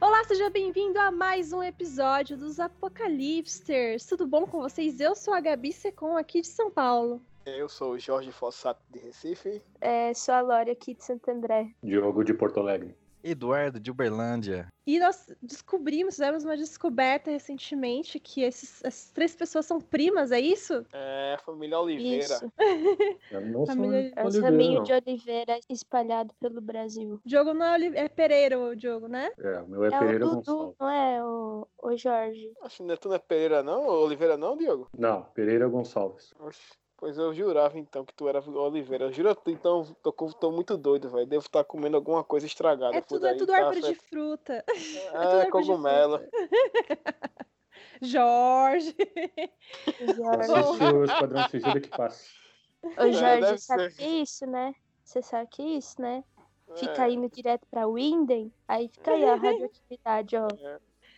Olá, seja bem-vindo a mais um episódio dos Apocalipsters. Tudo bom com vocês? Eu sou a Gabi Secom, aqui de São Paulo. Eu sou o Jorge Fossato de Recife. É, sou a Lore aqui de Santo André. Diogo de Porto Alegre. Eduardo de Uberlândia. E nós descobrimos, fizemos uma descoberta recentemente que esses, essas três pessoas são primas, é isso? É, família Oliveira. Isso. Eu não Família- sou É o Oliveira, raminho não. de Oliveira espalhado pelo Brasil. Diogo não é, Oli- é Pereira, o Diogo, né? É, o meu é, É, Pereira o Dudu, Gonçalves. não é o, o Jorge? Acho que não é- tu não é Pereira não, Oliveira não, Diogo? Não, Pereira Gonçalves. Oxe, pois eu jurava então que tu era Oliveira. Eu juro, então tô, tô muito doido, velho. Devo estar comendo alguma coisa estragada. É por tudo, é aí, tudo tá árvore de afet- fruta. É, árvore de cogumelo. Jorge. Jorge, o Esquadrão Suicida que passa. o deve Jorge sabe ser. que é isso, né? Você sabe que é isso, né? Fica É, indo direto pra Winden, aí fica aí a radioatividade, ó.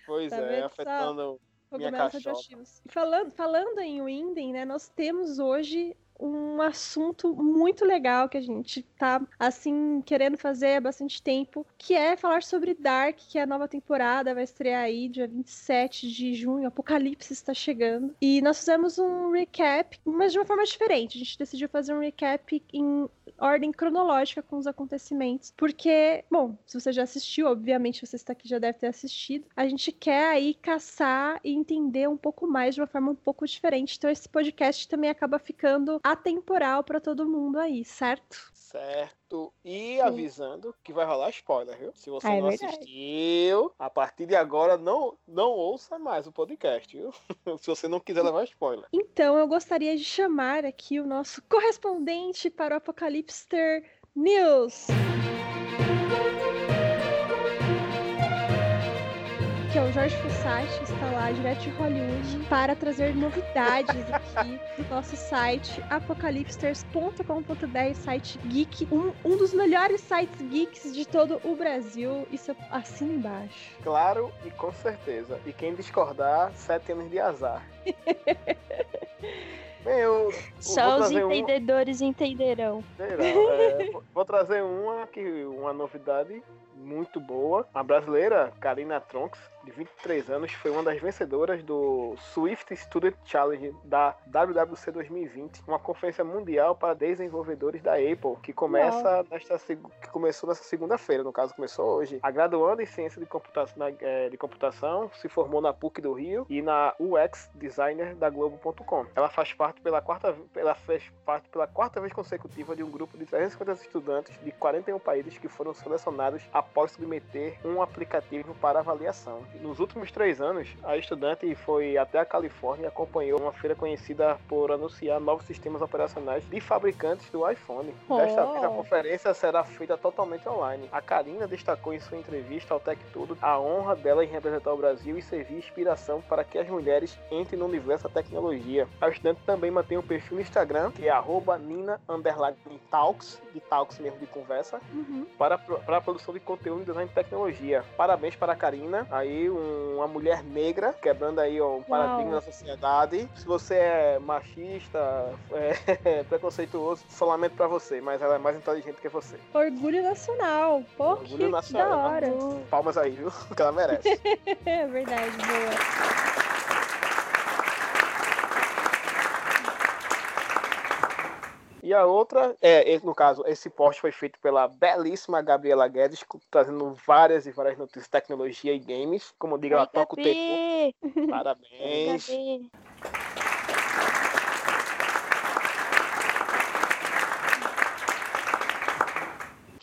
Pois Tá é, vendo só? Cogumelos radioativos. Falando, falando em Winden, né, nós temos hoje um assunto muito legal que a gente tá, assim, querendo fazer há bastante tempo, que é falar sobre Dark, que é a nova temporada, vai estrear aí dia 27 de junho, Apocalipse está chegando. E nós fizemos um recap, mas de uma forma diferente. A gente decidiu fazer um recap em ordem cronológica com os acontecimentos, porque, bom, se você já assistiu, obviamente você está aqui já deve ter assistido, a gente quer aí caçar e entender um pouco mais de uma forma um pouco diferente. Então esse podcast também acaba ficando atemporal para todo mundo aí, certo? Certo. E avisando que vai rolar spoiler, viu? Se você Ah, é não verdade. assistiu, a partir de agora não, não ouça mais o podcast, viu? Se você não quiser levar spoiler. Então eu gostaria de chamar aqui o nosso correspondente para o Apocalipster News. Que é o Jorge Fossati, está lá direto de Hollywood para trazer novidades aqui do nosso site apocalipsters.com.br, site geek, um, um dos melhores sites geeks de todo o Brasil. Isso eu assino embaixo. Claro e com certeza. E quem discordar, sete anos de azar. Bem, eu, Só vou os trazer um- entendedores entenderão. É, vou- vou trazer uma que uma novidade muito boa. A brasileira Karina Tronks, de 23 anos, foi uma das vencedoras do Swift Student Challenge da WWC 2020, uma conferência mundial para desenvolvedores da Apple, que começa nesta seg- que começou nessa segunda-feira, no caso começou hoje. A graduanda em ciência de computação, na- eh, de computação se formou na PUC do Rio e na UX Designer da Globo.com. Ela faz parte pela quarta ela fez parte pela quarta vez consecutiva de um grupo de 350 estudantes de 41 países que foram selecionados após submeter um aplicativo para avaliação. Nos últimos três anos, a estudante foi até a Califórnia e acompanhou uma feira conhecida por anunciar novos sistemas operacionais de fabricantes do iPhone. Desta Oh. vez, a conferência será feita totalmente online. A Karina destacou em sua entrevista ao Tech Tudo a honra dela em representar o Brasil e servir inspiração para que as mulheres entrem no universo da tecnologia. A estudante também mantém um perfil no Instagram, que é arroba Nina Talks, de Talks mesmo de conversa, Uhum. para, para a produção de conteúdo em design de tecnologia. Parabéns para a Karina, aí um- uma mulher negra, quebrando aí ó, um paradigma da sociedade. Se você é machista, é, preconceituoso, só lamento para você, mas ela é mais inteligente que você. Orgulho nacional. Pô, Orgulho que nacional. da hora. Palmas aí, viu? Que ela merece. É verdade, boa. E a outra, é, no caso, esse post foi feito pela belíssima Gabriela Guedes, trazendo várias e várias notícias de tecnologia e games. Como eu digo, ela Oi, toca o tempo. Parabéns. Gabi!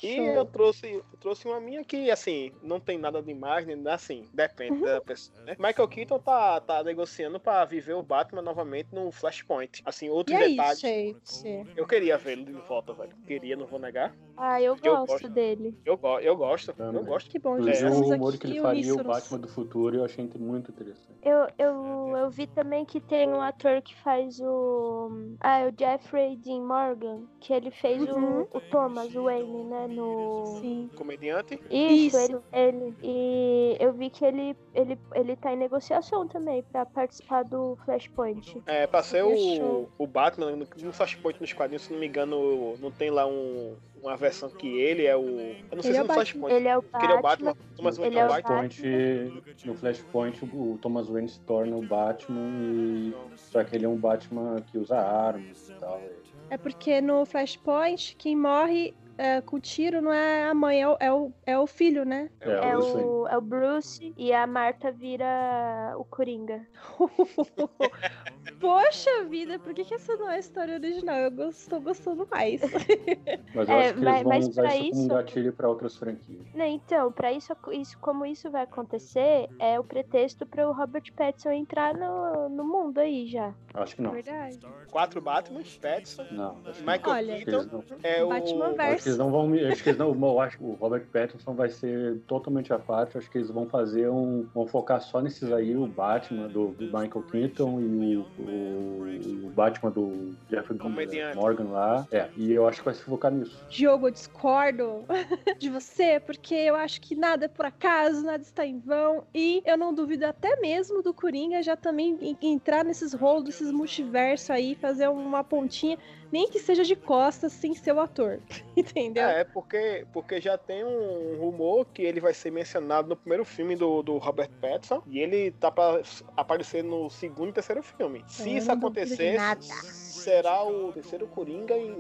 E eu trouxe, trouxe uma minha que, assim, não tem nada demais, nem assim, depende da pessoa, né? Michael Keaton tá, tá negociando pra viver o Batman novamente no Flashpoint. Assim, E outros aí, detalhes. gente? Eu queria ele de volta, velho. Queria, não vou negar. Ah, eu Eu gosto gosto. dele. Eu, go eu gosto, eu Também. gosto. Que bom, Eu já vi o rumor que ele faria o. Batman do futuro e eu achei muito interessante. Eu, eu, eu vi também que tem um ator que faz o. Ah, é o Jeffrey Dean Morgan, que ele fez Uhum. o, o Thomas, o Wayne, né? No... Sim. Comediante. Isso, Isso. Ele, ele. E eu vi que ele, ele, ele tá em negociação também pra participar do Flashpoint. É, pra ser o, o Batman, no, no Flashpoint nos quadrinhos, se não me engano, não tem lá um, uma versão que ele é o. Eu não sei Ele se é é o no Batman. Flashpoint. Ele é o que ele é o Batman. Batman, Thomas Wayne Ele é o o Batman. Flashpoint, no Flashpoint, o Thomas Wayne se torna o Batman e. Só que ele é um Batman que usa armas e tal. É porque no Flashpoint, quem morre é, com tiro não é a mãe, é o, é o, é o filho, né? É, É Wayne. o, é o Bruce e a Marta vira o Coringa. Poxa vida, por que, que essa não é a história original? Eu estou gostando mais. Mas eu É, acho que mas- eles vão usar pra isso como um isso- gatilho pra outras franquias. Não, então, pra isso, isso, como isso vai acontecer, é o pretexto para o Robert Pattinson entrar no, no mundo aí já. Acho que não. Verdade. Quatro Batmans, Pattinson, Não, Michael. Olha. Keaton, não. é o. Batman verso. Acho que eles não vão. Acho que eles não. Eu acho que o Robert Pattinson vai ser totalmente à parte. Acho que eles vão fazer um. Vão focar só nesses aí, o Batman do, do Michael Keaton e o, o, o Batman do Jeffrey Comediante. Morgan lá. É, e eu acho que vai se focar nisso. Diogo, eu discordo de você, porque eu acho que nada é por acaso, nada está em vão. E eu não duvido até mesmo do Coringa já também en- entrar nesses rolos, desses multiversos aí, fazer uma pontinha, nem que seja de costas, sem ser o ator. Entendeu? É, porque, porque já tem um rumor que ele vai ser mencionado no primeiro filme do, do Robert Pattinson e ele tá pra aparecer no segundo e terceiro filme. Se Eu isso acontecer, será o terceiro Coringa em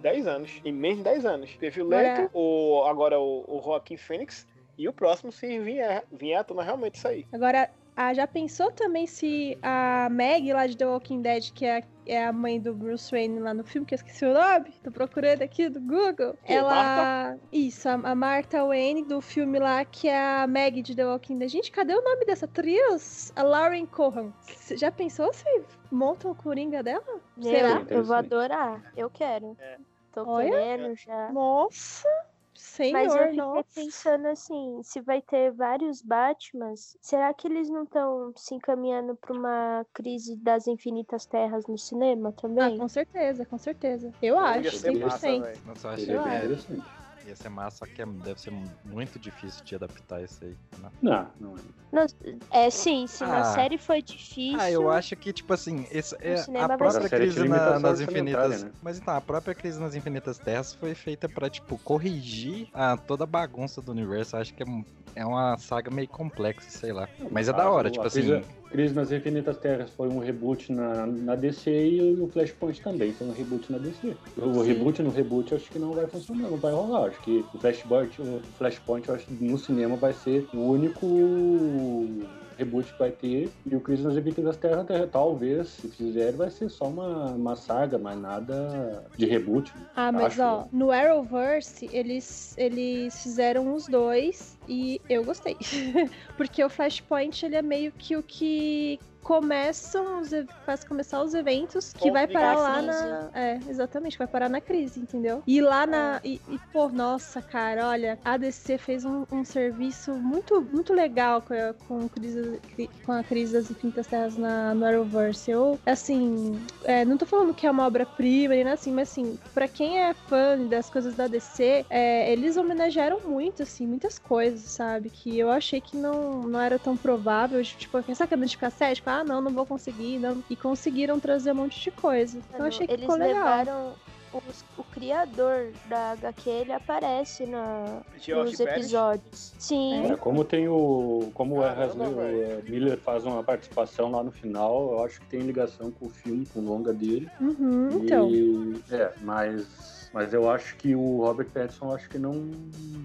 10 anos. Em menos de 10 anos. Teve o Leto, o, agora o, o Joaquim Phoenix e o próximo se vier, vier à tona realmente isso aí. Agora, ah, já pensou também se a Meg lá de The Walking Dead, que é, é a mãe do Bruce Wayne lá no filme, que eu esqueci o nome, tô procurando aqui do Google. Que, ela. Isso, a, a Martha Wayne do filme lá, que é a Meg de The Walking Dead. Gente, cadê o nome dessa atriz? A Lauren Cohan. Cê Já pensou se montam o Coringa dela? Será? Eu, eu vou adorar. Eu quero. É. Tô Olha. querendo já. Nossa! Senhor, Mas eu fiquei nossa. pensando assim, se vai ter vários Batmans, será que eles não estão se encaminhando pra uma crise das infinitas terras no cinema Ah, também? com certeza, com certeza. Eu Ia acho, ser massa, 100%. velho. Nossa, eu achei Seria Eu bem acho. interessante. Ia ser massa, só que é- deve ser muito difícil de adaptar isso aí. né? Não, não é. Não, é, sim, se na Ah. série foi difícil. Ah, eu acho que, tipo assim, esse, é, a própria crise na- nas infinitas. né? Mas então, a própria crise nas infinitas terras foi feita pra, tipo, corrigir a, toda a bagunça do universo. Eu acho que é, é uma saga meio complexa, sei lá. Mas é da Ah, hora, o- tipo assim. Crise, Crise nas Infinitas Terras foi um reboot na, na DC e o Flashpoint também foi um reboot na DC. O reboot no reboot acho que não vai funcionar, não vai rolar. Acho que o Flashpoint, o Flashpoint acho que no cinema vai ser o único reboot que vai ter. E o Crise nas Infinitas Terras, ter- talvez, se fizer, vai ser só uma, uma saga, mas nada de reboot. Ah, mas Acho, ó, né? no Arrowverse, eles, eles fizeram os dois e eu gostei. Porque o Flashpoint, ele é meio que o que começam os, faz começar os eventos que vai parar lá na é exatamente vai parar na crise entendeu e lá na e, e, pô nossa cara olha a DC fez um, um serviço muito muito legal com a, com, crise, com a crise das infinitas terras na no Arrowverse eu assim é, não tô falando que é uma obra-prima, nem nada assim, mas assim, pra quem é fã das coisas da DC, é, eles homenagearam muito, assim, muitas coisas, sabe? Que eu achei que não, não era tão provável. Tipo, quem sabe que de ficar cético? Ah, não, não vou conseguir. Não. E conseguiram trazer um monte de coisa. Então eu achei que Eles ficou legal. levaram os- o criador da HQ, ele aparece na, nos episódios. Sim. É, como tem o. Como o Caramba, Ezra velho. o Miller faz uma participação lá no final, eu acho que tem ligação com o filme, com o longa dele. Uhum, então. E, é, mas, mas eu acho que o Robert Pattinson acho que não,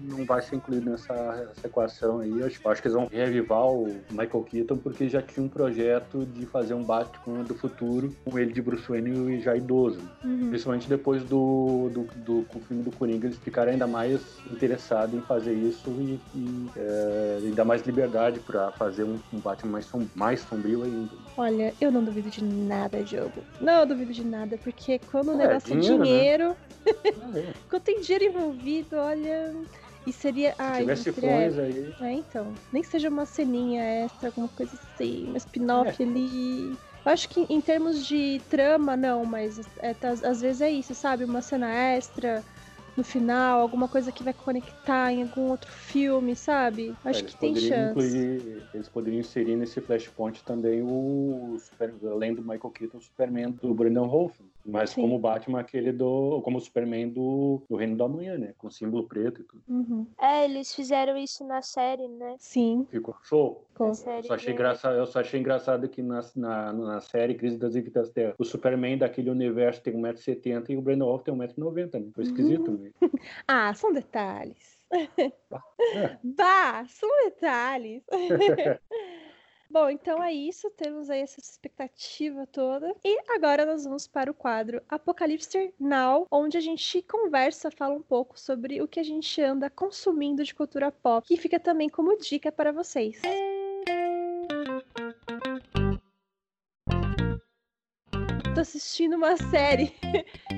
não vai ser incluído nessa, nessa equação aí. Eu acho, eu acho que eles vão reavivar o Michael Keaton porque já tinha um projeto de fazer um Batman do futuro com ele de Bruce Wayne e já idoso. Uhum. Principalmente depois do, do, do, com o filme do Coringa, eles ficaram ainda mais interessados em fazer isso e, e, é, dar mais liberdade para fazer um, um Batman mais, som, mais sombrio ainda. Olha, eu não duvido de nada, jogo. Não, duvido de nada, porque quando o negócio é dinheiro, né? dinheiro, Ah, é. quando tem dinheiro envolvido, olha. E seria. Se Ai, tivesse seria fãs aí. É, então. Nem que seja uma ceninha extra, alguma coisa assim, um spin-off É. ali. Eu acho que em termos de trama, não, mas é, tá- às vezes é isso, sabe? Uma cena extra, no final, alguma coisa que vai conectar em algum outro filme, sabe? Acho eles que tem chance. incluir- eles poderiam inserir nesse Flashpoint também o, Super, além do Michael Keaton, o Superman do Brandon Routh. Mas Sim. como o Batman, aquele do. Como o Superman do, do Reino da Manhã, né? Com símbolo preto e tudo. Uhum. É, eles fizeram isso na série, né? Sim, Ficou show. ficou. Só achei do- engraçado, eu só achei engraçado que na, na, na série Crise das Infinitas Terras, o Superman daquele universo tem 1,70m e o Brandon Routh tem 1,90m, né? Foi esquisito, né? Ah, são detalhes. É. Bah, são detalhes. Bom, então é isso. Temos aí essa expectativa toda. E agora nós vamos para o quadro Apocalipse Now, onde a gente conversa, fala um pouco sobre o que a gente anda consumindo de cultura pop, que fica também como dica para vocês. Tô assistindo uma série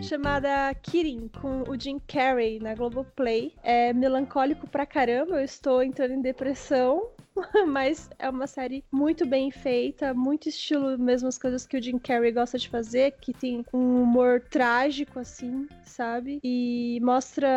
chamada Kidding, com o Jim Carrey na Globoplay. É melancólico pra caramba, eu estou entrando em depressão. Mas é uma série muito bem feita, muito estilo mesmo as coisas que o Jim Carrey gosta de fazer, que tem um humor trágico, assim, sabe? E mostra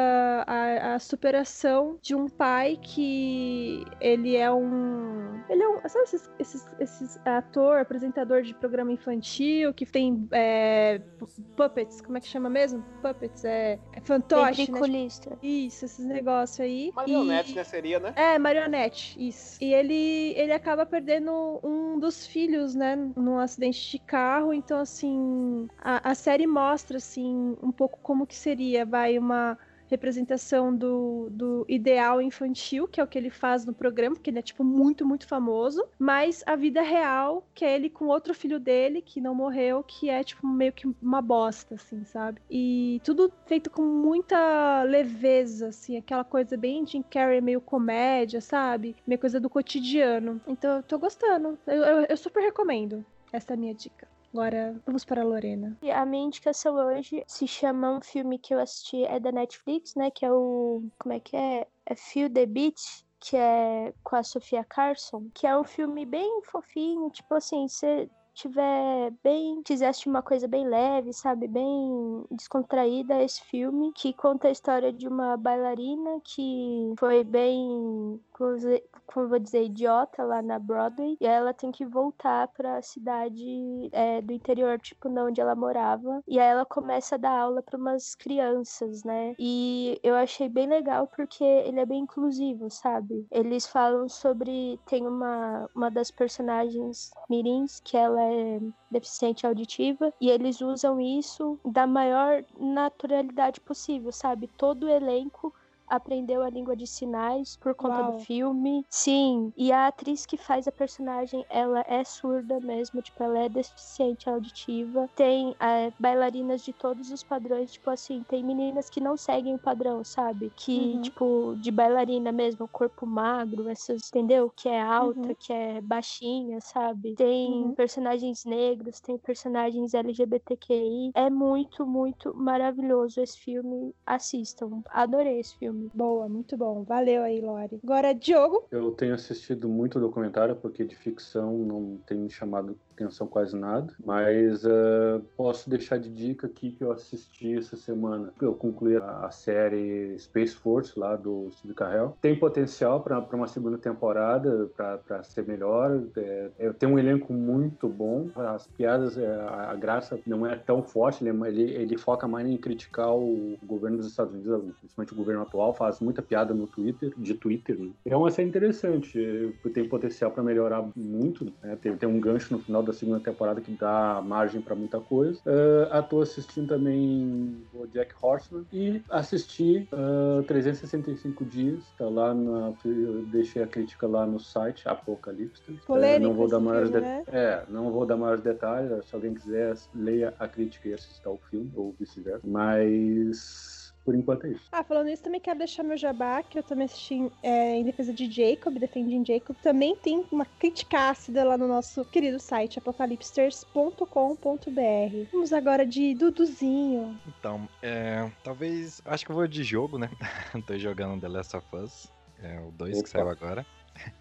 a, a superação de um pai que ele é um. Ele é um. Sabe esses, esses, esses ator, apresentador de programa infantil, que tem é, pu- puppets, como é que chama mesmo? Puppets, é, é fantoche, né? Ventriculista. Isso, esses negócios aí. Marionete, E- né? Seria, né? é, marionete, isso. E ele, ele acaba perdendo um dos filhos, né, num acidente de carro. Então, assim, a, a série mostra, assim, um pouco como que seria, vai, uma representação do, do ideal infantil, que é o que ele faz no programa, porque ele é, tipo, muito, muito famoso. Mas a vida real, que é ele com outro filho dele, que não morreu, que é, tipo, meio que uma bosta, assim, sabe? E tudo feito com muita leveza, assim, aquela coisa bem Jim Carrey, meio comédia, sabe? Meio coisa do cotidiano. Então eu tô gostando. Eu, eu- eu super recomendo. Essa é minha dica. Agora vamos para a Lorena. A minha indicação hoje se chama um filme que eu assisti, é da Netflix, né? Que é o. Como é que é? É Feel the Beat, que é com a Sofia Carson, que é um filme bem fofinho, tipo assim, você tiver bem, quiser assistir uma coisa bem leve, sabe, bem descontraída, esse filme que conta a história de uma bailarina que foi bem, como vou dizer, idiota lá na Broadway, e ela tem que voltar pra cidade é, do interior, tipo, na onde ela morava, e aí ela começa a dar aula para umas crianças, né? E eu achei bem legal porque ele é bem inclusivo, sabe? Eles falam sobre tem uma uma das personagens mirins que ela é deficiente auditiva e eles usam isso da maior naturalidade possível, sabe? Todo o elenco aprendeu a língua de sinais por conta Uau. do filme. Sim, e a atriz que faz a personagem, ela é surda mesmo, tipo, ela é deficiente auditiva. Tem é, bailarinas de todos os padrões, tipo assim, tem meninas que não seguem o padrão, sabe? Que, Uhum. tipo, de bailarina mesmo, corpo magro, essas, entendeu? Que é alta, Uhum. que é baixinha, sabe? Tem Uhum. personagens negros, tem personagens LGBTQI. É muito, muito maravilhoso esse filme. Assistam. Adorei esse filme. Boa, muito bom. Valeu aí, Lori. Agora, Diogo. Eu tenho assistido muito documentário, porque de ficção não tem me chamado atenção quase nada, mas eh, posso deixar de dica aqui que eu assisti essa semana. Eu concluí a, a série Space Force lá do Steve Carell. Tem potencial para uma segunda temporada, para ser melhor. É, tem um elenco muito bom. As piadas, é, a, a graça não é tão forte, ele, é- ele, ele foca mais em criticar o governo dos Estados Unidos, principalmente o governo atual, faz muita piada no Twitter, de Twitter. Né? É uma série interessante, tem potencial para melhorar muito. Né? Tem, tem um gancho no final da segunda temporada que dá margem para muita coisa. Uh, tô assistindo também o Jack Horseman e assisti uh, 365 dias, tá lá na, eu deixei a crítica lá no site Apocalipse. Polêmico não vou dar maiores filme, né? é, não vou dar maiores detalhes. Se alguém quiser, leia a crítica e assista ao filme ou vice-versa. Mas por enquanto é isso. Ah, falando isso, também quero deixar meu jabá, que eu também assisti é, em defesa de Jacob, defendendo Jacob. Também tem uma crítica ácida lá no nosso querido site, apocalipsters.com.br. Vamos agora de Duduzinho. Então, é, talvez. Acho que eu vou de jogo, né? Tô jogando The Last of Us. É o 2 que saiu agora.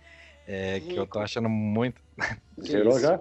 É, que eu tô achando muito. Zerou já?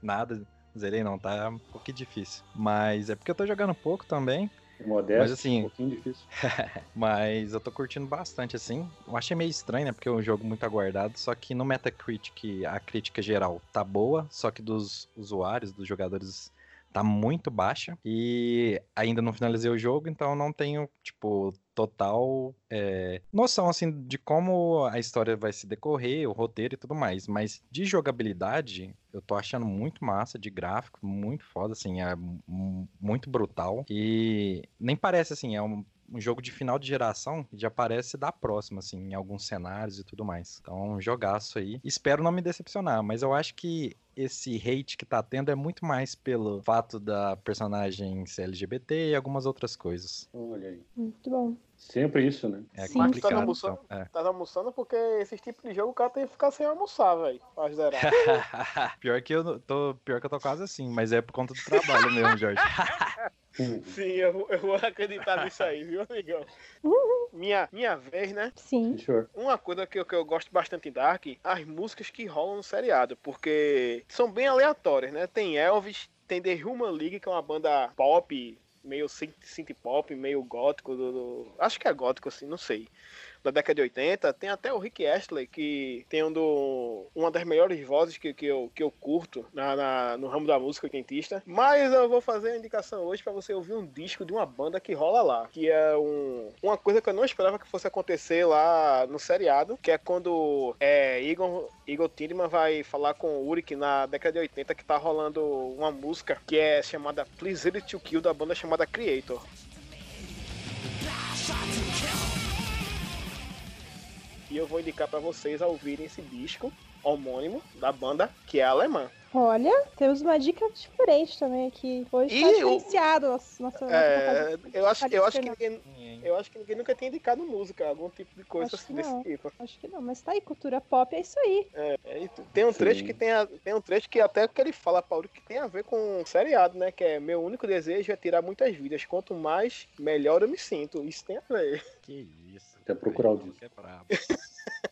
Nada, zerei não, tá um pouquinho difícil. Mas é porque eu tô jogando pouco também. Modesto, Mas, assim, um pouquinho difícil. Mas eu tô curtindo bastante, assim. Eu achei meio estranho, né? Porque é um jogo muito aguardado. Só que no Metacritic, a crítica geral tá boa. Só que dos usuários, dos jogadores, tá muito baixa. E ainda não finalizei o jogo, então não tenho, tipo, total é, noção, assim, de como a história vai se decorrer, o roteiro e tudo mais. Mas de jogabilidade, eu tô achando muito massa, de gráfico, muito foda, assim, é mu- muito brutal. E nem parece, assim, é um, um jogo de final de geração, já parece da próxima, assim, em alguns cenários e tudo mais. Então, um jogaço aí. Espero não me decepcionar, mas eu acho que esse hate que tá tendo é muito mais pelo fato da personagem ser LGBT e algumas outras coisas. Olha aí. Muito bom. Sempre isso, né? É Sim. Tá complicado. almoçando? então, é. Tá almoçando porque esse tipo de jogo o cara tem que ficar sem almoçar, velho. Pior que eu não- tô, pior que eu tô quase assim, mas é por conta do trabalho mesmo, Jorge. Sim, eu, vou- eu vou acreditar nisso aí, viu, amigão? Minha, minha vez, né? Sim. Uma coisa que eu, que eu gosto bastante em Dark, as músicas que rolam no seriado, porque são bem aleatórias, né? Tem Elvis, tem The Human League, que é uma banda pop, meio synth, pop, meio gótico, do, do- acho que é gótico assim, não sei. Da década de 80, tem até o Rick Astley, que tem um uma das melhores vozes que, que, eu, que eu curto na, na- no ramo da música quentista. Mas eu vou fazer a indicação hoje para você ouvir um disco de uma banda que rola lá, que é um, uma coisa que eu não esperava que fosse acontecer lá no seriado, que é quando é, Igor, Igor Tindman vai falar com o Uric na década de 80, que tá rolando uma música que é chamada Please to Kill, da banda chamada Creator. E eu vou indicar para vocês a ouvirem esse disco homônimo da banda, que é alemã. Olha, temos uma dica diferente também aqui. Hoje E tá diferenciado nossa, nossa, nossa É, eu, acho, eu, acho que ninguém, eu acho que ninguém nunca tinha indicado música, algum tipo de coisa assim que desse não. tipo. Acho que não, mas tá aí, cultura pop é isso aí. É, e tem um trecho que tem, a- tem um trecho que até que ele fala, Paulo, que tem a ver com o seriado, né? Que é meu único desejo é tirar muitas vidas. Quanto mais, melhor eu me sinto. Isso tem a ver. Que isso. Até procurar o disco. é brabo.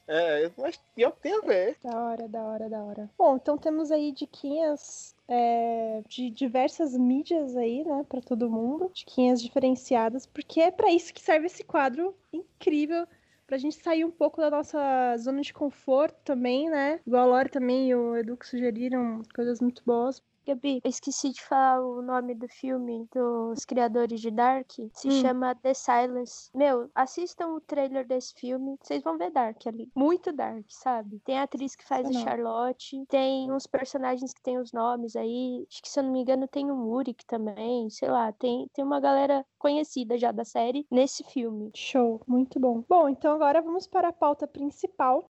É, mas pior que tem a ver. Da hora, da hora, da hora. Bom, então temos aí diquinhas é, de diversas mídias aí, né, pra todo mundo. Diquinhas diferenciadas, porque é pra isso que serve esse quadro incrível. Pra gente sair um pouco da nossa zona de conforto também, né? Igual a Lore também e o Edu que sugeriram coisas muito boas. Gabi, eu esqueci de falar o nome do filme dos criadores de Dark. Se Hum. chama The Silence. Meu, assistam o trailer desse filme. Vocês vão ver Dark ali. Muito Dark, sabe? Tem a atriz que faz a Não. Charlotte. Tem uns personagens que tem os nomes aí. Acho que, se eu não me engano, tem o Murik também. Sei lá, tem, tem uma galera conhecida já da série nesse filme. Show, muito bom. Bom, então agora vamos para a pauta principal.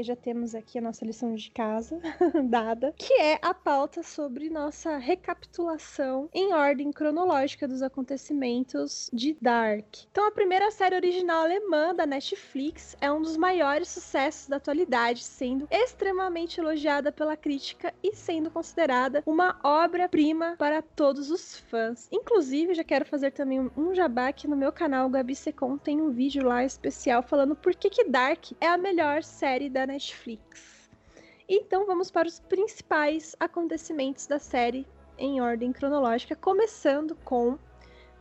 Que já temos aqui a nossa lição de casa dada, que é a pauta sobre nossa recapitulação em ordem cronológica dos acontecimentos de Dark. Então, a primeira série original alemã da Netflix é um dos maiores sucessos da atualidade, sendo extremamente elogiada pela crítica e sendo considerada uma obra-prima para todos os fãs. Inclusive, já quero fazer também um- um jabá aqui no meu canal, Gabi Secom, tem um vídeo lá especial falando por que, que Dark é a melhor série da Netflix. Então vamos para os principais acontecimentos da série em ordem cronológica, começando com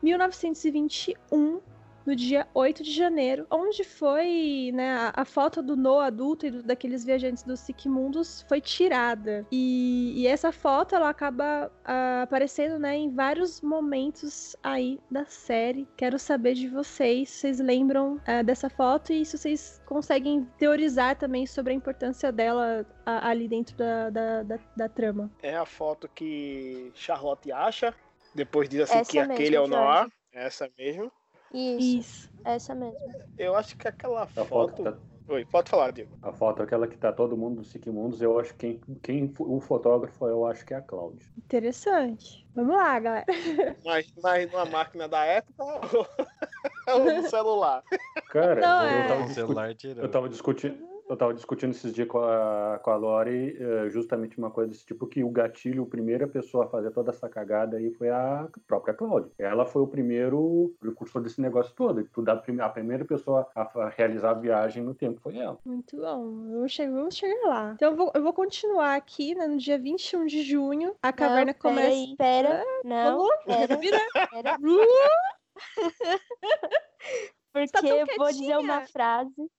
1921, no dia 8 de janeiro, onde foi, né, a, a foto do Noah adulto e do- daqueles viajantes dos Sigmundos foi tirada. E, e essa foto, ela acaba ah, aparecendo, né, em vários momentos aí da série. Quero saber de vocês, se vocês lembram ah, dessa foto e se vocês conseguem teorizar também sobre a importância dela ah, ali dentro da, da, da, da trama. É a foto que Charlotte acha. Depois diz assim Essa que mesmo, aquele é o Jorge. Noah. Essa mesmo. Isso, Isso. essa mesmo. Eu acho que aquela A foto, foto. tá, Oi, pode falar, Diego. a foto é aquela que tá todo mundo dos Sigmundos, eu acho que quem, quem o fotógrafo eu acho que é a Cláudia. Interessante. Vamos lá, galera. Mas, mas numa máquina da época ou no celular? Cara, Não, eu, é. tava celular eu tava discutindo. Eu tava discutindo esses dias com a, com a Lori eh, justamente uma coisa desse tipo, que o gatilho, a primeira pessoa a fazer toda essa cagada aí foi a própria Cláudia. Ela foi o primeiro precursor desse negócio todo. Tudo, a, prime- a primeira pessoa a, realizar a viagem no tempo foi ela. Muito bom. Vamos chegar, vamos chegar lá. Então eu vou, eu vou continuar aqui, né? No dia 21 de junho, a caverna não, começa. Aí, pera. não, Vamos? pera, Vira. pera. Porque tá vou dizer uma frase.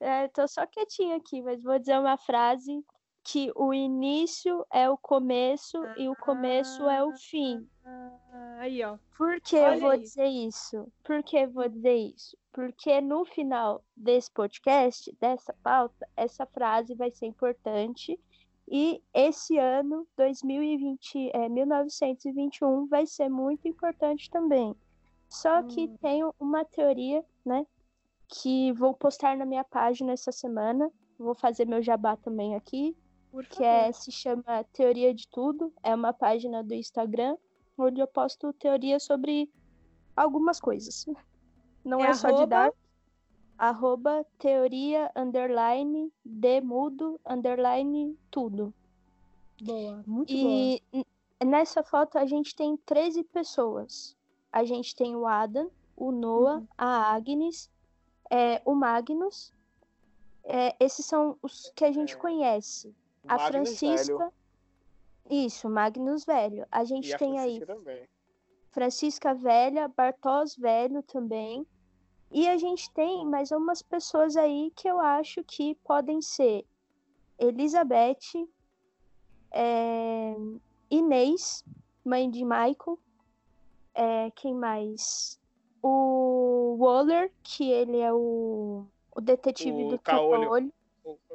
É, tô só quietinha aqui, mas vou dizer uma frase que o início é o começo e o começo é o fim. Ah, aí, ó. Por que Olha eu vou aí. dizer isso? Por que eu vou dizer isso? Porque no final desse podcast, dessa pauta, essa frase vai ser importante. E esse ano, 2020, é, 1921, vai ser muito importante também. Só que Hum. tenho uma teoria, né? Que vou postar na minha página essa semana. Vou fazer meu jabá também aqui que é, se chama Teoria de Tudo. É uma página do Instagram onde eu posto teoria sobre algumas coisas. Não é, É só de dar. Arroba teoria underline de mudo underline tudo. Boa, muito E n- nessa foto a gente tem 13 pessoas. A gente tem o Adam, o Noah, Uhum. a Agnes, é, o Magnus. É, esses são os que a gente É. conhece. A Magnus Francisca. Velho. Isso, Magnus Velho. A gente E a tem aí Francisca também. Francisca Velha, Bartós Velho também. E a gente tem mais umas pessoas aí que eu acho que podem ser Elizabeth, é, Inês, mãe de Michael. É, quem mais? O Waller, que ele é o, o detetive O do Caolho.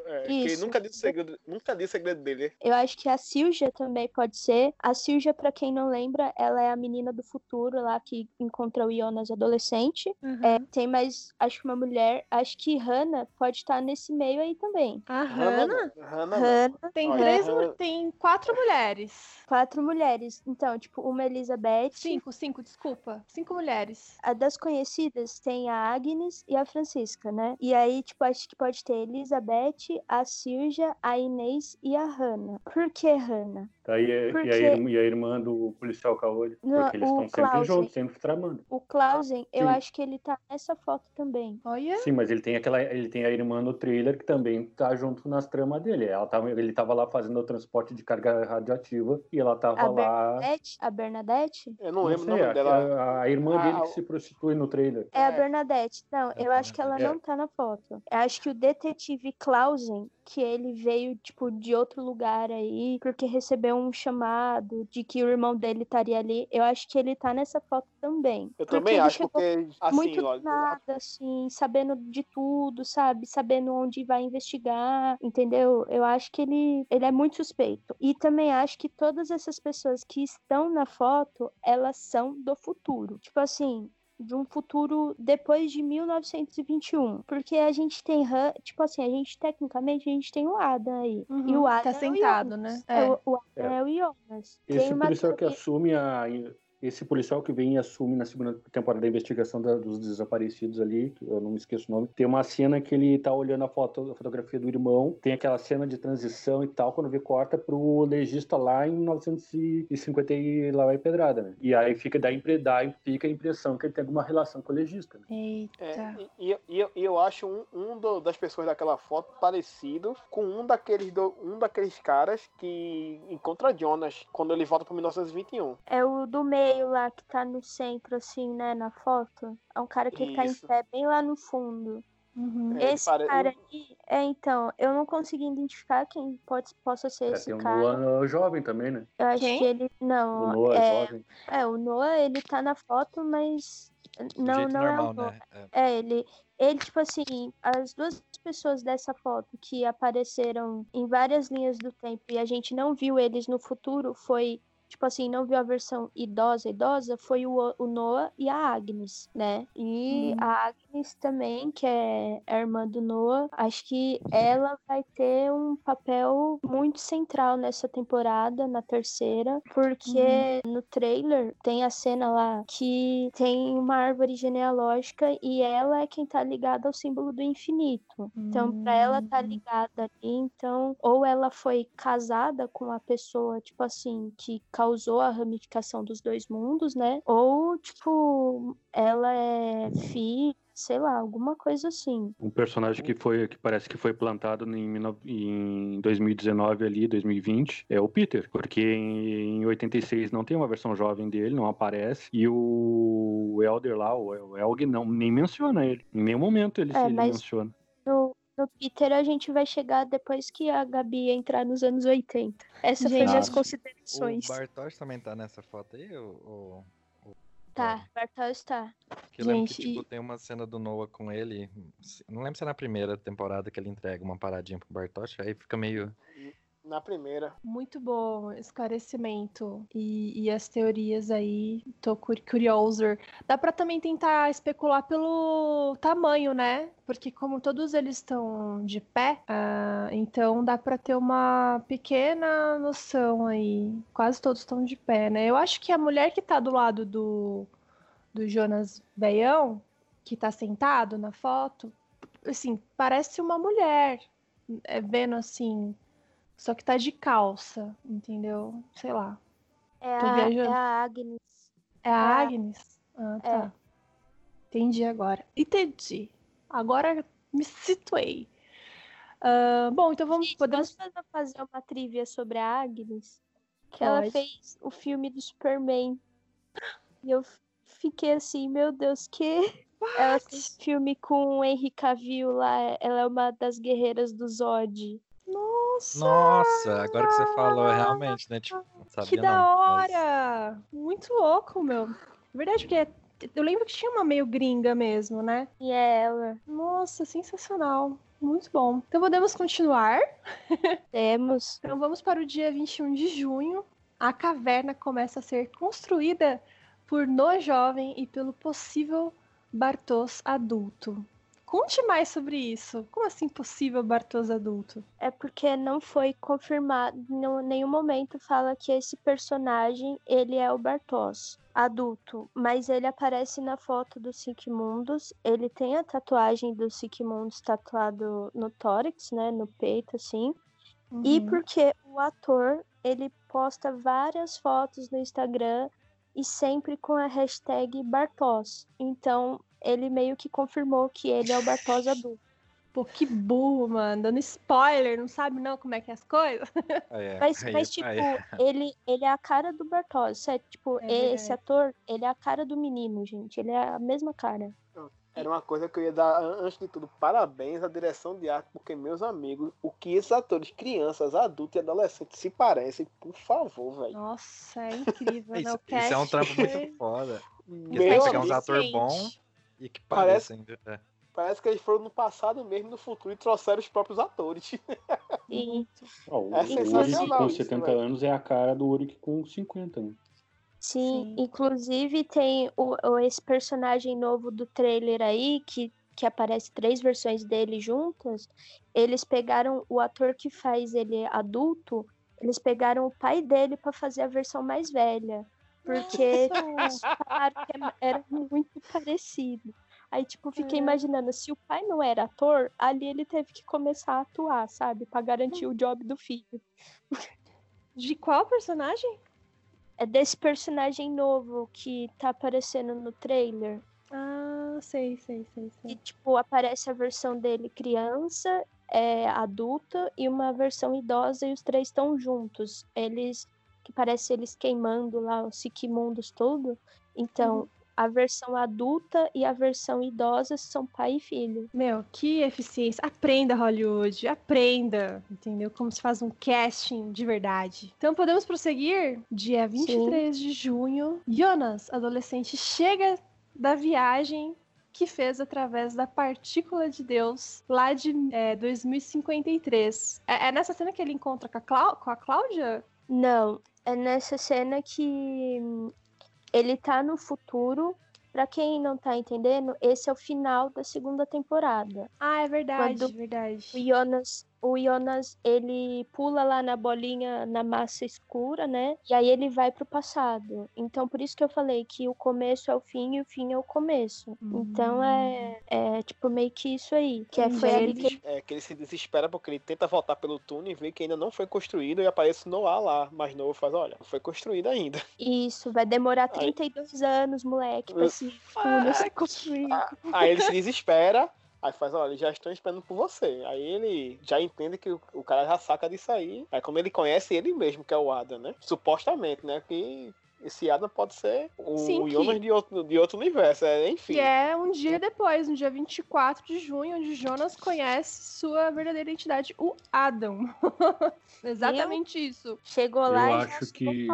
É, que Isso. nunca disse o segredo, nunca disse segredo dele. Eu acho que a Silja também pode ser. A Silja, pra quem não lembra, ela é a menina do futuro lá que encontra o Jonas adolescente. bom. É, Uhum. tem mais, acho que uma mulher. Acho que Hannah pode estar nesse meio aí também. A Hannah Hannah. Hannah, tem Olha, três, Hannah- tem quatro mulheres. quatro mulheres. Então, tipo, uma Elizabeth. Cinco, cinco, desculpa. Cinco mulheres. A das conhecidas tem a Agnes e a Francisca, né? E aí, tipo, acho que pode ter a Elizabeth, a Silja, a Inês e a Hannah. Por que Hannah? Tá, e, a- Porque- e, a, irmã, e a irmã do policial Caolho. Não, Porque eles o estão sempre juntos, sempre tramando. O Clausen, eu acho que ele tá nessa foto também. Olha. Sim, mas ele tem aquela, ele tem a irmã no trailer que também tá junto nas tramas dele. Ela tava, ele tava lá fazendo o transporte de carga radioativa e ela tava A lá. Bernadette? A Bernadette? Eu não não lembro o sei, nome a, dela. a- a irmã Ah, dele que o- se prostitui no trailer. É a É. Bernadette. Não, É eu a acho que ela Bernadette. não tá na foto. Eu acho que o detetive Que ele veio, tipo, de outro lugar aí, porque recebeu um chamado de que o irmão dele estaria ali. Eu acho que ele tá nessa foto também. Eu Porque também acho, porque assim, muito nada, assim, sabendo de tudo, sabe? Sabendo onde vai investigar, entendeu? Eu acho que ele, ele é muito suspeito. E também acho que todas essas pessoas que estão na foto, elas são do futuro. Tipo assim, de um futuro depois de 1921. Porque a gente tem, Han- tipo assim, a gente tecnicamente, a gente tem o Adam aí. E Uhum, o Adam tá é o sentado, né? É. É. O, o Adam É. é. o Jonas. Esse tem uma policial que teoria- assume a. Esse policial que vem e assume na segunda temporada da investigação da- dos desaparecidos ali, eu não me esqueço o nome, tem uma cena que ele tá olhando a, foto, a fotografia do irmão, tem aquela cena de transição e tal, quando vê corta pro legista lá em 1950 e lá vai pedrada, né? E aí fica, impre- dá, fica a impressão que ele tem alguma relação com o legista. Né? Eita. É, e, e- e eu- e eu acho um, um do- das pessoas daquela foto parecido com um daqueles, do- um daqueles caras que encontra Jonas quando ele volta para 1921. É o do meio lá que tá no centro, assim, né, na foto. É um cara que tá em Isso. pé bem lá no fundo. Uhum. É, esse pare- cara aí, é então, eu não consegui identificar quem pode, possa ser É, esse tem um cara. Noah jovem também, né? Eu acho Quem? que ele. O Não, Noah é, jovem. é, o Noah, ele tá na foto, mas. Não, não é o normal, Noah. né? É. É, ele, ele, tipo assim, as duas pessoas dessa foto que apareceram em várias linhas do tempo e a gente não viu eles no futuro foi tipo assim, não viu a versão idosa, idosa, foi o, o Noah e a Agnes, né? E Hum. a Agnes também, que é a irmã do Noah, acho que ela vai ter um papel muito central nessa temporada, na terceira, porque no trailer tem a cena lá que tem uma árvore genealógica e ela é quem tá ligada ao símbolo do infinito. Então, pra ela tá Hum. ligada ali, então, ou ela foi casada com a pessoa, tipo assim, que causou a ramificação dos dois mundos, né? Ou, tipo, ela é filha, sei lá, alguma coisa assim. Um personagem que foi que parece que foi plantado em, 19 em 2019 ali, 2020, é o Peter, porque em, em 86 não tem uma versão jovem dele, não aparece, e o Elder lá, o o Elg, não, nem menciona ele. Em nenhum momento ele, É, ele mas- menciona. No, Peter a gente vai chegar depois que a Gabi entrar nos anos 80. Essa foi Gente, minhas Ah. O considerações. Bartosz também tá nessa foto aí? O, o, o- Tá, Bartol está. Que eu lembro Gente, que tipo, e- tem uma cena do Noah com ele. Não lembro se é na primeira temporada que ele entrega uma paradinha pro Bartosz, aí fica meio. Na primeira. Muito bom esclarecimento e, e as teorias aí, tô cur- curioso. Dá pra também tentar especular pelo tamanho, né? Porque como todos eles estão de pé, ah, então dá pra ter uma pequena noção aí. Quase todos estão de pé, né? Eu acho que a mulher que tá do lado do, do Jonas Beião, que tá sentado na foto, assim, parece uma mulher, é, vendo assim, só que tá de calça, entendeu? Sei lá. É Tô a, viajando. é a Agnes. É a Ah, Agnes? Ah, é. tá. Entendi agora. Entendi. Agora me situei. Ah, bom, então vamos. Gente, Podemos. fazer- uma trivia sobre a Agnes? Que ela Pode. fez o filme do Superman. E eu fiquei assim, meu Deus, que. Ela fez filme com o Henry Cavill lá. Ela é uma das guerreiras do Zod. Nossa! Nossa, agora que você falou, realmente, né? Tipo, não sabia Que da não, mas- hora! Muito louco, meu. Verdade, porque eu lembro que tinha uma meio gringa mesmo, né? E é ela. Nossa, sensacional. Muito bom. Então podemos continuar. Temos. Então vamos para o dia 21 de junho. A caverna começa a ser construída por No Jovem e pelo possível Bartos adulto. Conte mais sobre isso. Como assim possível Bartos adulto? É porque não foi confirmado, em nenhum momento fala que esse personagem, ele é o Bartos, adulto, mas ele aparece na foto do Mundos. ele tem a tatuagem do Mundos tatuado no tórax, né, no peito, assim, e Uhum. porque o ator, ele posta várias fotos no Instagram e sempre com a hashtag Bartos, então ele meio que confirmou que ele é o Bartos adulto. Pô, que burro, mano. Dando spoiler, não sabe não como é que é as coisas? Aí é, Mas, aí- mas tipo, ele, ele é a cara do Bartos. É, tipo, É esse ator, ele é a cara do menino, gente. Ele é a mesma cara. Era uma coisa que eu ia dar, an- antes de tudo, parabéns à direção de arte, porque, meus amigos, o que esses atores, crianças, adultos e adolescentes se parecem, por favor, velho. Nossa, é incrível, né? Isso, O isso é um trampo muito foda. Porque Meu tem que pegar uns atores bons e que Parece- parecem. é. Parece que eles foram no passado mesmo, no futuro, e trouxeram os próprios atores. E, Ó, o É o Uric com isso, 70 velho. anos é a cara do Uric com 50, né? sim, Sim. inclusive tem o, o- esse personagem novo do trailer aí, que, que aparece três versões dele juntas. Eles pegaram o ator que faz ele adulto, eles pegaram o pai dele pra fazer a versão mais velha. Porque falaram que era muito parecido. Aí, tipo, fiquei É. imaginando, se o pai não era ator, ali ele teve que começar a atuar, sabe? Pra garantir o job do filho. De qual personagem? É desse personagem novo que tá aparecendo no trailer. Ah, sei, sei, sei, E, sei. tipo, aparece a versão dele criança, é, adulta e uma versão idosa e os três estão juntos. Eles, que parece eles queimando lá os Sikimundos todo. Então, a versão adulta e a versão idosa são pai e filho. Meu, que eficiência. Aprenda, Hollywood. Aprenda. Entendeu? Como se faz um casting de verdade. Então podemos prosseguir? Dia 23 de junho. Jonas, adolescente, chega da viagem que fez através da partícula de Deus lá de é, 2053. É, é nessa cena que ele encontra com a, Clá- com a Cláudia? Não, é nessa cena que ele tá no futuro. Pra quem não tá entendendo, esse é o final da segunda temporada. Ah, é verdade, Quando- verdade. O Jonas, o Jonas, ele pula lá na bolinha, na massa escura, né? E aí ele vai pro passado. Então, por isso que eu falei que o começo é o fim e o fim é o começo. Então, é, é tipo meio que isso aí. Que é, foi Aí ele que ele É que ele se desespera porque ele tenta voltar pelo túnel e vê que ainda não foi construído e aparece Noah lá, mais novo, faz, olha, não foi construído ainda. Isso, vai demorar Aí- 32 anos, moleque, pra esse túnel ser construído. Aí ele se desespera, aí faz, olha, eles já estão esperando por você. Aí ele já entende que o, o cara já saca disso aí. Aí quando ele conhece ele mesmo, que é o Adam, né? Supostamente, né? Que esse Adam pode ser o Sim, que- Jonas de outro, de outro universo. É, enfim. Que é um dia depois, no dia 24 de junho, onde Jonas conhece sua verdadeira identidade, o Adam. Exatamente isso. Chegou lá Eu e acho que-.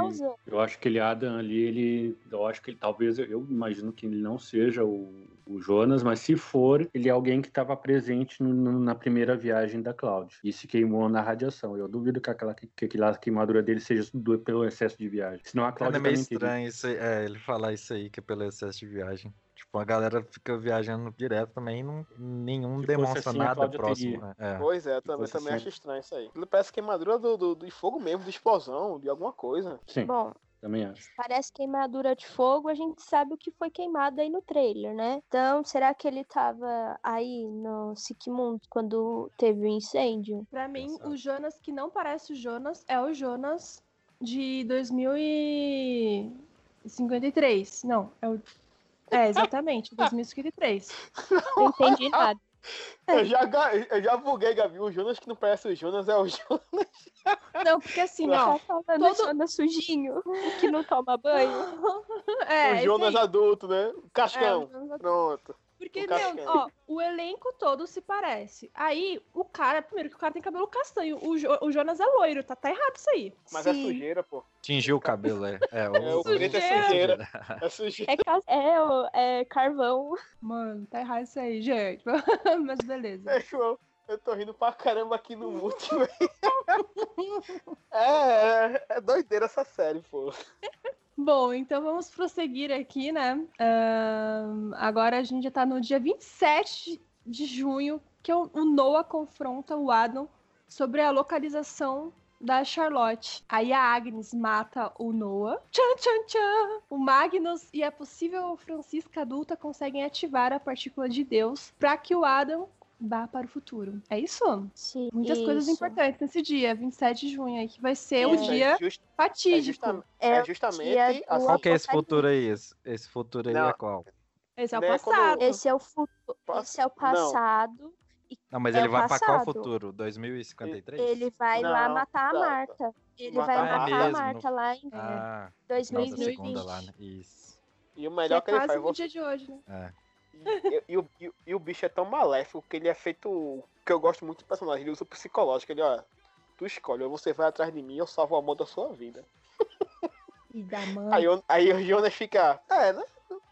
Eu acho que ele, Adam, ali, ele. Eu acho que ele talvez. Eu imagino que ele não seja o, o Jonas, mas se for, ele é alguém que estava presente no- no- na primeira viagem da Cloud. E se queimou na radiação. Eu duvido que aquela, que, que aquela queimadura dele seja do- pelo excesso de viagem. Senão a Cláudia é meio estranho isso aí, é, ele falar isso aí, que é pelo excesso de viagem. Tipo, a galera fica viajando direto também e não, nenhum demonstra assim, nada Cláudia próximo. né? É. Pois é, também, também assim- acho estranho isso aí. Ele parece queimadura do, do, de fogo mesmo, de explosão, de alguma coisa. Sim, Bom, também acho. parece queimadura de fogo, a gente sabe o que foi queimado aí no trailer, né? Então, será que ele tava aí no Sikimundo quando teve o incêndio? Pra mim, o Jonas que não parece o Jonas é o Jonas de 2053. Não, é o. É, exatamente, 2053. Não entendi nada. Eu já, eu já buguei, Gabi. O Jonas que não parece o Jonas é o Jonas. Não, porque assim, ó. Tá falando todo- Jonas sujinho, que não toma banho. É, o esse Jonas aí. adulto, né? O É, o Cascão. Jonas Pronto. Porque, O meu, ó, o elenco todo se parece. Aí, o cara, primeiro que o cara tem cabelo castanho, o, Jo- o Jonas é loiro, tá, tá errado isso aí. Mas é Sim. sujeira, pô. Tingiu o cabelo, é. É, É, o preto é Sujeira. sujeira. É sujeira. É, ca- é, é carvão. Mano, tá errado isso aí, gente. Mas beleza. É, João, eu tô rindo pra caramba aqui no mute, velho. É, é, é doideira essa série, pô. Bom, então vamos prosseguir aqui, né? Ahn, agora a gente já tá no dia 27 de junho, que o, o Noah confronta o Adam sobre a localização da Charlotte. Aí a Agnes mata o Noah. Tchan, tchan, tchan. O Magnus e a possível Francisca adulta conseguem ativar a partícula de Deus para que o Adam vá para o futuro. É isso? Sim, Muitas coisas isso. importantes nesse dia, 27 de junho, aí, que vai ser É. o dia é, just- é, fatídico. justam- É é o justamente a do Qual que é esse futuro aí? Esse, esse futuro aí Não. é qual? Esse é o Né, passado. Esse é o futuro. Esse é o Não. passado. Não, mas É ele o vai pra qual passado. futuro? 2053? Ele vai lá Não, matar a tá, tá. Marta. Ele Matar vai a matar Marta. a É mesmo, Marta lá em Ah, final da 2020. segunda lá, né? Isso. E o Que melhor é que ele quase faz, no você- dia de hoje, né? É. E, e o- e e o bicho é tão maléfico que ele é feito. Que eu gosto muito do personagem. Ele usa o psicológico. Ele, ó, tu escolhe, ou você vai atrás de mim ou salvo o amor da sua vida. E da mãe. Aí, aí o Jonas fica, é, né?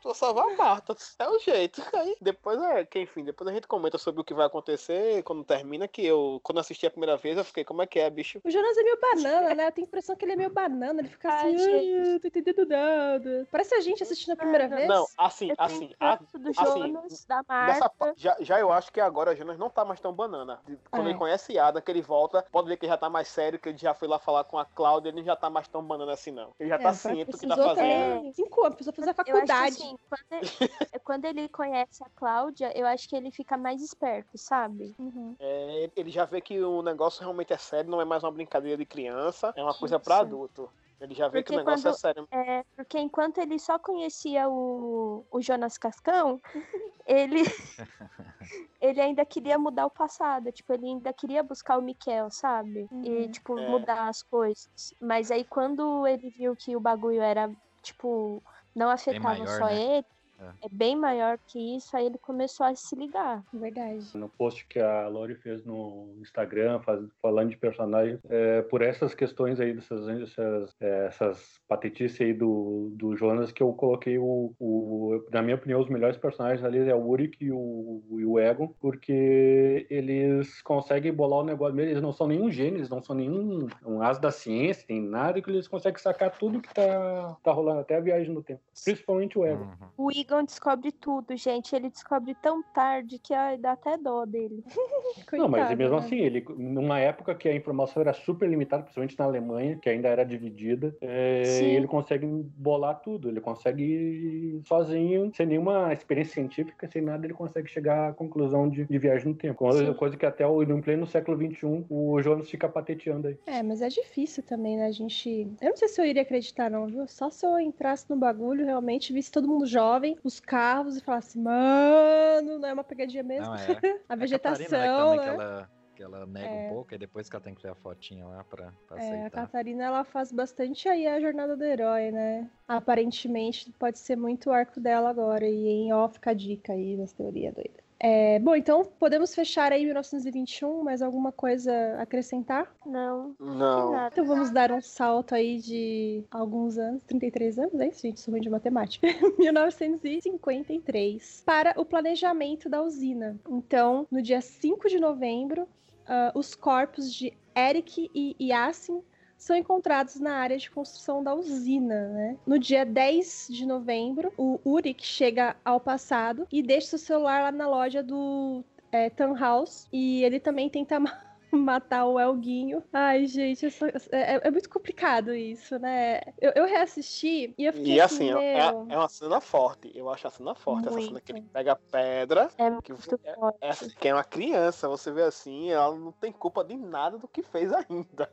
Vou salvar a Marta, é o jeito. Aí depois é, que enfim, depois a gente comenta sobre o que vai acontecer quando termina. Que eu, quando assisti a primeira vez, eu fiquei, como é que é, bicho? O Jonas é meio banana, né? Eu tenho a impressão que ele é meio banana. Ele fica Ai, assim, gente. "Ah, tô entendendo nada. Parece a gente assistindo a primeira vez. Não, assim, Eu tenho assim, a- do assim, Jonas, da Nessa, Marta. já, já eu acho que agora o Jonas não tá mais tão banana. Quando É. ele conhece Ada, que ele volta, pode ver que ele já tá mais sério, que ele já foi lá falar com a Cláudia, ele não já tá mais tão banana assim, não. Ele já É, tá o cara ciente do que tá fazendo. também cinco anos, precisou fazer a faculdade. Assim, quando ele, quando ele conhece a Cláudia, eu acho que ele fica mais esperto, sabe? Uhum. É, ele já vê que o negócio realmente é sério, não é mais uma brincadeira de criança, é uma coisa pra Isso. adulto. Ele já vê que o Porque negócio quando- é sério. É, porque enquanto ele só conhecia o, o Jonas Cascão, ele, ele ainda queria mudar o passado. Tipo, ele ainda queria buscar o Miquel, sabe? E, Uhum. tipo, É. mudar as coisas. Mas aí quando ele viu que o bagulho era, tipo, não afetava maior, só né? ele, é bem maior que isso, aí ele começou a se ligar. Verdade. No post que a Lori fez no Instagram, faz- falando de personagens, é, por essas questões aí, dessas, essas, é, essas patetices aí do, do Jonas, que eu coloquei o, o- na minha opinião, os melhores personagens ali é o Uric e o, e o Egon, porque eles conseguem bolar o negócio, eles não são nenhum gênio, eles não são nenhum um as da ciência, nem nada, que eles conseguem sacar tudo que tá, tá rolando, até a viagem no tempo. Principalmente o Egon. Uhum. O Egon descobre tudo, gente. Ele descobre tão tarde que ai, dá até dó dele. Não, mas Coitado, mesmo né? assim, ele, numa época que a informação era super limitada, principalmente na Alemanha, que ainda era dividida, é, ele consegue bolar tudo. Ele consegue sozinho, sem nenhuma experiência científica, sem nada, ele consegue chegar à conclusão de, de viagem no tempo. Coisa, Sim. coisa que até o, no pleno século XXI o Jonas fica pateteando aí. É, mas é difícil também, né? A gente. Eu não sei se eu iria acreditar, não, viu? Só se eu entrasse no bagulho, realmente, visse todo mundo jovem, os carros, e falasse, mano, não é uma pegadinha mesmo. Não, é. A É a Catarina, né, que vegetação, também né? que ela, que ela nega É. um pouco, e depois que ela tem que ter a fotinha lá pra, pra É, a aceitar. Catarina, ela faz bastante aí a jornada do herói, né? Aparentemente, pode ser muito o arco dela agora. E em off fica a dica aí das teorias doidas. É, bom, então podemos fechar aí 1921, mais alguma coisa a acrescentar? Não, Não. nada. Então vamos dar um salto aí de alguns anos, 33 anos, é isso, gente, sou ruim de matemática. 1953, para o planejamento da usina. Então, no dia 5 de novembro, ah, os corpos de Eric e Yassin são encontrados na área de construção da usina, né? No dia 10 de novembro, o Uric chega ao passado e deixa seu celular lá na loja do é, Tannhaus e ele também tenta ma- matar o Elguinho. Ai, gente, eu sou- é, é muito complicado isso, né? Eu, eu reassisti e eu fiquei E assim, assim, é, é uma cena forte. Eu acho a cena forte. Essa cena que ele Muito. pega a pedra. É Que muito é- forte. É, que é uma criança, você vê assim, ela não tem culpa de nada do que fez ainda.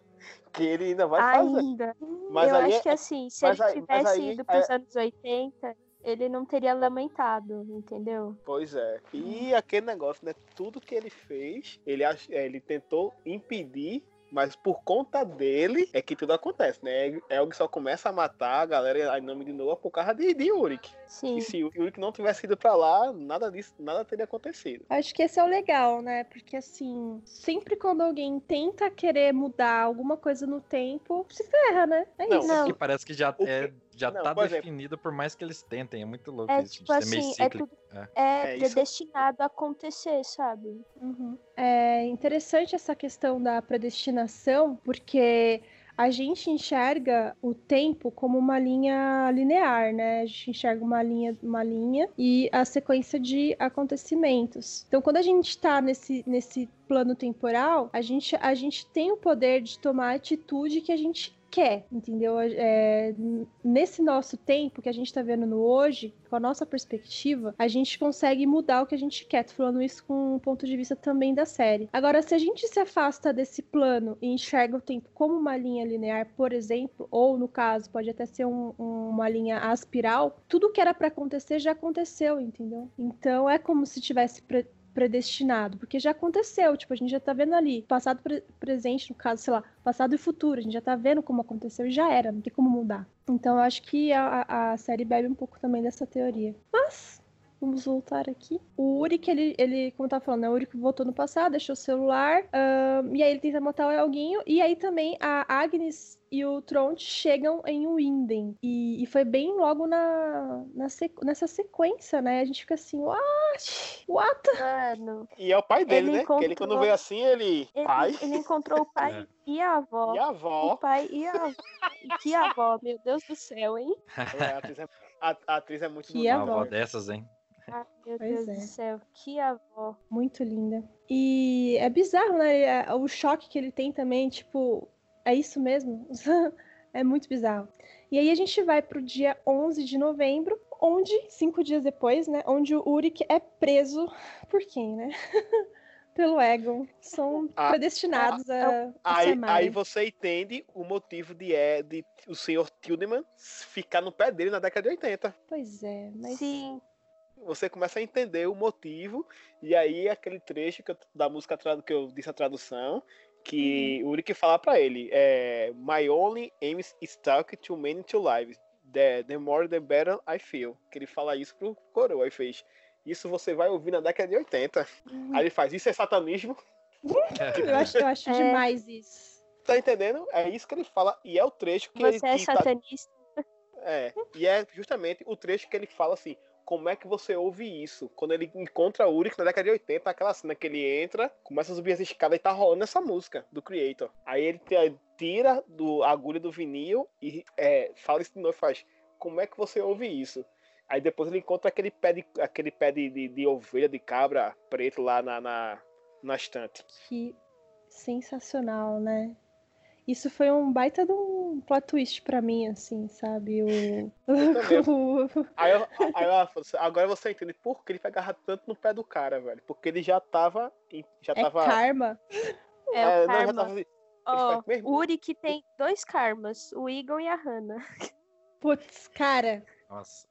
Que ele ainda vai fazer. Ainda. Mas eu acho é- que assim, se mas ele aí- tivesse aí ido é- pros anos 80, ele não teria lamentado, entendeu? Pois é. E aquele negócio, né? Tudo que ele fez, ele, ach- é, ele tentou impedir. Mas por conta dele é que tudo acontece, né? Elg só começa a matar a galera em nome de Noah por causa de, de Uric. Sim. E se o Uric não tivesse ido pra lá, nada disso, nada teria acontecido. Acho que esse é o legal, né? Porque assim, sempre quando alguém tenta querer mudar alguma coisa no tempo, se ferra, né? É Não, isso. Não. Que parece que já, O é, já Não, tá por exemplo- definido por mais que eles tentem. É muito louco É isso tipo de ser meio assim, é cíclico. tudo É. é, É, predestinado a acontecer, sabe? Uhum. É interessante essa questão da predestinação, porque a gente enxerga o tempo como uma linha linear, né? A gente enxerga uma linha, uma linha e a sequência de acontecimentos. Então, quando a gente está nesse, nesse plano temporal, a gente, a gente tem o poder de tomar a atitude que a gente quer, entendeu? É, nesse nosso tempo que a gente tá vendo no hoje, com a nossa perspectiva, a gente consegue mudar o que a gente quer. Tô falando isso com um ponto de vista também da série. Agora, se a gente se afasta desse plano e enxerga o tempo como uma linha linear, por exemplo, ou no caso, pode até ser um- um- uma linha aspiral, tudo que era pra acontecer já aconteceu, entendeu? Então é como se tivesse pre- predestinado, porque já aconteceu, tipo, a gente já tá vendo ali, passado, pre- presente, no caso, sei lá, passado e futuro, a gente já tá vendo como aconteceu e já era, não tem como mudar. Então eu acho que a, a- série bebe um pouco também dessa teoria. Mas, vamos voltar aqui. O Uric, ele, ele como eu tava falando, né, o Uric voltou no passado, deixou o celular, ahn, e aí ele tenta matar o Elguinho, e aí também a Agnes e o Tront chegam em Winden. E, e foi bem logo na, na sequ- nessa sequência, né? A gente fica assim, what? What? Mano, E é o pai dele, Ele né? Que ele quando encontrou- vê assim, ele. ele, Pai ele encontrou o pai É. e a avó. e a O avó. pai e a avó. E que avó, meu Deus do céu, hein? É, a, atriz é, a- a atriz é muito Que. Uma avó. avó dessas, hein? Ai, meu Pois Deus é. do céu, que avó. Muito linda. E é bizarro, né? É- O choque que ele tem também, tipo, é isso mesmo? é muito bizarro. E aí a gente vai pro dia 11 de novembro, onde, cinco dias depois, né? Onde o Uric é preso por quem, né? Pelo Egon. São Ah, predestinados a, a se Aí, amarem. aí você entende o motivo de, é, de o senhor Tildeman ficar no pé dele na década de 80. Pois é, mas... Sim, Você começa a entender o motivo, e aí aquele trecho que eu- da música que eu disse a tradução, que Uhum. o Uric fala pra ele, é, My only aim is talk to many to lives. The, the more the better I feel. Que ele fala isso pro coroa. Aí fez. Isso você vai ouvir na década de 80. Aí ele faz, isso é satanismo. Eu acho, eu acho É. demais isso. Tá entendendo? É isso que ele fala. E é o trecho que ele Você é que tá- satanista? É, e é justamente o trecho que ele fala assim: como é que você ouve isso? Quando ele encontra a Uric na década de 80, aquela cena que ele entra, começa a subir as escadas e tá rolando essa música do Creator. Aí ele te- tira do, a agulha do vinil e é, fala isso de novo e faz: como é que você ouve isso? Aí depois ele encontra aquele pé de, aquele pé de, de, de ovelha, de cabra preto lá na, na, na estante. Que sensacional, né? Isso foi um baita de um plot twist pra mim, assim, sabe? O... o- Aí, eu, aí eu, agora você entende por que ele agarrar tanto no pé do cara, velho. Porque ele já tava. Já É tava. karma. É, É, o não, já karma. tava "Meu irmão." o Uri que tem dois karmas, o Egon e a Hannah. Putz, cara, Nossa.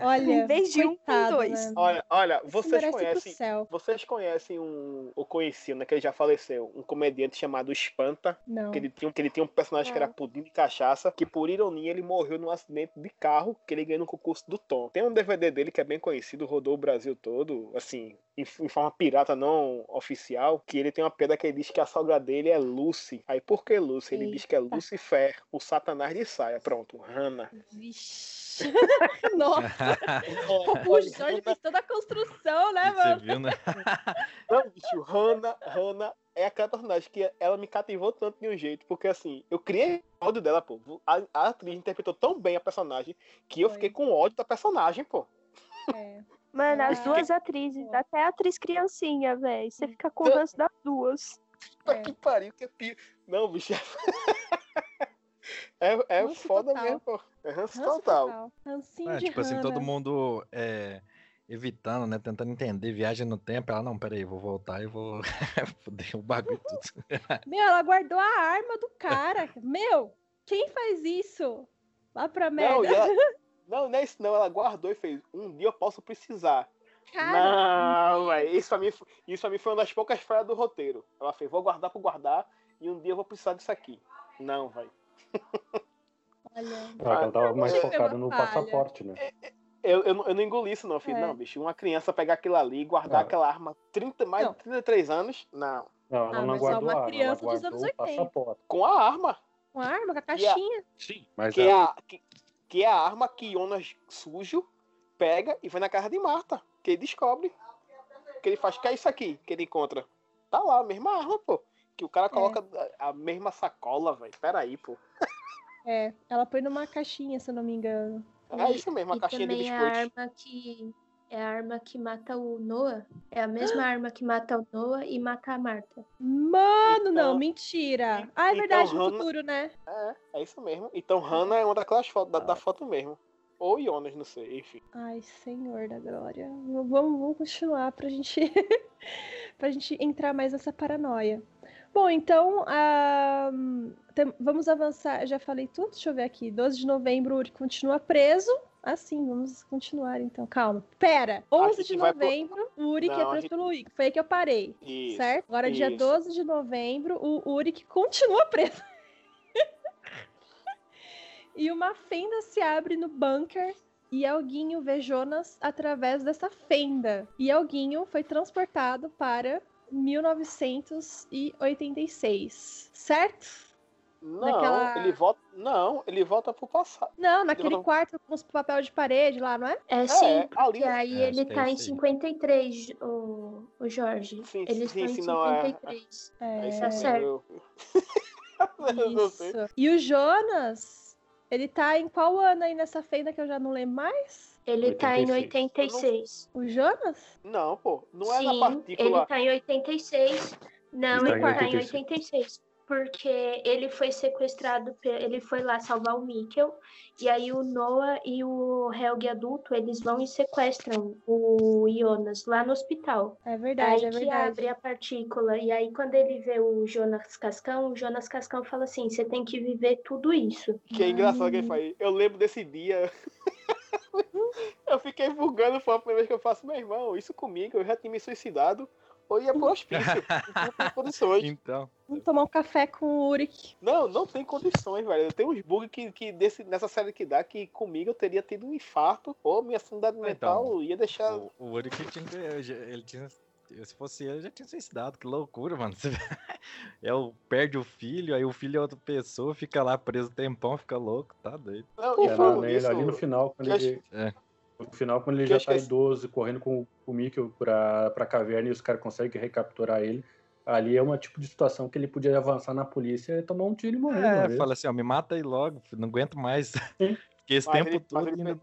olha. Em vez de um, tem dois. né? Olha, olha, vocês conhecem. céu. Vocês conhecem um. Ou conheciam, né? Que ele já faleceu. Um comediante chamado Espanta. Não. Que ele tinha, que ele tinha um personagem que era pudim de cachaça. Que por ironia ele morreu num acidente de carro que ele ganhou no concurso do Tom. Tem um DVD dele que é bem conhecido, rodou o Brasil todo, assim, em, em forma pirata, não oficial. Que ele tem uma pedra que ele diz que a sogra dele é Lucy. Aí por que Lucy? Ele diz que é Eita. Lucifer, o satanás de saia. Pronto, Hannah. Vixe. Nossa, o Jorge fez toda a construção, né, Você mano? viu, né? Não, bicho, Hannah, Hannah é aquela personagem que ela me cativou tanto de um jeito, porque assim, eu criei ódio dela, pô. A, a atriz interpretou tão bem a personagem que eu Foi. fiquei com ódio da personagem, pô. É. Mano, as duas atrizes, Pô. até a atriz criancinha, velho. Você fica com Eu- ranço das duas. Puta É. que pariu, que é pior. Não, bicho. É, é Ranço foda total. mesmo, pô. É ranço Ranço total. total. Rancinho É, de tipo assim, todo Hannah. mundo é, evitando, né? Tentando entender, viagem no tempo. Ela, não, peraí, vou voltar e vou foder o bagulho tudo. Meu, ela guardou a arma do cara. Meu, quem faz isso? Vá pra merda. Não, ela- não, não é isso não. Ela guardou e fez. Um dia eu posso precisar. Cara, Não, velho. Isso pra mim, foi- isso pra mim foi uma das poucas falhas do roteiro. Ela fez, vou guardar por guardar e um dia eu vou precisar disso aqui. Não, velho. Olha. Ah, ela tava mais focada no falha. passaporte, né? Eu, eu, não- eu não engoli isso, não, filho. É. Não, bicho. Uma criança pegar aquilo ali e guardar Ah. aquela arma 30, mais Não. de 33 anos. Não. Não, ela Ah, não guardou uma arma, criança ela dos anos o 80. passaporte. Com a arma. Com a arma, com a E a- caixinha. Sim, mas Que é, ela- a, que, que é a arma que Jonas sujo pega e vai na casa de Marta. Que ele descobre. Que ele faz, que é isso aqui que ele encontra? Tá lá, a mesma arma, pô. Que o cara coloca a, a mesma sacola, velho. Pera aí, pô. É, ela põe numa caixinha, se eu não me engano. É isso mesmo, a e caixinha de também é a arma que é a arma que mata o Noah. É a mesma arma que mata o Noah e mata a Marta. Mano, não, Então- mentira. Ah, é então, verdade, no Hannah- futuro, né? É, é isso mesmo. Então Hannah é uma daquelas fotos, da, da foto mesmo. Ou Jonas, não sei, enfim. Ai, senhor da glória. Vamos, vamos continuar pra gente, pra gente entrar mais nessa paranoia. Bom, então, ah, tem- vamos avançar. Já falei tudo? Deixa eu ver aqui. 12 de novembro, o Uri continua preso. Ah, sim, vamos continuar então. Calma. Pera. 11 de vai pro- novembro, o Uri que é preso gente- pelo Igor. Foi aí que eu parei. Isso, certo? Agora, dia isso. 12 de novembro, o Uri que continua preso. e uma fenda se abre no bunker e Elguinho vê Jonas através dessa fenda. E Elguinho foi transportado para 1986, certo? Não, Naquela- ele volta. Não, ele volta pro passado. Não, naquele não- quarto com os papel de parede lá, não é? É sim, ali- porque aí É, ele é tá em isso aí. 53, o, o Jorge. Sim, Eles sim, sim, em não, é- 53. É isso Tá certo. eu- eu não sei. Isso. E o Jonas, ele tá em qual ano aí nessa fenda que eu já não lembro mais? Ele tá em 86. 86. O Jonas? Não, pô, não é na Sim, partícula. ele tá em 86. Não, Ele ele tá em tá em 86. 86. Porque ele foi sequestrado, ele foi lá salvar o Mikkel, e aí o Noah e o Helg adulto, eles vão e sequestram o Jonas lá no hospital. É verdade, aí é que verdade. abre a partícula, e aí quando ele vê o Jonas Cascão, o Jonas Cascão fala assim, você tem que viver tudo isso. Que é engraçado que ele faz. Eu lembro desse dia. eu fiquei vulgando, foi a primeira vez que eu faço, meu irmão, isso comigo, eu já tinha me suicidado. ou ia pro hospício. não tem condições. Então, Vamos tomar um café com o Uric. Não, não tem condições, velho. Tem uns bugs que, que desse, nessa série que dá que comigo eu teria tido um infarto ou minha sanidade Então, mental ia deixar. o, o Uric tinha eu Ele tinha. Se fosse ele, já tinha suicidado. Que loucura, mano. Você- É o, perde o filho, aí o filho é outra pessoa, fica lá preso tempão, fica louco, tá doido. Não, Pô, e É, na- nele, nisso, ali no final, quando eu ele. É. No final, quando ele Que eu já tá esqueci- idoso, correndo com o Mikkel pra, pra caverna e os caras conseguem recapturar ele, ali é uma tipo de situação que ele podia avançar na polícia e tomar um tiro e morrer. É, fala assim, ó, me mata aí logo, não aguento mais. Sim. Porque esse Mas tempo ele- todo ele ainda-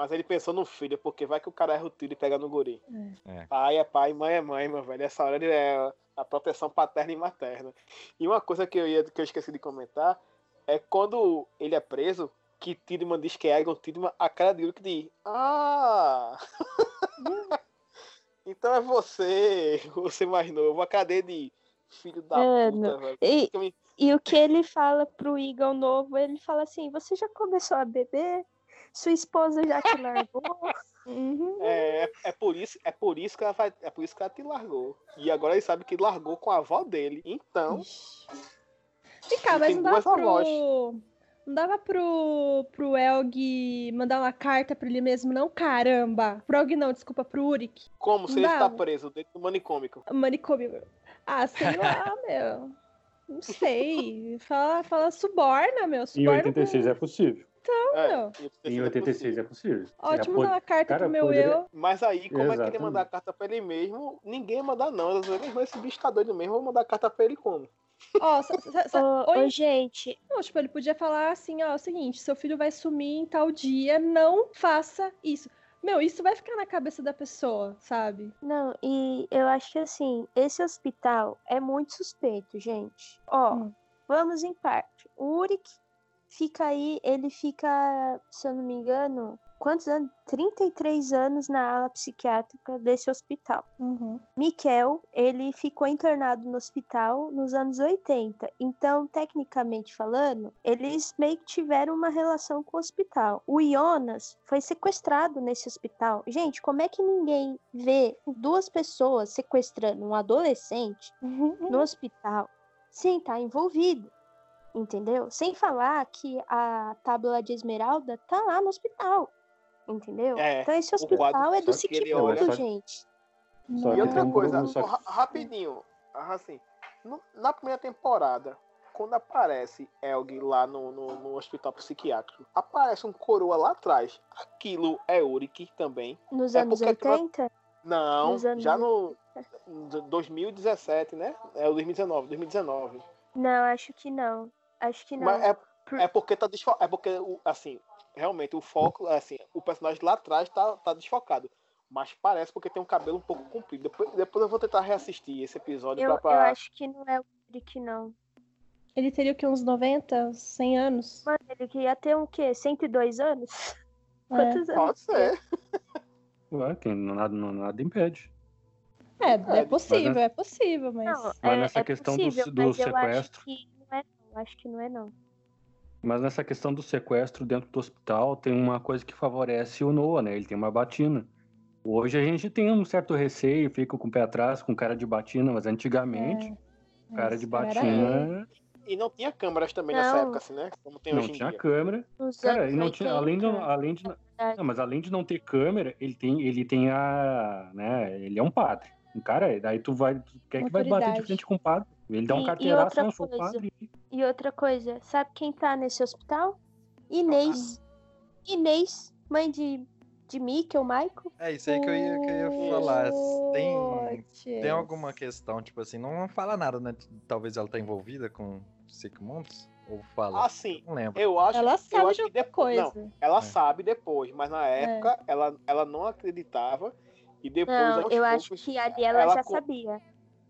Mas ele pensou no filho, porque vai que o cara erra o tiro e pega no guri. É. Pai é pai, mãe é mãe, meu velho. Essa hora ele é a proteção paterna e materna. E uma coisa que eu, ia, que eu esqueci de comentar é quando ele é preso, que Tidman diz que é Egon Tidman, a cara de que diz: Ah! então é você, você mais novo. A cadeia de filho da É, puta, velho. E, e o que ele fala pro Eagle novo, ele fala assim: Você já começou a beber? Sua esposa já te largou? Uhum. É, é por isso, é por isso que ela vai, é por isso que ela te largou. E agora ele sabe que largou com a avó dele. Então, Ixi. Cá, mas não dava avós. pro. Não dava pro, pro Elg mandar uma carta pra ele mesmo, não? Caramba! Pro Elg não, desculpa, pro Uric. como se Não ele está preso dentro do manicômio? Manicômio. Ah, sei lá, meu. Não sei. Fala, fala suborna, meu. Em Suborna 86 é possível. É, Não. Em 86 é possível. Ótimo Já dar uma carta cara, pro meu poderia- eu. Mas aí, como é que ele ia Exatamente. mandar a carta pra ele mesmo? Ninguém ia mandar, não. Falei, "Mas Esse bicho tá doido mesmo, vou mandar a carta pra ele como? Ó, ô, gente, Não, tipo, ele podia falar assim, ó, é o seguinte, seu filho vai sumir em tal dia, não faça isso. Meu, isso vai ficar na cabeça da pessoa, sabe? não, e eu acho que assim, esse hospital é muito suspeito, gente. Ó, Hum. vamos em parte. O Uric fica aí, ele fica, se eu não me engano, quantos anos? 33 anos na ala psiquiátrica desse hospital. Miquel, ele ficou internado no hospital nos anos 80. Então, tecnicamente falando, eles meio que tiveram uma relação com o hospital. O Jonas foi sequestrado nesse hospital. Gente, como é que ninguém vê duas pessoas sequestrando um adolescente no hospital sem estar envolvido? Entendeu? Sem falar que a tábua de esmeralda tá lá no hospital. Entendeu? É, então esse hospital é do Siquemundo, gente. Só E outra um coisa, só rapidinho, assim, no- na primeira temporada, quando aparece Elg lá no, no, no hospital psiquiátrico, aparece um coroa lá atrás. Aquilo é Uric também. Nos É anos porque aquilo- 80? Não, Nos anos já no do- 2017, né? É o 2019, 2019. Não, acho que não. Acho que não. Mas é, Por- é porque tá desfocado. É porque, o- assim, realmente o foco, assim, o personagem lá atrás tá, tá desfocado. Mas parece porque tem um cabelo um pouco comprido. Depois, depois eu vou tentar reassistir esse episódio eu, pra. pra- eu acho que não é o Rick, não. Ele teria o que, uns 90, 100 anos? Mano, ele queria ter um quê? 102 anos? É. Quantos anos? Pode ser. Ué, quem, nada, nada impede. É, É, é possível, é possível, mas. Não, Mas é, nessa é questão do- possível, do mas eu sequestro- acho que. Acho que não é não. Mas nessa questão do sequestro dentro do hospital, tem uma coisa que favorece o Noah, né? Ele tem uma batina. Hoje a gente tem um certo receio, fica com o pé atrás, com cara de batina, mas antigamente, É, cara de batina E não tinha câmeras também nessa Não. época, assim, né? Como tem não hoje em tinha dia. câmera. Cara, e não tinha, além de, 80, além de, não, mas além de não ter câmera, ele tem, ele tem a, né? Ele é um padre. Um cara, daí tu vai, tu quer que vai bater de frente com o padre? Ele dá E- um e carteiraço, outra não, sou coisa. padre. E outra coisa, sabe quem tá nesse hospital? Inês. Inês, mãe de, de Mikkel, Michael. É isso aí que eu ia, que eu ia falar. Tem, tem alguma questão, tipo assim, não fala nada, né? Talvez ela tá envolvida com Sigmunds? Ou fala? Assim, não lembro. eu acho, Ela eu sabe acho de que depois. Não, coisa. ela É. sabe depois, mas na época ela, ela não acreditava. E depois. Não, eu acho poucos, que ali ela, ela já co- sabia.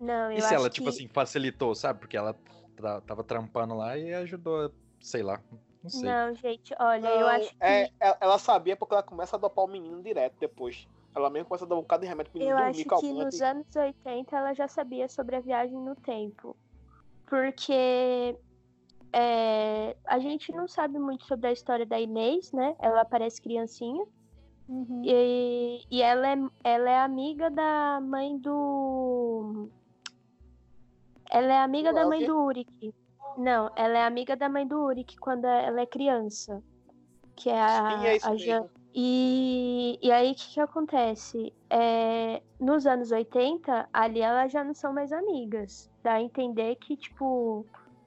Não, eu E se acho ela, que... tipo assim, facilitou, sabe? Porque ela tra- tava trampando lá e ajudou, sei lá. Não sei. Não, gente, olha, eu Não, acho que... é, ela- sabia porque ela começa a dopar o menino direto depois. Ela mesmo começa a dar um bocado de remédio pro Eu menino acho dormir que nos anos 80 ela já sabia sobre a viagem no tempo. Porque é, a gente não sabe muito sobre a história da Inês, né? Ela parece criancinha. Uhum. E, e ela, é, ela é amiga da mãe do. Ela é amiga da mãe do Uric. Não, ela é amiga da mãe do Uric quando ela é criança. Que é a, Sim, é a Jan-. E, e aí, o que, que acontece? É, nos anos 80, ali elas já não são mais amigas. Dá a entender que, tipo,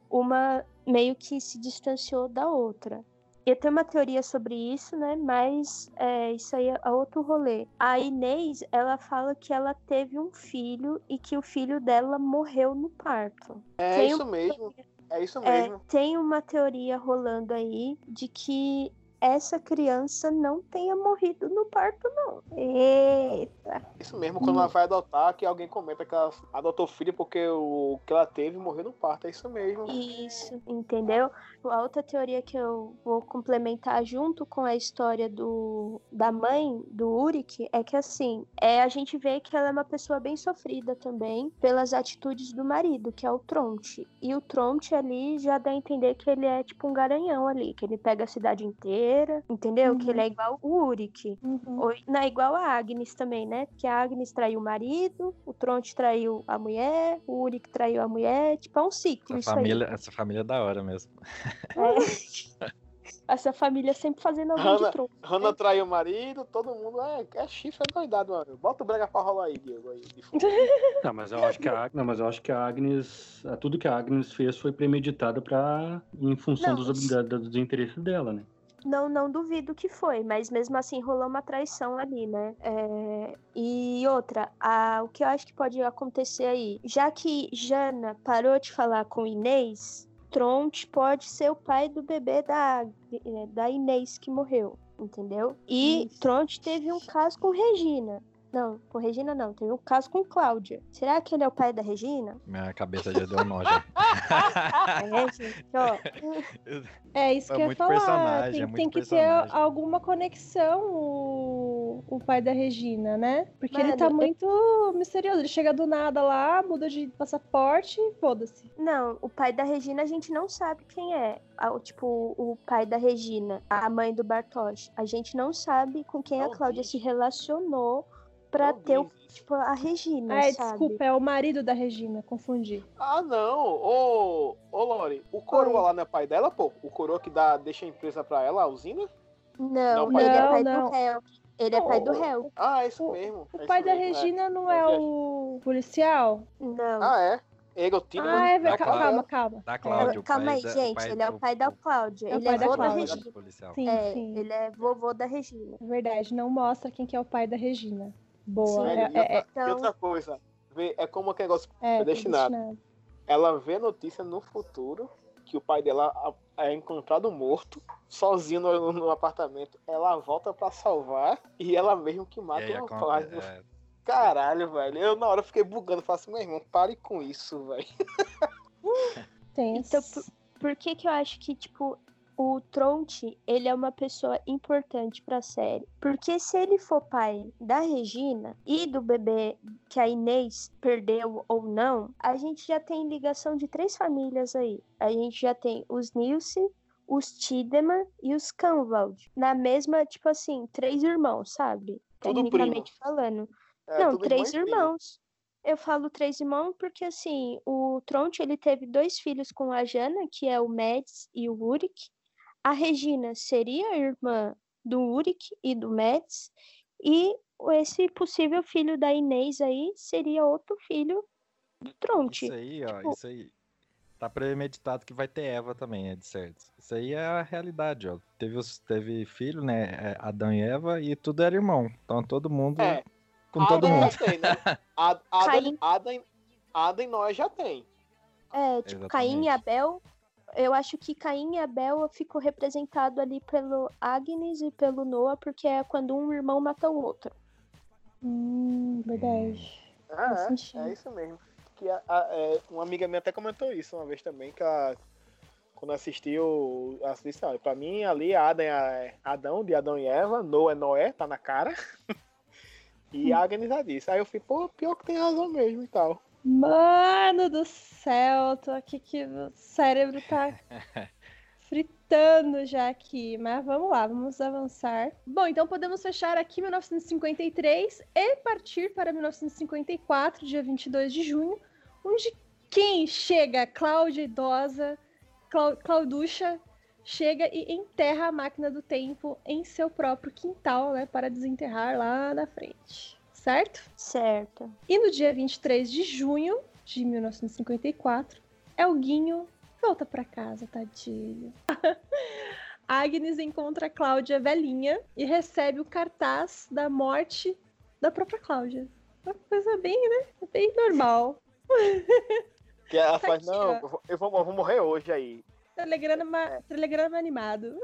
uma meio que se distanciou da outra. Eu tenho uma teoria sobre isso, né? Mas é, isso aí é outro rolê. A Inês, ela fala que ela teve um filho e que o filho dela morreu no parto. É Tem isso um- mesmo. É isso É, mesmo. tem uma teoria rolando aí de que essa criança não tenha morrido no parto, não. Eita. Isso mesmo, quando ela vai adotar, que alguém comenta que ela adotou filho porque o que ela teve morreu no parto. É isso mesmo. Isso, entendeu? A outra teoria que eu vou complementar junto com a história do, da mãe do Uric é que assim, é, a gente vê que ela é uma pessoa bem sofrida também pelas atitudes do marido, que é o Tronte. E o Tronte ali já dá a entender que ele é tipo um garanhão ali, que ele pega a cidade inteira, entendeu? Que Uhum. ele é igual o Uric. Uhum. Ou- Não, é igual a Agnes também, né? Porque a Agnes traiu o marido, o Tronte traiu a mulher, o Uric traiu a mulher. Tipo, é um ciclo Essa isso aí. família, essa família é da hora mesmo. É. Essa família sempre fazendo alguém de Hannah- tronco. Hannah traiu o marido, todo mundo é, é chifre, é doidado, mano. Bota o brega pra rolar aí, Diego. Aí, de. Não, mas eu acho que a, não, mas eu acho que a Agnes, a- tudo que a Agnes fez foi premeditado para em função Não, dos, da- dos interesses dela, né? Não, não duvido que foi, mas mesmo assim rolou uma traição ali, né? É, E outra, a... o que eu acho que pode acontecer aí, já que Jana parou de falar com Inês, Tronte pode ser o pai do bebê da, eh, da Inês que morreu, entendeu? E Isso. Tronte teve um caso com Regina. Não, com Regina não, teve um caso com Cláudia. Será que ele é o pai da Regina? Minha cabeça já deu um nó já. É, gente, ó. É isso É que eu ia muito falar. Tem, é muito tem que personagem. ter alguma conexão o, o pai da Regina, né? Porque ele tá Mano, eu- muito misterioso. Ele chega do nada lá, muda de passaporte e foda-se. Não, o pai da Regina a gente não sabe quem é. Ah, o- Tipo, o pai da Regina, a mãe do Bartosz. A gente não sabe com quem a Cláudia se relacionou pra Não ter o, tipo, a Regina, Ah, sabe? desculpa, é o marido da Regina, confundi. Ah, não. Ô, ô Lore, o coroa Oi. lá não é pai dela, pô? O coroa que dá, deixa a empresa pra ela, a usina? Não, Não, ele é pai Não, do réu. Ele é pai do réu. Ah, é isso mesmo. O é pai da mesmo, é. Regina não Eu é o policial? Não. Ah, é? Egotino. Ah, é. Da Calma, Cláudia. calma. Da Cláudia, Calma aí, gente. ele é o pai da Cláudia. É ele é da vô da. Regina. policial. Sim, É, sim. ele é vovô da Regina. É verdade, não mostra quem que é o pai da Regina. Boa. Sim. É, E outra, é, é, e Então- outra coisa, vê, é como aquele negócio é, predestinado. predestinado. Ela vê notícia no futuro que o pai dela a- é encontrado morto, sozinho no, no apartamento. Ela volta pra salvar e ela mesmo que E mata o rapaz. é, Caralho, velho. Eu na hora fiquei bugando. Falei assim, meu irmão, pare com isso, velho. Tem Então, por, por que que eu acho que, tipo, o Tronte, ele é uma pessoa importante pra série? Porque se ele for pai da Regina e do bebê que a Inês perdeu ou não, a gente já tem ligação de três famílias aí. A gente já tem os Nilce, os Tiedemann e os Canvald. Na mesma, tipo assim, três irmãos, sabe? Tudo Tecnicamente falando. É, Não, três irmão e primo. irmãos. Eu falo três irmãos porque, assim, o Tronte, ele teve dois filhos com a Jana, que é o Mads e o Uric. A Regina seria a irmã do Uric e do Mads. E esse possível filho da Inês aí seria outro filho do Tronte. Isso aí, ó, Tipo- isso aí. Tá premeditado que vai ter Eva também, é de certo. Isso aí é a realidade, ó. Teve, os, teve filho, né? é, Adão e Eva, e tudo era irmão. Então todo mundo É, com todo Adam mundo. já tem, né? Ad- Adam, Caim. Adam, Adam e Noé já tem. É, tipo, Caim e Exatamente. Abel. Eu acho que Caim e Abel ficou representado ali pelo Agnes e pelo Noah, porque é quando um irmão mata o outro. Hum, verdade. Faz É, é, é isso mesmo. Que a- a- é, uma amiga minha até comentou isso uma vez também, que ela, quando assistiu, disse, olha, pra mim ali Adam é Adão, de Adão e Eva, Noé é Noé, tá na cara. e a Agnes já disse. Aí eu fui, pô, pior que tem razão mesmo e tal. Mano do céu, tô aqui que o cérebro tá fritando já aqui. Mas vamos lá, vamos avançar. Bom, então podemos fechar aqui 1953 e partir para 1954, dia 22 de junho, onde Quem chega? Cláudia idosa, Clau- Clauducha chega e enterra a máquina do tempo em seu próprio quintal, né, para desenterrar lá na frente. Certo? Certo. E no dia 23 de junho de 1954, Elguinho volta pra casa, tadinho. Agnes encontra a Cláudia velhinha e recebe o cartaz da morte da própria Cláudia. Uma coisa bem, né? Bem normal. Que ela Tá faz, aqui, não, ó. eu vou, eu vou- eu vou morrer hoje aí. Telegrama, telegrama animado.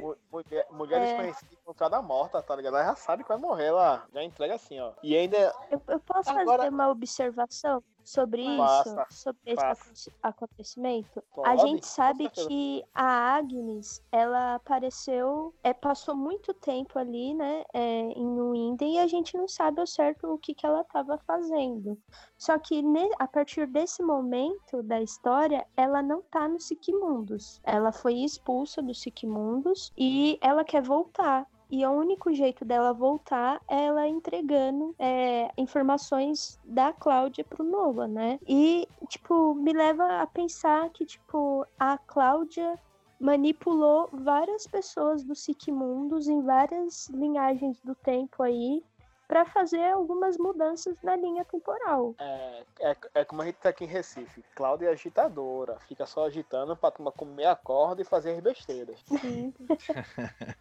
Mu- Mulher, mulher É. desconhecida encontrada morta, tá ligado? Ela já sabe que vai morrer, ela já entrega assim, ó. E ainda Eu, eu posso Agora- fazer uma observação sobre Faça, isso, sobre esse faça. aconte- acontecimento? A gente sabe que a Agnes, ela apareceu, é, passou muito tempo ali, né, é, em Winden e a gente não sabe ao certo o que, que ela estava fazendo. Só que ne- a partir desse momento da história, ela não tá no Siquimundus. Ela foi expulsa do Siquimundus e ela quer voltar. E o único jeito dela voltar é ela entregando é, informações da Cláudia pro Noah, né? E, tipo, me leva a pensar que, tipo, a Cláudia manipulou várias pessoas do Siquimundus em várias linhagens do tempo aí para fazer algumas mudanças na linha temporal. é, é, é como a gente tá aqui em Recife. Cláudia é agitadora, fica só agitando pra tomar comer a corda e fazer as besteiras.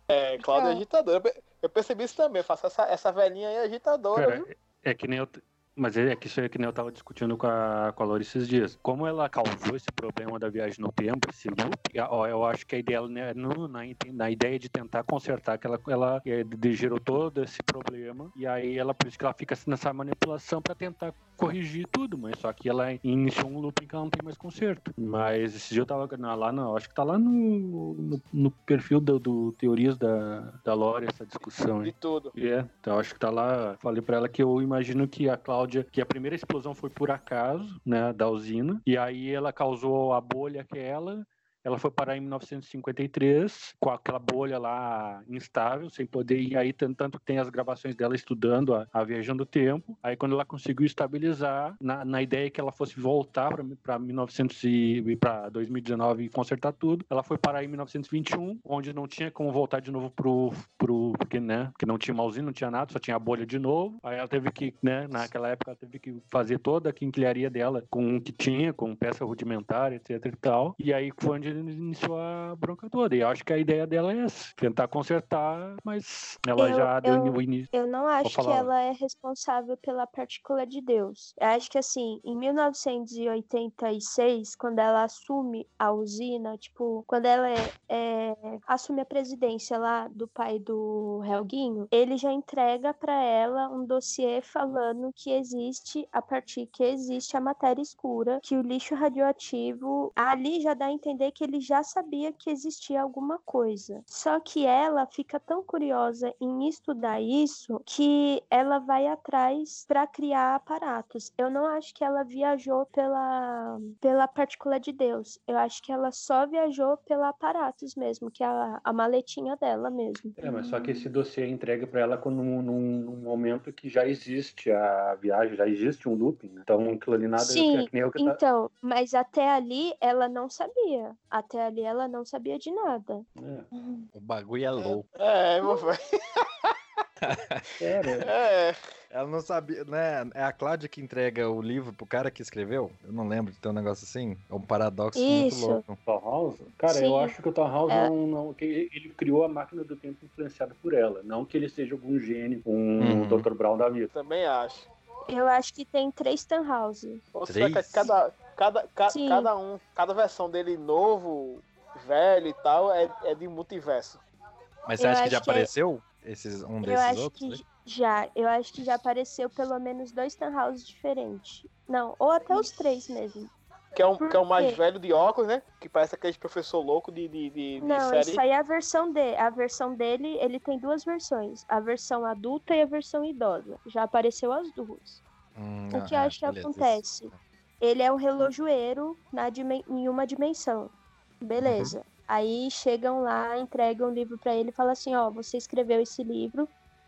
É, Cláudia é É. agitadora. Eu pe- Eu percebi isso também, eu faço essa, essa velhinha aí agitadora? Cara, é que nem eu. Mas é que isso é que nem eu tava discutindo com a, com a Laura esses dias. Como ela causou esse problema da viagem no tempo, esse loop, eu acho que a ideia né, no- na, na ideia de tentar consertar, que ela, ela de- gerou todo esse problema, e aí ela, por isso que ela fica assim nessa manipulação para tentar corrigir tudo, mas só que ela iniciou um looping que ela não tem mais conserto. Mas esse dia eu tava lá, no, acho que tá lá no, no, no perfil do, do Teorias da, da Lore, essa discussão. De hein? tudo. É, então acho que tá lá. Falei pra ela que eu imagino que a Cláudia, que a primeira explosão foi por acaso, né, da usina, e aí ela causou a bolha aquela. Ela foi parar em 1953 com aquela bolha lá instável, sem poder. E aí, tanto, que tem as gravações dela estudando a, a Viajando do Tempo. Aí, quando ela conseguiu estabilizar, na, na ideia que ela fosse voltar para 1900 e para 2019 e consertar tudo, ela foi parar em 1921, onde não tinha como voltar de novo pro. pro porque, né? Porque não tinha usina, não tinha nada, só tinha a bolha de novo. Aí ela teve que, né? Naquela época, ela teve que fazer toda a quinquilharia dela com o que tinha, com peça rudimentar, etc e tal. E aí foi onde iniciou a bronca toda. E eu acho que a ideia dela é essa: tentar consertar, mas ela Eu- já deu eu- o início. Eu não acho que ela é responsável pela partícula de Deus. Eu acho que assim, em 1986, quando ela assume a usina, tipo, quando ela é, é, assume a presidência lá do pai do Helguinho, ele já entrega pra ela um dossiê falando que existe, a partir que existe a matéria escura, que o lixo radioativo ali já dá a entender que ele já sabia que existia alguma coisa. Só que ela fica tão curiosa em estudar isso que ela vai atrás para criar aparatos. Eu não acho que ela viajou pela pela partícula de Deus. Eu acho que ela só viajou pela aparatos mesmo, que é a, a maletinha dela mesmo. É, mas só que esse dossiê é entregue para ela quando, num, num- num momento que já existe a viagem, já existe um looping. né? Então aquilo ali nada Sim, é que nem eu que tá... Então, mas até ali ela não sabia. Até ali ela não sabia de nada. É, O bagulho é louco. É, meu velho. sério. É. Ela não sabia, né? É a Cláudia que entrega o livro pro cara que escreveu? Eu não lembro de ter um negócio assim. É um paradoxo Isso. muito louco. Tom House? Cara, Sim. eu acho que o Tom House É. não, não- que ele criou a máquina do tempo influenciado por ela. Não que ele seja algum gênio, um Uhum. Dr. Brown da vida. Também acho. Eu acho que tem três Tannhauser. Ou será que Três? cada, cada, ca- cada um, cada versão dele novo, velho e tal, é, é de multiverso. Mas você Eu acha que já que é- apareceu esses, um Eu desses acho outros? que aí? já. Eu acho que já apareceu pelo menos dois Tannhauser diferentes. Não, ou até os três mesmo. Que é, um, que é o mais velho de óculos, né? Que parece aquele professor louco de, de, de, de Não, série. isso aí é a versão dele. A versão dele, ele tem duas versões. A versão adulta e a versão idosa. Já apareceu as duas. Hum, O que eu ah, acho que beleza, acontece? Ele é um relojoeiro na em uma dimensão. Beleza. Uhum. Aí chegam lá, entregam o livro pra ele e falam assim: ó, você escreveu esse livro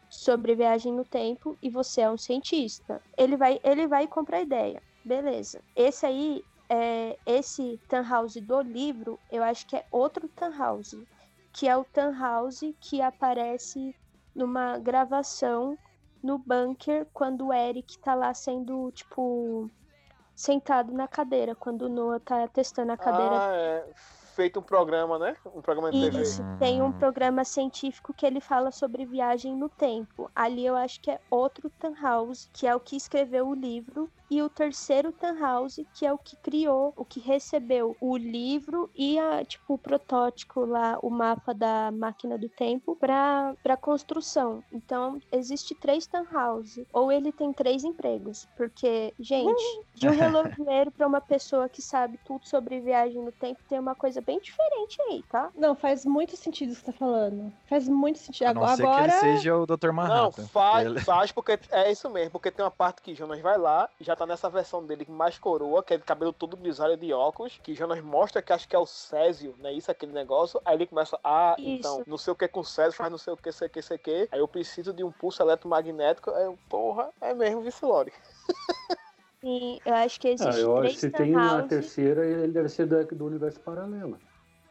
sobre viagem no tempo e você é um cientista. Ele vai, ele vai e compra a ideia. Beleza. Esse aí é, esse Tannhaus do livro, eu acho que é outro Tannhaus, que é o Tannhaus que aparece numa gravação no bunker quando o Eric tá lá sendo, tipo, sentado na cadeira, quando o Noah tá testando a cadeira. Ah, é. Feito um programa, né? Um programa de TV. Isso, tem um programa científico que ele fala sobre viagem no tempo. Ali eu acho que é outro Tannhaus, que é o que escreveu o livro, e o terceiro Tannhaus, que é o que criou, o que recebeu o livro e a, tipo, o protótipo lá, o mapa da máquina do tempo para para construção. Então, existe três Tannhaus, ou ele tem três empregos, porque, gente, de um relojoeiro para uma pessoa que sabe tudo sobre viagem no tempo, tem uma coisa bem diferente aí, tá? Não, faz muito sentido o que você tá falando. Faz muito sentido. A não ser Agora. que ele seja o Dr. Não, Manhattan. faz, Ele- faz porque é isso mesmo, porque tem uma parte que Jonas vai lá, já tá nessa versão dele mais coroa, que é de cabelo todo grisalho de óculos, que Jonas mostra que acho que é o Césio, né? Isso, aquele negócio. Aí ele começa, ah, Isso. então, não sei o que com Césio, faz não sei o que, sei o que, sei o que. Aí eu preciso de um pulso eletromagnético. Aí eu, porra, é mesmo, Vicilore. E eu acho que Ah, existe eu acho três que se tem uma terceira, ele deve ser da- do universo paralelo.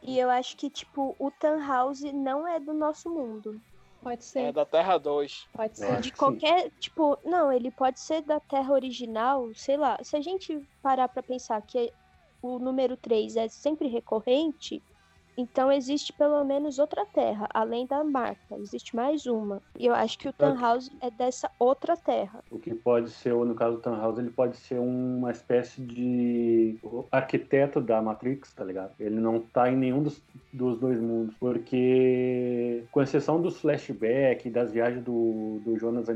E eu acho que, tipo, o Tannhaus não é do nosso mundo. Pode É ser, da Terra 2. pode Eu ser. acho De que sim. qualquer, tipo, não, ele pode ser da Terra original, sei lá. Se a gente parar pra pensar que o número 3 é sempre recorrente, então existe pelo menos outra Terra, além da marca. Existe mais uma. E eu acho que o Tannhaus é dessa outra Terra. O que pode ser, no caso do Tannhaus, ele pode ser uma espécie de arquiteto da Matrix, tá ligado? Ele não tá em nenhum dos, dos dois mundos, porque com exceção dos flashbacks, das viagens do, do Jonas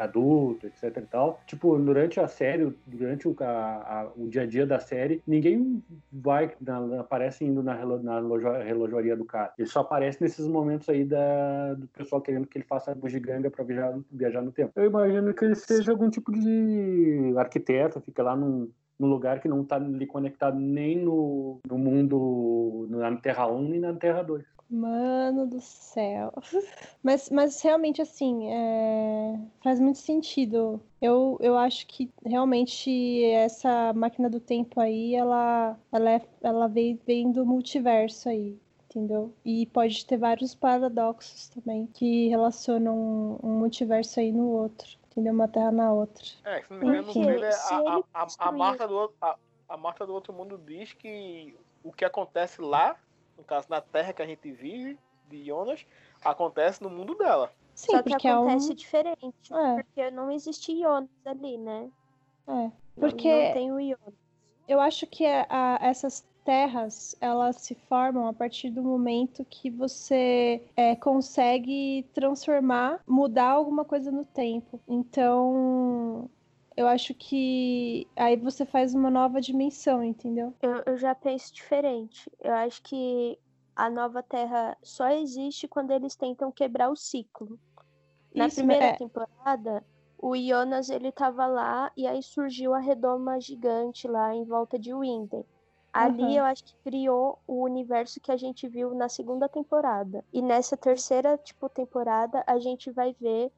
adulto, etc e tal, tipo, durante a série, durante o, a- a- o dia a dia da série, ninguém vai, na- aparece indo na, na loja- relojoaria do cara. Ele só aparece nesses momentos aí da, do pessoal querendo que ele faça bugiganga pra viajar, viajar no tempo. Eu imagino que ele seja algum tipo de arquiteto, fica lá num, num lugar que não tá ali conectado nem no, no mundo, na Terra 1 nem na Terra 2. Mano do céu. Mas, mas realmente, assim, é, faz muito sentido. Eu, eu acho que realmente essa máquina do tempo aí, ela, ela, é, ela veio, vem do multiverso aí, entendeu? E pode ter vários paradoxos também que relacionam um multiverso aí no outro, entendeu? Uma terra na outra. É, se não me engano, no Porque a, a, a, a, construir- Marta do, outro- a, a Marta do Outro Mundo diz que o que acontece lá, no caso na Terra que a gente vive, de Jonas, acontece no mundo dela. Sim, Só que porque é um. acontece diferente. É. Porque não existe Ionas ali, né? É. Não- Porque- Não tem o Ionas. Eu acho que a- a- essas terras elas se formam a partir do momento que você é, consegue transformar, mudar alguma coisa no tempo. Então, eu acho que aí você faz uma nova dimensão, entendeu? Eu, eu já penso diferente. Eu acho que a nova Terra só existe quando eles tentam quebrar o ciclo. Na Isso, primeira é. temporada, o Jonas ele tava lá e aí surgiu a redoma gigante lá em volta de Winden. Ali Uhum. eu acho que criou o universo que a gente viu na segunda temporada. E nessa terceira, tipo, temporada, a gente vai ver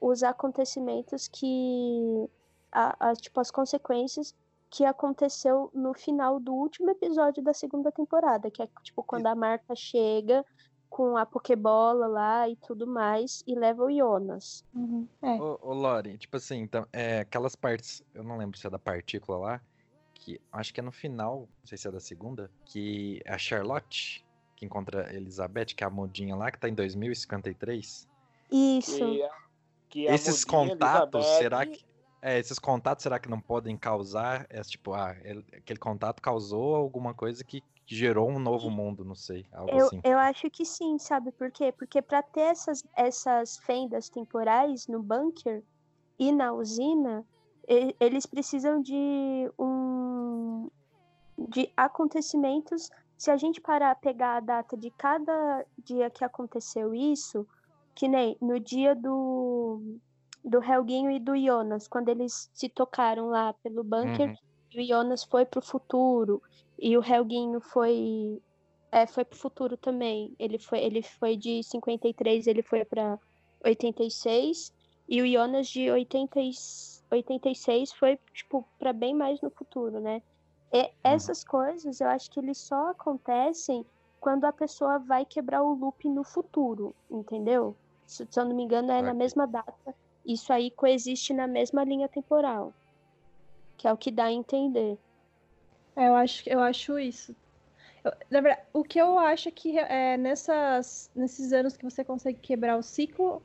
os acontecimentos que a, a- tipo as consequências que aconteceu no final do último episódio da segunda temporada, que é tipo quando a Marta chega com a Pokébola lá e tudo mais e leva o Jonas. Uhum. É. Ô, ô Lore, tipo assim, então, é, aquelas partes, eu não lembro se é da partícula lá, que acho que é no final, não sei se é da segunda, que é a Charlotte, que encontra a Elizabeth, que é a modinha lá, que tá em 2053. Isso. Que, que a Esses contatos, Elizabeth- será que. É, esses contatos, será que não podem causar? É, tipo, ah, ele- aquele contato causou alguma coisa que gerou um novo mundo, não sei, algo Eu, assim. eu acho que sim, sabe por quê? Porque para ter essas, essas fendas temporais no bunker e na usina, e- eles precisam de um de acontecimentos. Se a gente parar pegar a data de cada dia que aconteceu isso, que nem no dia do do Helguinho e do Jonas, quando eles se tocaram lá pelo bunker, Uhum. e o Jonas foi pro futuro e o Helguinho foi é, foi pro futuro também. Ele foi ele foi de 53, ele foi para 86 e o Jonas de 80, e- 86 foi tipo para bem mais no futuro, né? E essas coisas eu acho que eles só acontecem quando a pessoa vai quebrar o loop no futuro, entendeu? Se, se eu não me engano, é na Ok. mesma data. Isso aí coexiste na mesma linha temporal. Que é o que dá a entender. É, eu acho, eu acho isso. Eu- na verdade, o que eu acho é que é, nessas, nesses anos que você consegue quebrar o ciclo,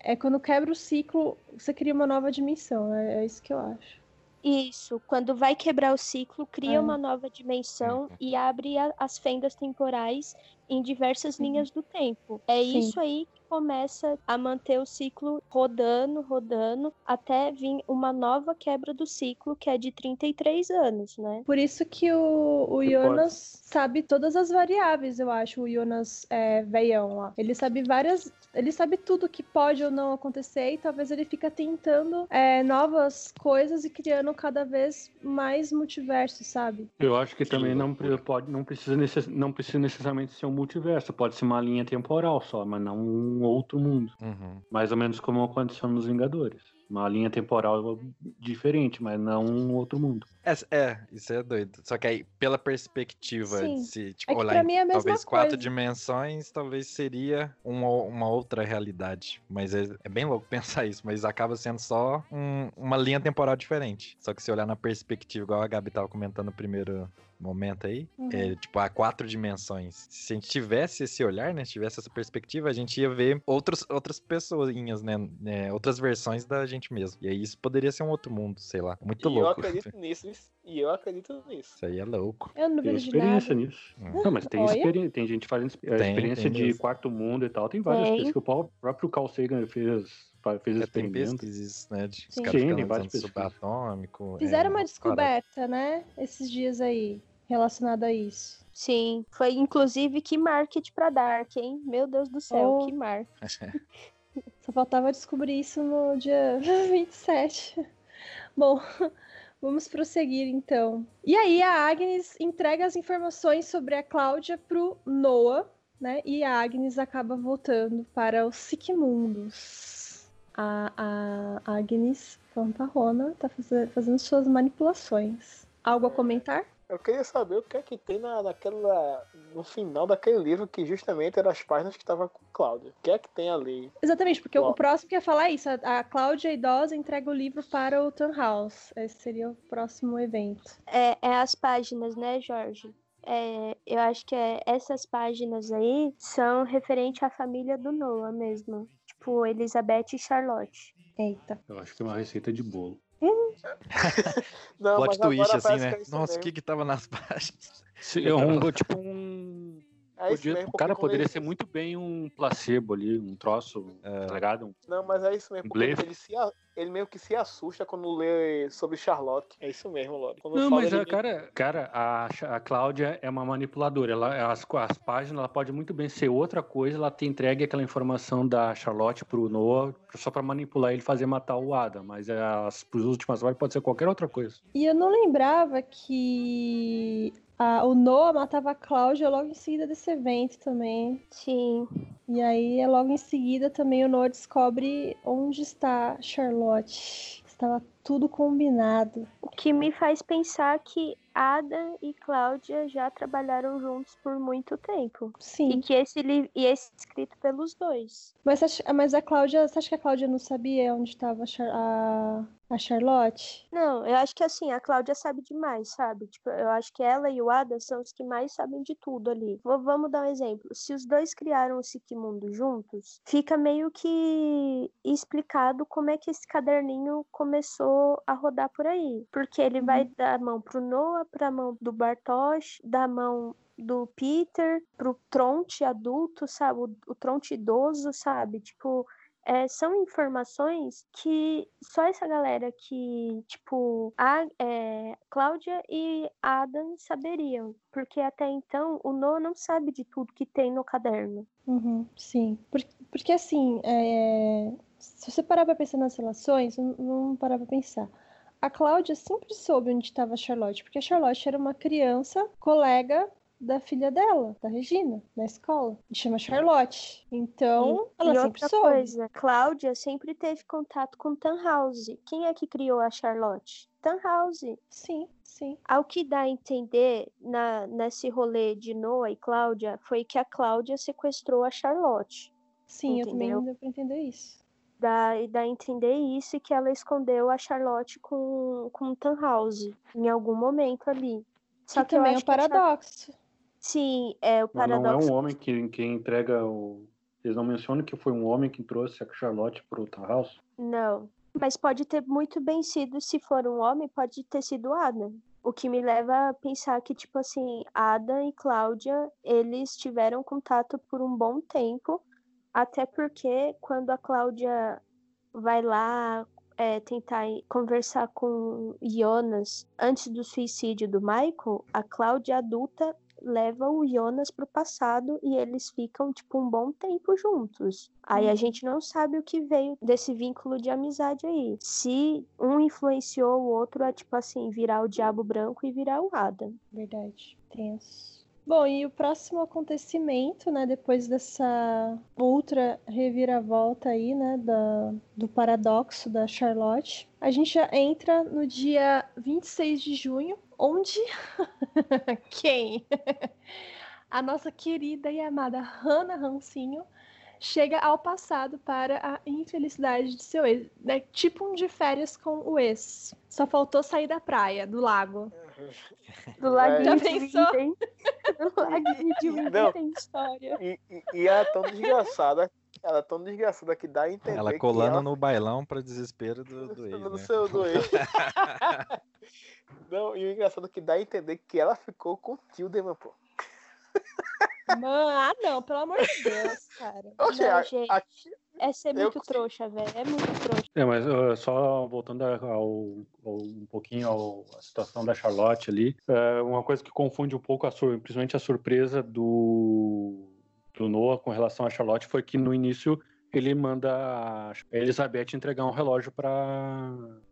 é quando quebra o ciclo, você cria uma nova dimensão. É, é isso que eu acho. Isso, quando vai quebrar o ciclo, cria É. uma nova dimensão e abre a- as fendas temporais em diversas linhas do tempo. É Sim. isso aí começa a manter o ciclo rodando, rodando, até vir uma nova quebra do ciclo, que é de 33 anos, né? Por isso que o, o Jonas sabe todas as variáveis, eu acho, o Jonas é, veião lá. Ele sabe várias. Ele sabe tudo que pode ou não acontecer, e talvez ele fica tentando é, novas coisas e criando cada vez mais multiversos, sabe? Eu acho que também não, pode, não, precisa necess, não precisa necessariamente ser um multiverso, pode ser uma linha temporal só, mas não um outro mundo. Uhum. Mais ou menos como aconteceu nos Vingadores. Uma linha temporal diferente, mas não um outro mundo. É, é, isso é doido. Só que aí, pela perspectiva Sim. de se tipo, É olhar em é talvez quatro coisa. dimensões, talvez seria uma, uma outra realidade. Mas é, é bem louco pensar isso, mas acaba sendo só um- uma linha temporal diferente. Só que se olhar na perspectiva, igual a Gabi tava comentando no primeiro momento aí, Uhum. é, tipo, há quatro dimensões. Se a gente tivesse esse olhar, né, tivesse essa perspectiva, a gente ia ver outros, outras pessoinhas, né, né, outras versões da gente mesmo. E aí isso poderia ser um outro mundo, sei lá. Muito e eu louco. acredito nisso, isso- e eu acredito nisso. Isso aí é louco. Eu não de experiência nada. nisso. Hum. Não, mas tem, Olha. experi tem gente fazendo expe- a Tem, experiência tem de mesmo. quarto mundo e tal. Tem várias Tem. coisas que o pró- próprio Carl Sagan fez, fez É, tem experimentos. pesquisas, né? De os Sim. caras Sim, pesquisas. subatômico. Fizeram é, uma descoberta, né? Esses dias aí, relacionada a isso. Sim, foi inclusive que marketing pra Dark, hein? Meu Deus do céu, Oh. que marketing. Só faltava descobrir isso no dia 27. Bom, vamos prosseguir então. E aí a Agnes entrega as informações sobre a Cláudia pro Noah, né? E a Agnes acaba voltando para os Sigmundos. A, a Agnes Fanfarrona tá faze- fazendo suas manipulações. Algo a comentar? Eu queria saber o que é que tem na, naquela. no final daquele livro que justamente eram as páginas que estavam com Cláudia. O que é que tem ali? Exatamente, porque o- próximo que ia falar é isso. A, a Cláudia idosa entrega o livro para o Turnhouse. Esse seria o próximo evento. É, é as páginas, né, Jorge? É, eu acho que é- essas páginas aí são referente à família do Noah mesmo. Tipo, Elizabeth e Charlotte. Eita. Eu acho que é uma receita de bolo. Não, Plot mas twist, agora assim, né? é Nossa, o que que tava nas páginas? É um, tipo um. É isso podia- mesmo, o cara poderia ele- ser muito bem um placebo ali, um troço, É. tá ligado? Um- Não, mas é isso mesmo, porque Blefe. ele, se, ele meio que se assusta quando lê sobre Charlotte. É isso mesmo, Lore. Quando Não, fala, mas a cara, cara a, a Cláudia é uma manipuladora. Ela, as, as páginas, ela pode muito bem ser outra coisa. Ela te entregue aquela informação da Charlotte pro Noah só pra manipular ele e fazer matar o Adam. Mas as pros últimas horas pode ser qualquer outra coisa. E eu não lembrava que a- o Noah matava a Cláudia logo em seguida desse evento também. Sim. E aí, é logo em seguida, também o Noah descobre onde está Charlotte. Estava tudo combinado. O que me faz pensar que Ada e Cláudia já trabalharam juntos por muito tempo. E Sim. que esse livro e esse escrito pelos dois. Mas, mas a Cláudia, você acha que a Cláudia não sabia onde estava a, a, Charlotte? Não, eu acho que assim, a Cláudia sabe demais, sabe? Tipo, eu acho que ela e o Ada são os que mais sabem de tudo ali. Vou- vamos dar um exemplo. Se os dois criaram o Sikimundo juntos, fica meio que explicado como é que esse caderninho começou a rodar por aí. Porque ele vai dar a mão pro Noah, pra mão do Bartosz, da mão do Peter pro Tronte adulto, sabe? O, o Tronte idoso, sabe? Tipo, é, são informações que só essa galera que, tipo, a é, Cláudia e Adam saberiam. Porque até então o Noah não sabe de tudo que tem no caderno. Uhum, sim. Por- porque assim, é, se você parar pra pensar nas relações, vamos parar pra pensar. A Cláudia sempre soube onde estava a Charlotte, porque a Charlotte era uma criança, colega da filha dela, da Regina, na escola. E chama Charlotte. Então, E- ela e sempre outra soube. coisa, Cláudia sempre teve contato com Tannhauser. Quem é que criou a Charlotte? Tannhauser. Sim, sim. Ao que dá a entender na, nesse rolê de Noah e Cláudia foi que a Cláudia sequestrou a Charlotte. Sim, eu também Entendeu? não deu pra entender isso. Dá, dá a entender isso e que ela escondeu a Charlotte com, com Tannhauser em algum momento ali. Só que que também é um Char- paradoxo. Sim, é o Mas não é paradoxo. um homem que, que entrega o. Eles não mencionam que foi um homem que trouxe a Charlotte pro House. Não. Mas pode ter muito bem sido, se for um homem, pode ter sido Adam. O que me leva a pensar que, tipo assim, Adam e Cláudia, eles tiveram contato por um bom tempo. Até porque quando a Cláudia vai lá é, tentar conversar com Jonas antes do suicídio do Michael, a Cláudia adulta leva o Jonas pro passado e eles ficam, tipo, um bom tempo juntos. Aí a gente não sabe o que veio desse vínculo de amizade aí. Se um influenciou o outro a, tipo assim, virar o Diabo Branco e virar o Adam. Verdade. Tenso. Bom, e o próximo acontecimento, né, depois dessa outra reviravolta aí, né, da, do paradoxo da Charlotte, a gente já entra no dia 26 de junho, onde quem? A nossa querida e amada Hannah Rancinho chega ao passado para a infelicidade de seu ex, né, tipo um de férias com o ex. Só faltou sair da praia, do lago. Do laguinho Já de pensou? Do laguinho de Não. tem história. E, e, e ela é tão desgraçada. Ela é tão desgraçada que dá a entender. Ela que colando ela no bailão para desespero do, do ex, no né? seu do ex. Não, e o engraçado é que dá a entender que ela ficou com o Tildeman, pô. Mano, ah não, pelo amor de Deus, cara. Oxe, Não, a- gente. a- É ser Eu muito consigo- trouxa, velho. É muito trouxa. É, mas uh, só voltando ao, ao- um pouquinho ao- à situação da Charlotte ali, é, uma coisa que confunde um pouco, a sur- principalmente a surpresa do, do Noah com relação a Charlotte foi que no início ele manda a Elizabeth entregar um relógio para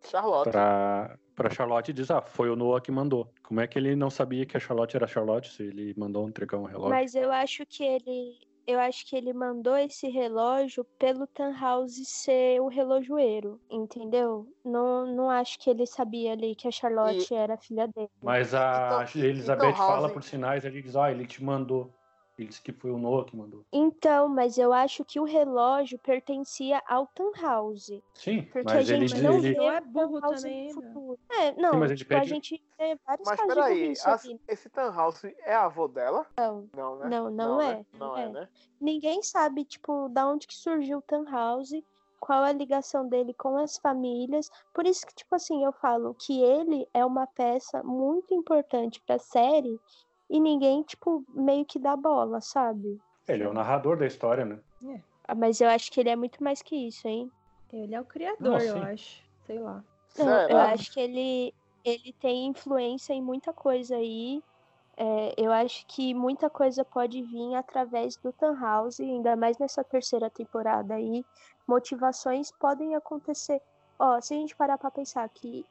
Charlotte. para para Charlotte e diz, ah, foi o Noah que mandou. Como é que ele não sabia que a Charlotte era Charlotte se ele mandou entregar um relógio? Mas eu acho que ele. Eu acho que ele mandou esse relógio pelo Tannhauser ser o relojoeiro, entendeu? Não, não acho que ele sabia ali que a Charlotte era filha dele. Mas a Então- Elizabeth então, fala House- por sinais, ele diz, ah, ele te mandou. Ele disse que foi o Noah que mandou. Então, mas eu acho que o relógio pertencia ao Tannhauser. Sim, Porque mas a ele, gente diz- não ele, vê Não é o burro Tannhauser também, no né? futuro. É, não, mas ele tipo, a pede- gente vê vários Mas casos peraí, as- esse Tannhaus é avô dela? Não, Não, né? não, não, é. né? Não é, né? Ninguém sabe, tipo, da onde que surgiu o Tannhauser, qual a ligação dele com as famílias. Por isso que, tipo assim, eu falo que ele é uma peça muito importante pra série e ninguém, tipo, meio que dá bola, sabe? ele é o narrador da história, né? Ah, Mas eu acho que ele é muito mais que isso, hein? Ele é o criador, eu sim. acho. Sei lá. Não, eu acho que ele, ele tem influência em muita coisa aí. É, eu acho que muita coisa pode vir através do Tannhauser, ainda mais nessa terceira temporada aí. Motivações podem acontecer. Ó, se a gente parar pra pensar que,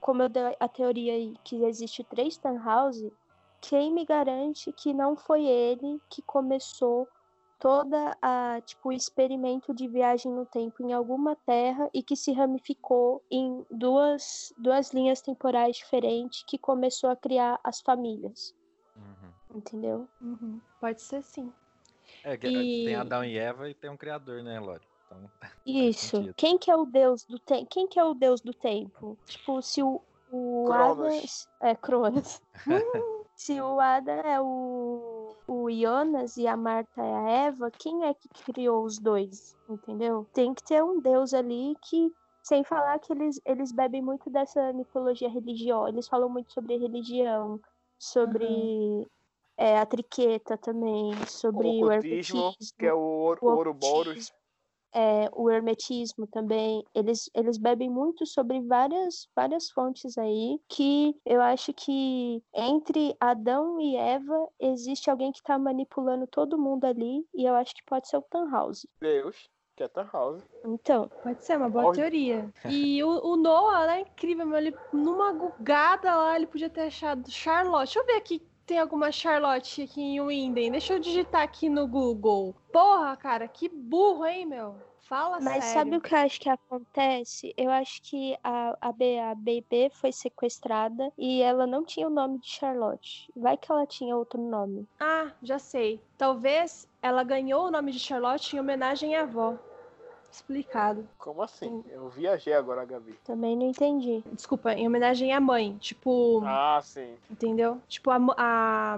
como eu dei a teoria aí, que existe três Tannhauser, quem me garante que não foi ele que começou toda a tipo o experimento de viagem no tempo em alguma terra e que se ramificou em duas, duas linhas temporais diferentes que começou a criar as famílias, Uhum. entendeu? Uhum. Pode ser sim. É, que E- tem Adão e Eva e tem um criador, né, Lore? Então, Isso. Quem que é o deus do tempo? Quem que é o deus do tempo? Tipo, se o, o Cronos. Adam é Cronos. se o Adam é o, o Jonas e a Marta é a Eva, quem é que criou os dois? Entendeu? Tem que ter um deus ali que sem falar que eles, eles bebem muito dessa mitologia religiosa. Eles falam muito sobre religião, sobre é, a triqueta também, sobre O o, ocultismo, hermetismo que é o ouro, o Ouroboros. É, o hermetismo também, eles, eles bebem muito sobre várias, várias fontes aí, que eu acho que entre Adão e Eva existe alguém que tá manipulando todo mundo ali, e eu acho que pode ser o Tannhauser. Deus, que é. Então, Pode ser uma boa teoria. E o, o Noah, né, incrível, meu, ele, numa gugada lá, ele podia ter achado Charlotte. Deixa eu ver aqui. Tem alguma Charlotte aqui em Winden. Deixa eu digitar aqui no Google. Porra, cara, que burro, hein, meu? Fala Mas sério. sabe o que eu acho que acontece? Eu acho que a, a, B, a BB foi sequestrada e ela não tinha o nome de Charlotte. Vai que ela tinha outro nome. Ah, já sei. Talvez ela ganhou o nome de Charlotte em homenagem à avó. Explicado. Como assim? Eu viajei agora, Gabi. Também não entendi. Desculpa, em homenagem à mãe. Tipo, Ah, sim. entendeu? Tipo, a, a.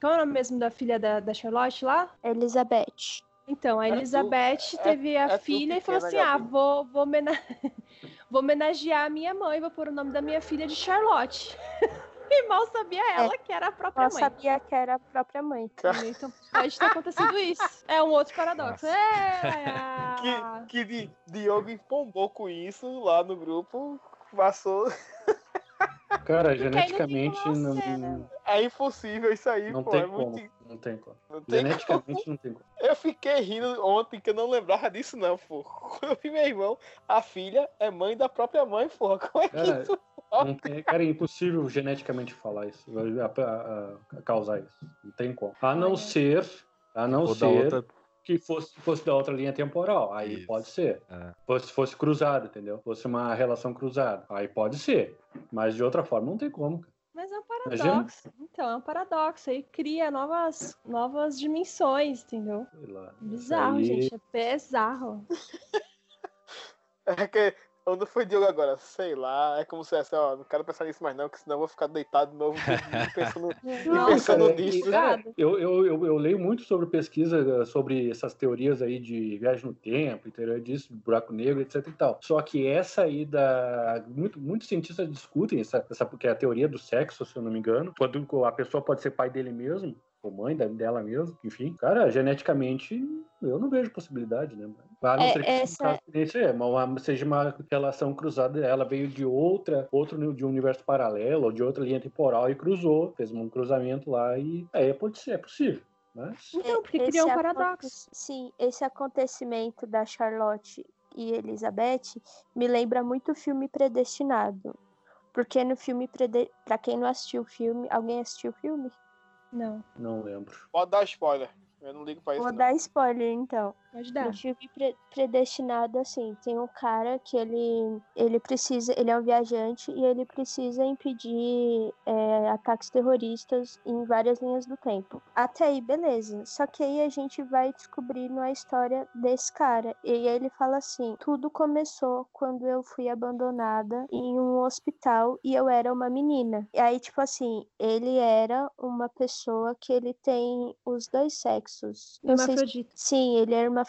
Qual é o nome mesmo da filha da, da Charlotte lá? Elizabeth. Então, a É tu- Elizabeth é- teve a é tu filha e falou assim: pequena, ah, Gabi." vou, vou, vou homenagear a minha mãe, vou pôr o nome da minha filha de Charlotte. e mal sabia ela que era a própria Ela mãe. sabia que era a própria mãe. Então pode ter acontecido isso. É um outro paradoxo. É, Que, que Di- Diogo empombou com isso lá no grupo. Passou. Cara, não tem geneticamente como não, ser, né? É impossível isso aí, não pô. tem é como. muito. Não tem como. Não tem como. Geneticamente não tem como. Eu fiquei rindo ontem que eu não lembrava disso, não, pô. Quando eu vi meu irmão, a filha é mãe da própria mãe, porra. Como é que Cara, isso? Não tem, cara, é impossível geneticamente falar isso, a, a- a- causar isso. Não tem como. A não ser, a não Ou da ser outra. Que fosse, fosse da outra linha temporal. Aí Isso. pode ser. É. Fosse, fosse cruzado, entendeu? Fosse uma relação cruzada. Aí pode ser. Mas de outra forma não tem como. cara. Mas é um Imagina. paradoxo. Então, é um paradoxo. Aí cria novas, novas dimensões, entendeu? Sei lá. Bizarro, aí- gente. É bizarro. É que. Onde foi Diogo agora? Sei lá. É como se fosse, ó, não quero pensar nisso mais não, que senão eu vou ficar deitado de novo pensando. Não, pensando cara, nisso. Cuidado. eu, eu, eu, eu leio muito sobre pesquisa eh, sobre essas teorias aí de viagem no tempo, teoria disso, buraco negro, etc e tal. Só que essa aí da. Muito, muitos cientistas discutem essa, essa porque é a teoria do sexo, se eu não me engano. Quando a pessoa pode ser pai dele mesmo. Ou mãe dela mesmo, enfim. Cara, geneticamente, eu não vejo possibilidade, né? A não É, ser que essa- é, uma- seja uma relação cruzada, ela veio de outra, outro de um universo paralelo, ou de outra linha temporal e cruzou, fez um cruzamento lá e é, pode ser, é possível. Mas Então, porque Esse cria um aconte- paradoxo. Sim, esse acontecimento da Charlotte e Elizabeth me lembra muito o filme Predestinado. Porque no filme, pra quem não assistiu o filme, alguém assistiu o filme? Não, não lembro. Pode dar spoiler. Eu não ligo pra isso. Vou não. dar spoiler então. Pode dar. No filme Pre- Predestinado, assim, tem um cara que ele, ele precisa, ele é um viajante e ele precisa impedir é, ataques terroristas em várias linhas do tempo. Até aí, beleza. Só que aí a gente vai descobrindo a história desse cara. E aí ele fala assim: tudo começou quando eu fui abandonada em um hospital e eu era uma menina. E aí, tipo assim, ele era uma pessoa que ele tem os dois sexos. Não sei se Hermafrodita. Sim, ele é hermafrodita,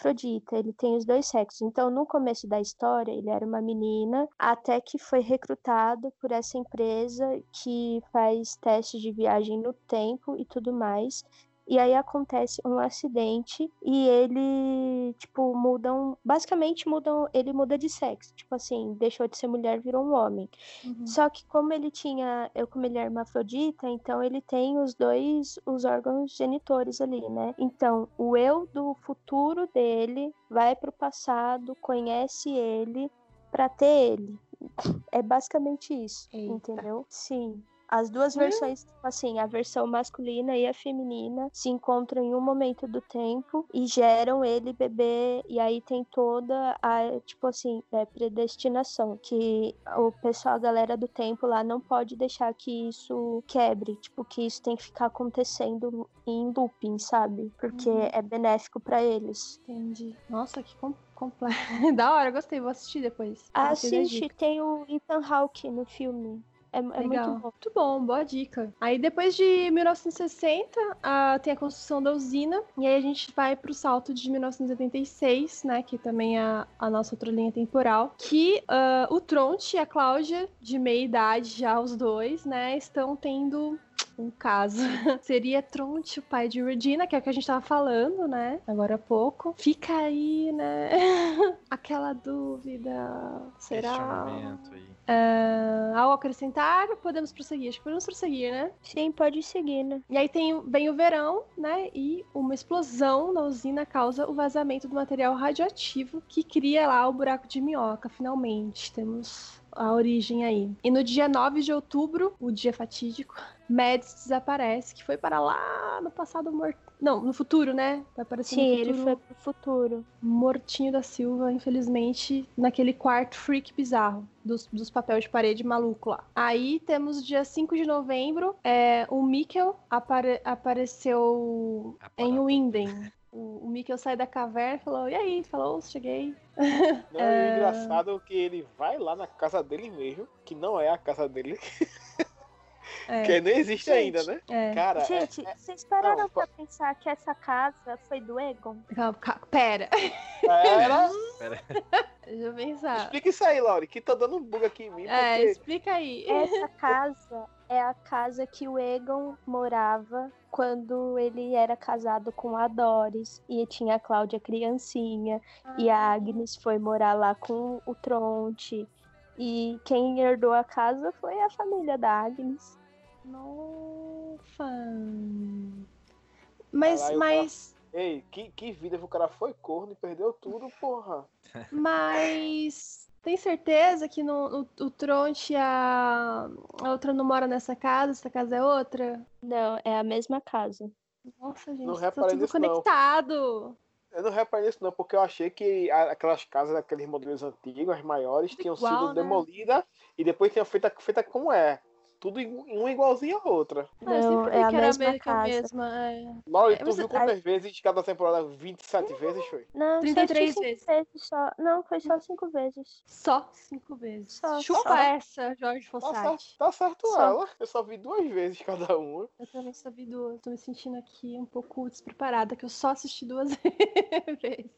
ele tem os dois sexos. Então, no começo da história, ele era uma menina, até que foi recrutado por essa empresa que faz testes de viagem no tempo e tudo mais. E aí acontece um acidente e ele, tipo, mudam. Basicamente mudam. Ele muda de sexo. Tipo assim, deixou de ser mulher, virou um homem. Uhum. Só que como ele tinha, eu como ele é hermafrodita, então ele tem os dois os órgãos genitores ali, né? Então, o eu do futuro dele vai pro passado, conhece ele pra ter ele. É basicamente isso, Eita. entendeu? Sim. As duas versões, tipo assim, a versão masculina e a feminina se encontram em um momento do tempo e geram ele bebê. E aí tem toda a, tipo assim, é, predestinação. Que o pessoal, a galera do tempo lá, não pode deixar que isso quebre. Tipo, que isso tem que ficar acontecendo em looping, sabe? Porque Uhum. é benéfico pra eles. Entendi. Nossa, que com- complexo. da hora, gostei. Vou assistir depois. Da Assiste, tem o Ethan Hawke no filme. É, é Legal. muito bom. Muito bom, boa dica. Aí depois de 1960, ah, tem a construção da usina. E aí a gente vai pro salto de 1976, né? Que também é a, a nossa outra linha temporal. Que ah, o Tronte e a Cláudia, de meia idade já os dois, né? Estão tendo um caso. Seria Tronte o pai de Regina, que é o que a gente tava falando, né? Agora há pouco. Fica aí, né? Aquela dúvida. Será? Questionamento aí. Ah, ao acrescentar, podemos prosseguir. Acho que podemos prosseguir, né? Sim, pode seguir, né? E aí tem, vem o verão, né? E uma explosão na usina causa o vazamento do material radioativo que cria lá o buraco de minhoca, finalmente. Temos a origem aí. E no dia 9 de outubro, o dia fatídico, Mads desaparece, que foi para lá no passado morto. Não, no futuro, né? Vai aparecer Sim, no ele futuro. foi pro futuro. Mortinho da Silva, infelizmente, naquele quarto freak bizarro dos, dos papéis de parede maluco lá. Aí temos dia 5 de novembro, é, o Mikkel apare- apareceu em Winden. O, o Mikkel sai da caverna e falou: E aí? Falou, cheguei. Não, e É. o engraçado é que ele vai lá na casa dele mesmo, que não é a casa dele, É, que nem existe Gente, ainda, né? é. Cara, é- Gente, é- vocês pararam não, pra pensar que essa casa foi do Egon? Calma, calma, Pera, era. deixa eu pensar. Explica isso aí, Lauri, que tá dando um bug aqui em mim, É, porque explica aí. Essa casa é a casa que o Egon morava quando ele era casado com a Doris e tinha a Cláudia criancinha e a Agnes foi morar lá com o Tronte. E quem herdou a casa foi a família da Agnes. Nossa. Mas, Caralho, mas, Ei, que, que vida, o cara foi corno e perdeu tudo, porra. mas. Tem certeza que no, no- o Tronte e a, a outra não mora nessa casa? Essa casa é outra? Não, é a mesma casa. Nossa, gente, Não tá tudo nisso, não. conectado. Eu não reparei nisso não, porque eu achei que aquelas casas, aqueles modelos antigos, as maiores, tinham igual, sido né? demolidas e depois tinham feita, feita como é. Tudo igu- uma igualzinha a outra. Ah, eu Não, sempre é a que era mesma a casa. mesma. é. Laura, É, tu mas viu quantas vezes cada temporada? 27 vezes, foi? Não, 33 só assisti cinco vezes. só. Não, foi só cinco vezes. Só cinco vezes. Só, Chupa só. essa, Jorge Tá certo, Fossati. tá certo Só. ela. Eu só vi duas vezes cada uma. Eu também só vi duas. Tô me sentindo aqui um pouco despreparada, que eu só assisti duas vezes.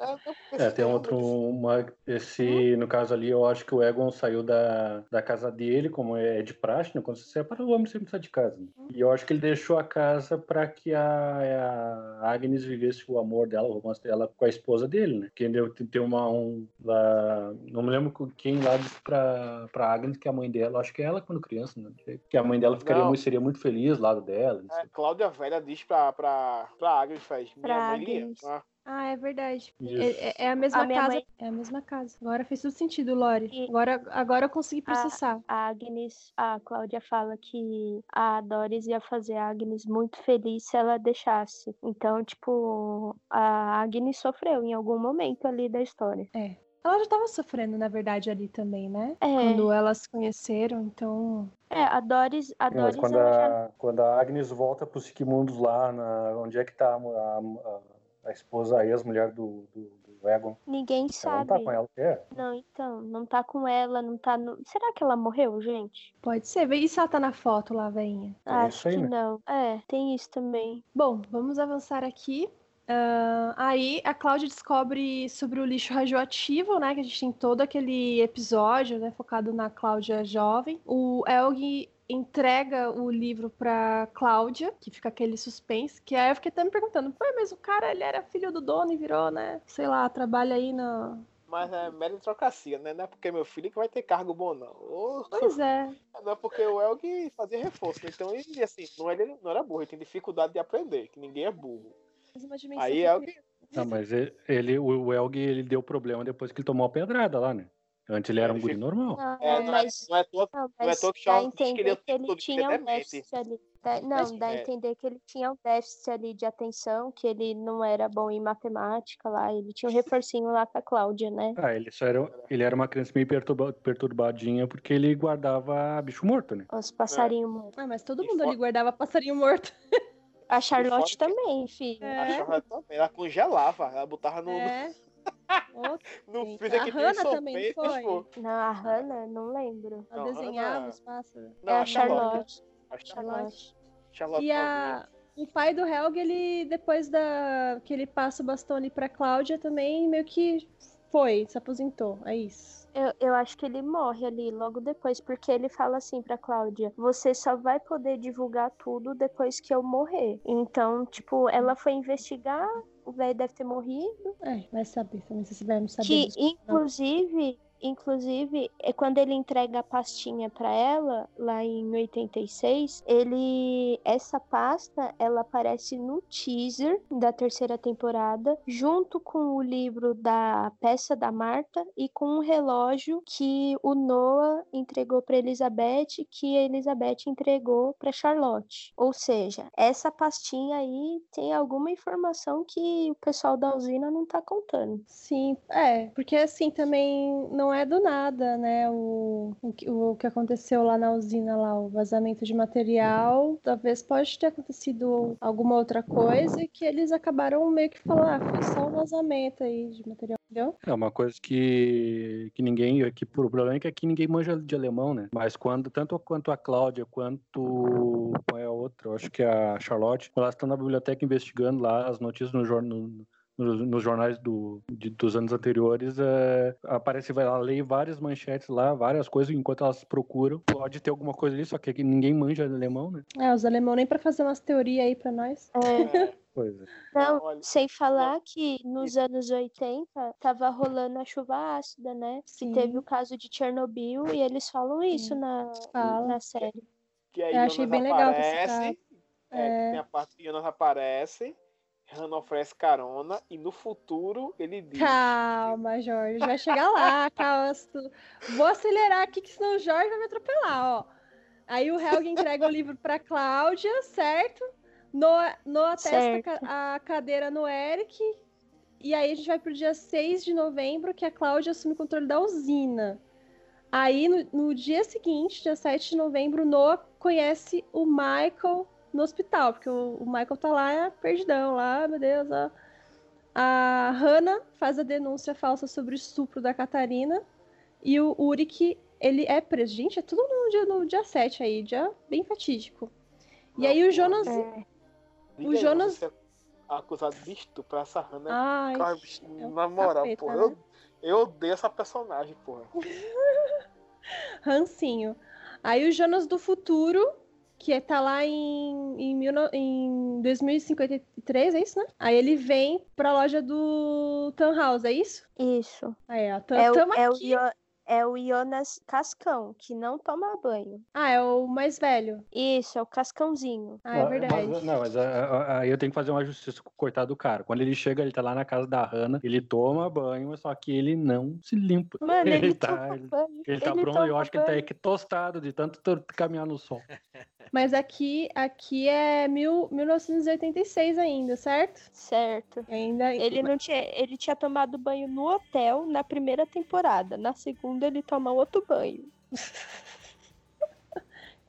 É, É, tem outro. Uma, esse, no caso ali, eu acho que o Egon saiu da, da casa dele, como é de praxe, né? Quando você separa, o homem sempre sai de casa. né? E eu acho que ele deixou a casa para que a, a Agnes vivesse o amor dela, o romance dela com a esposa dele, né? Que deu, tem uma. Um, lá, não me lembro quem lá disse pra, pra Agnes que a mãe dela, acho que é ela quando criança, né? Que a mãe dela ficaria Não. muito, seria muito feliz lá dela. não sei. É, Cláudia Velha diz pra, pra, pra Agnes, faz, minha Pra mãe Agnes. ama. Ah, é verdade. É, é- é a mesma A casa. mãe- É a mesma casa. Agora fez tudo sentido, Lore. E- Agora, agora eu consegui processar. A Agnes, a Cláudia fala que a Doris ia fazer a Agnes muito feliz se ela deixasse. Então, tipo, a Agnes sofreu em algum momento ali da história. Ela já tava sofrendo, na verdade, ali também, né? É, Quando elas se conheceram, então. é a Doris, a Mas Doris quando ela já a, quando a Agnes volta pro Sigmundos lá, na, onde é que tá a, a, a esposa, a ex-mulher do, do, do Egon? ninguém Ela não tá sabe. com ela. É, Não, então, não tá com ela, não tá no... Será que ela morreu, gente? Pode ser. Vê e se ela tá na foto lá, veinha. Tem Acho isso aí, que né? não. É, tem isso também. Bom, vamos avançar aqui. Ah, aí a Cláudia descobre sobre o lixo radioativo, né? Que a gente tem todo aquele episódio, né? Focado na Cláudia jovem. O Elg entrega o livro pra Cláudia, que fica aquele suspense, que aí eu fiquei até me perguntando, pô, mas o cara, ele era filho do dono e virou, né? Sei lá, trabalha aí na... Mas é meritocracia, né? Não é porque meu filho que vai ter cargo bom, não. Pois é. Não é porque o Elg fazia reforço, né? Então ele, assim, não, ele não era burro, ele tem dificuldade de aprender, que ninguém é burro. Aí que- Elg Não, mas ele, ele- o Elg, ele deu problema depois que ele tomou a pedrada lá, né? Antes ele era um Ele guri normal. Não, É, não, mas, é, não é toa não, não é toa que dá a Charles diz que ele é entender que ele tinha um déficit ali. Dá- Mas, Não, dá a é. entender que ele tinha um déficit ali de atenção, que ele não era bom em matemática lá, ele tinha um reforcinho lá com a Cláudia, né? Ah, ele só era, ele era uma criança meio perturba- perturbadinha porque ele guardava bicho morto, né? Os passarinhos mortos. Ah, mas todo E mundo fora- ali guardava passarinho morto. A Charlotte também, filho. É. A Charlotte também, ela congelava, ela botava no, É. No a que tem Hannah também foi? pô. Não, a Hannah, não lembro. Ela desenhava Hannah- os pássaros. Não, é a a Charlotte. Charlotte. A Charlotte, Charlotte. Charlotte E a, o pai do Helg, ele, depois da, que ele passa o bastão ali pra Cláudia, também meio que foi, se aposentou. É isso. Eu, eu acho que ele morre ali logo depois, porque ele fala assim pra Cláudia: você só vai poder divulgar tudo depois que eu morrer. Então, tipo, ela foi investigar, o velho deve ter morrido. É, vai saber também, se velho não saber Que, inclusive, inclusive, é quando ele entrega a pastinha pra ela, lá em 86, ele. Essa pasta, ela aparece no teaser da terceira temporada, junto com o livro da peça da Marta e com um relógio que o Noah entregou pra Elizabeth, que a Elizabeth entregou pra Charlotte. Ou seja, essa pastinha aí tem alguma informação que o pessoal da usina não tá contando. Sim, é, porque assim também não é do nada, né? O, o, o que aconteceu lá na usina, lá, o vazamento de material, talvez pode ter acontecido alguma outra coisa que eles acabaram meio que falando, ah, foi só um vazamento aí de material, entendeu? É uma coisa que, que ninguém. Que, o problema é que aqui ninguém manja de alemão, né? Mas quando, tanto quanto a Cláudia quanto. Qual é a outra? Eu acho que é a Charlotte, elas estão na biblioteca investigando lá as notícias no jornal. Nos, nos jornais do, de- dos anos anteriores, é, aparece, vai lá, lê várias manchetes lá, várias coisas, enquanto elas procuram. Pode ter alguma coisa ali, só que aqui ninguém manja alemão, né? É, os alemão nem pra fazer umas teorias aí pra nós. É, Pois é. Não, olha, sem falar que nos anos 80 tava rolando a chuva ácida, né? Sim. Que teve o caso de Chernobyl e eles falam isso na, Fala. na série. Que aí Eu achei bem legal aparece, citado. é, É. Tem a parte que Jonas aparece, Hannah oferece carona e no futuro ele diz. Calma, Jorge, vai chegar lá, calma. Vou acelerar aqui, que senão o Jorge vai me atropelar, ó. Aí o Helga entrega o livro pra Cláudia, certo? Noah, Noah testa a Certo. ca- a cadeira no Eric. E aí a gente vai pro dia 6 de novembro, que a Cláudia assume o controle da usina. Aí no, no dia seguinte, dia 7 de novembro, Noah conhece o Michael no hospital, porque o, o Michael tá lá perdidão, lá, meu Deus, ó. A Hannah faz a denúncia falsa sobre o estupro da Catarina. E o Uric, ele é preso. Gente, é tudo no dia, no dia 7 aí, dia bem fatídico. E aí o Jonas. É, o Jonas- é acusado de estupro essa Hannah. Ai, Cara, é um na moral, capeta, porra, né? eu, eu odeio essa personagem, porra. rancinho. Aí o Jonas do futuro, que tá lá em, em, mil em 2053, é isso, né? Aí ele vem pra loja do Tannhaus, é isso? isso. Aí, ó, tam, É o, tamo é, o é o Jonas Cascão, que não toma banho. Ah, é o mais velho. Isso, é o Cascãozinho. Ah, é verdade. Mas, não, mas ah, ah, aí eu tenho que fazer uma justiça com o coitado do cara. Quando ele chega, ele tá lá na casa da Hannah, ele toma banho, mas só que ele não se limpa. Mano, ele, Ele tá- toma ele- banho. Ele tá pronto, eu acho que ele tá banho. aqui tostado de tanto to- caminhar no sol. Mas aqui, aqui é mil, 1986 ainda, certo? Certo. Ainda. Ele não tinha, ele tinha tomado banho no hotel na primeira temporada. Na segunda ele toma outro banho.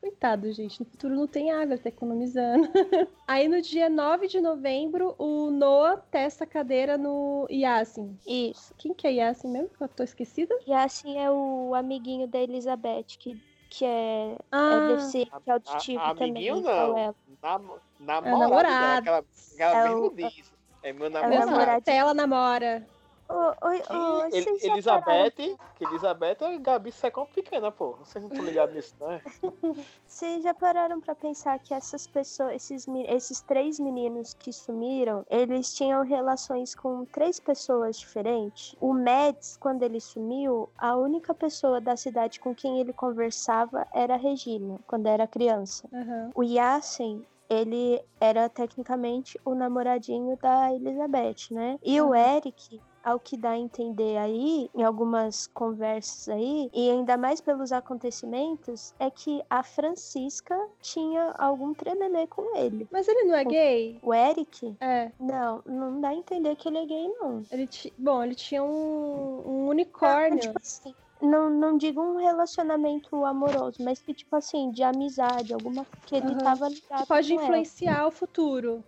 Coitado, gente. No futuro não tem água, tá economizando. Aí no dia 9 de novembro, o Noah testa a cadeira no Yasin. Isso. Quem que é Yasin mesmo? Que eu tô esquecida? Assim é o amiguinho da Elizabeth, que, que é, é Ah, deficiente A- auditivo a- também. amiguinho não. ela. Nam namorado. É namorado. Aquela, aquela É mesmo o- diz. É meu namorado. namorado. ela namora. Ô, oi, ô, Elizabeth, que Elizabeth é Gabi Secão pequena, pô. Vocês não estão ligados nisso, né? Vocês já pararam pra pensar que essas pessoas, esses, esses três meninos que sumiram, eles tinham relações com três pessoas diferentes? O Mads, quando ele sumiu, a única pessoa da cidade com quem ele conversava era a Regina, quando era criança. Aham. O Yassen, ele era tecnicamente o namoradinho da Elizabeth, né? E o Eric, ao que dá a entender aí, em algumas conversas aí, e ainda mais pelos acontecimentos, é que a Francisca tinha algum trelelê com ele. Mas ele não é gay? O Eric, É. não, não dá a entender que ele é gay, não. Ele ti... Bom, ele tinha um, um unicórnio. tipo assim, não, não digo um relacionamento amoroso, mas que, tipo assim, de amizade, alguma que ele Aham. tava ligado que pode com ela. influenciar o futuro.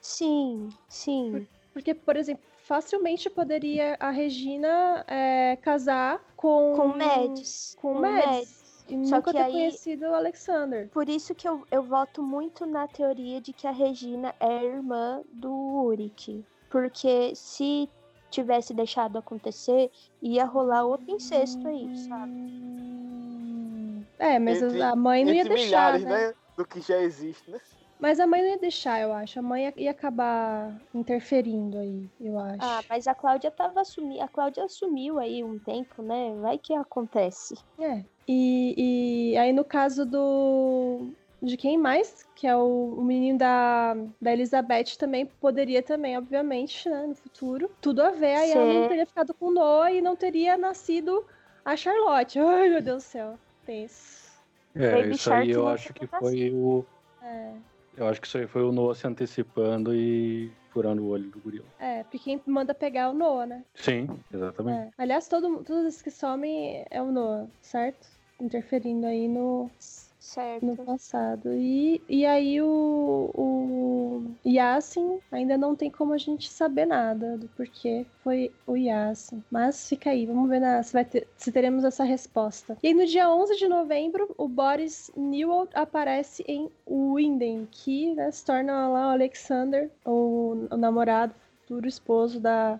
Sim, sim. Porque, por exemplo, facilmente poderia a Regina é, casar com. Com o Mads. Com o o Mads. E Só nunca que ter aí- conhecido o Alexander. Por isso que eu, eu voto muito na teoria de que a Regina é irmã do Uric. Porque se tivesse deixado acontecer, ia rolar outro incesto aí, sabe? É, mas Entre- a mãe não ia deixar, milhares, né? né? Do que já existe, né? Mas a mãe não ia deixar, eu acho. A mãe ia, acabar interferindo aí, eu acho. Ah, mas a Cláudia tava assumindo. A Cláudia assumiu aí um tempo, né? Vai que acontece. É. E, e aí, no caso do. De quem mais? Que é o, o menino da, da Elizabeth também poderia também, obviamente, né? No futuro. Tudo a ver. Aí ela não Sim. teria ficado com o Noah e não teria nascido a Charlotte. Ai, meu Deus do céu. Penso. É, Baby isso aí Shark eu não acho que foi o. É. Eu acho que isso aí foi o Noah se antecipando e furando o olho do gorila. É, porque quem manda pegar é o Noah, né? Sim, exatamente. É. Aliás, todo, todos esses que somem é o Noah, certo? Interferindo aí no, Certo. no passado. E, e aí o, o Yasin ainda não tem como a gente saber nada do porquê foi o Yasin. Mas fica aí, vamos ver na- se, vai ter- se teremos essa resposta. E aí no dia 11 de novembro, o Boris Newell aparece em Winden, que né, se torna lá o Alexander, o, o namorado, futuro esposo da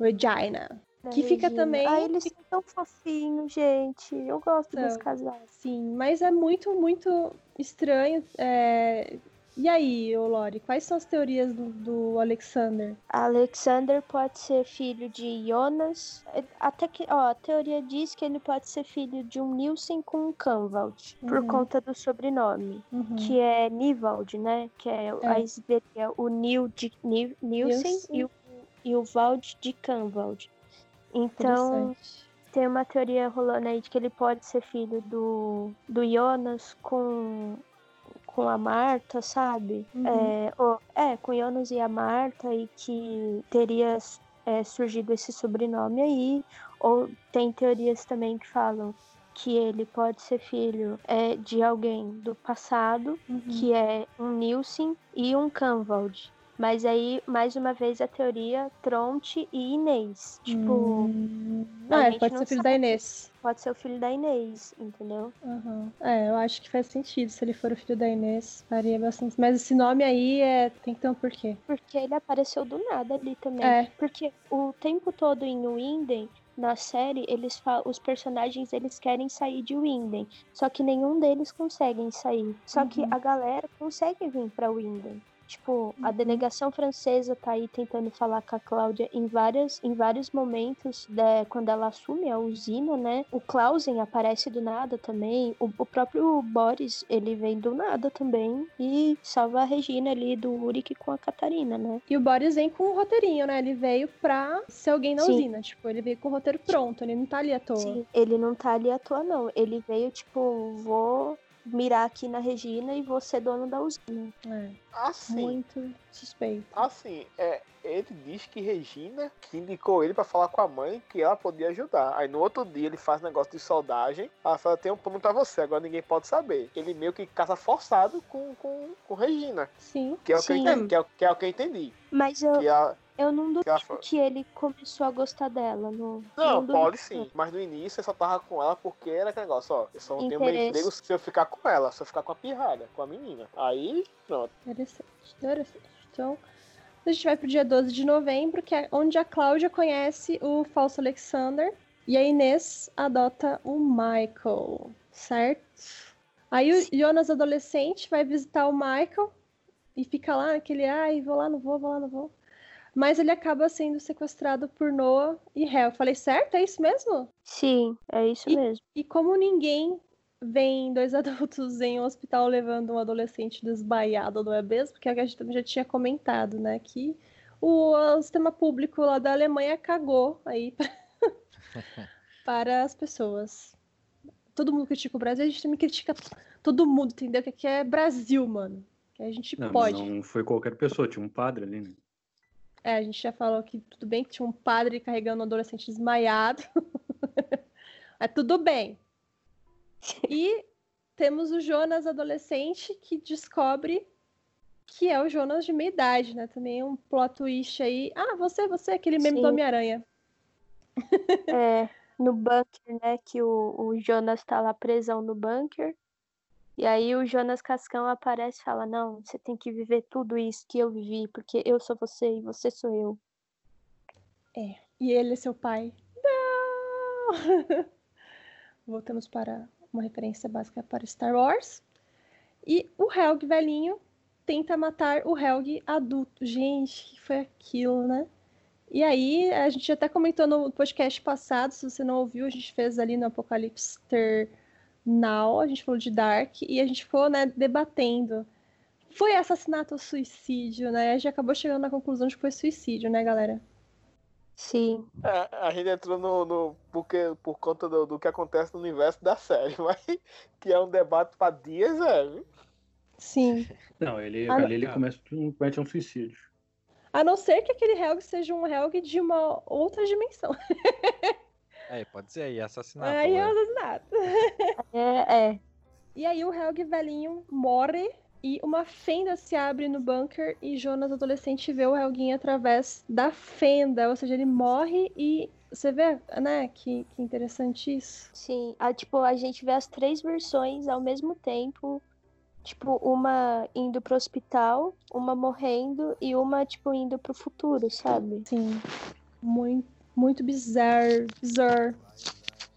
Regina. Da que fica Regina. também- Ah, eles são tão fofinhos, gente. Eu gosto dos São. casais. Sim, mas é muito, muito estranho. é, E aí, Lori, quais são as teorias do, do Alexander? Alexander pode ser filho de Jonas. É, Até que, ó, a teoria diz que ele pode ser filho de um Nilsen com um Canvald, por Uhum. conta do sobrenome, que é Nivald, né? Que é, a Isberia, o Nil de Ni- Nilsen Nilsen. e o, e o Vald de Canvald. Então, tem uma teoria rolando aí de que ele pode ser filho do, do Jonas com, com a Marta, sabe? Uhum. É, ou- é, com Jonas e a Marta, e que teria é, surgido esse sobrenome aí. Ou tem teorias também que falam que ele pode ser filho é, de alguém do passado, Uhum. que é um Nilsen e um Canvald. Mas aí, mais uma vez, a teoria Tronte e Inês. Tipo, Hum, Ah, gente pode não ser filho sabe. da Inês. pode ser o filho da Inês, entendeu? Aham. É, eu acho que faz sentido. Se ele for o filho da Inês, faria bastante. Mas esse nome aí é... tem que ter um porquê. Porque ele apareceu do nada ali também. É. Porque o tempo todo em Winden, na série, eles os personagens eles querem sair de Winden. Só que nenhum deles conseguem sair. Só que Uhum. a galera consegue vir pra Winden. Tipo, a delegação francesa tá aí tentando falar com a Cláudia em, várias, em vários momentos né, quando ela assume a usina, né? O Clausen aparece do nada também. O, o próprio Boris, ele vem do nada também e salva a Regina ali do Uric com a Catarina, né? E o Boris vem com um roteirinho, né? Ele veio pra ser alguém na Sim. usina. Tipo, ele veio com o roteiro pronto. Ele não tá ali à toa. Sim, ele não tá ali à toa, não. Ele veio, tipo, vou mirar aqui na Regina e vou ser dono da usina. É, Assim, muito suspeito. assim, é, ele diz que Regina que indicou ele pra falar com a mãe que ela podia ajudar. Aí no outro dia ele faz negócio de soldagem. Ela fala, tem um plano pra você, agora ninguém pode saber. Ele meio que caça forçado com, com, com Regina. Sim. Que é, o que, eu Sim. entendi, que, é, o- que é o que eu entendi. Mas eu, Que a, eu não duvido que que ele começou a gostar dela. No, Não, pode sim. Mas no início eu só tava com ela porque era aquele negócio, ó. Eu só não tenho Interesse. emprego se eu ficar com ela, se eu ficar com a pirralha, com a menina. Aí, pronto. Interessante, interessante. Então, a gente vai pro dia 12 de novembro, que é onde a Cláudia conhece o falso Alexander e a Inês adota o Michael, certo? Aí o Jonas, adolescente, vai visitar o Michael e fica lá naquele, ai, vou lá, não vou, vou lá, não vou. Mas ele acaba sendo sequestrado por Noah e Hel. Falei certo? É isso mesmo? Sim, é isso E- mesmo. E como ninguém vem dois adultos em um hospital levando um adolescente desbaiado, não é mesmo? Porque a gente também já tinha comentado, né? Que o, o sistema público lá da Alemanha cagou aí para as pessoas. Todo mundo critica o Brasil, a gente também critica todo mundo, entendeu? Que aqui é Brasil, mano. Que a gente Não, mas pode. não foi qualquer pessoa, tinha um padre ali, né? É, a gente já falou que tudo bem que tinha um padre carregando um adolescente desmaiado. Mas tudo bem. E temos o Jonas adolescente que descobre que é o Jonas de meia idade, né? Também é um plot twist aí. Ah, você, você, aquele meme do Sim. Homem-Aranha. É, no bunker, né? Que o, o Jonas tá lá presão no bunker. E aí o Jonas Cascão aparece e fala: Não, você tem que viver tudo isso que eu vivi, porque eu sou você e você sou eu. E ele é seu pai. Não! Voltamos para uma referência básica para Star Wars. E o Helg velhinho tenta matar o Helg adulto. Gente, que foi aquilo, né? E aí, a gente até comentou no podcast passado, se você não ouviu, a gente fez ali no Apocalipse Now, a gente falou de Dark, e a gente ficou, né, debatendo. Foi assassinato ou suicídio, né? A gente acabou chegando na conclusão de que foi suicídio, né, galera? Sim. É, a gente entrou no. no porque, por conta do, do que acontece no universo da série, mas que é um debate pra dias, é. Sim. Não, ele, ali não. ele começa, comete um suicídio. A não ser que aquele Helg seja um Helg de uma outra dimensão. É, pode ser aí, assassinato. Aí é um assassinato. É, é. E aí o Helg velhinho morre e uma fenda se abre no bunker e Jonas adolescente vê o Helguinho através da fenda, ou seja, ele morre e você vê, né, que, que interessante isso. Sim. Ah, tipo, a gente vê as três versões ao mesmo tempo. Tipo, uma indo pro hospital, uma morrendo e uma, tipo, indo pro futuro, sabe? Sim. Muito, muito bizarro, bizarro.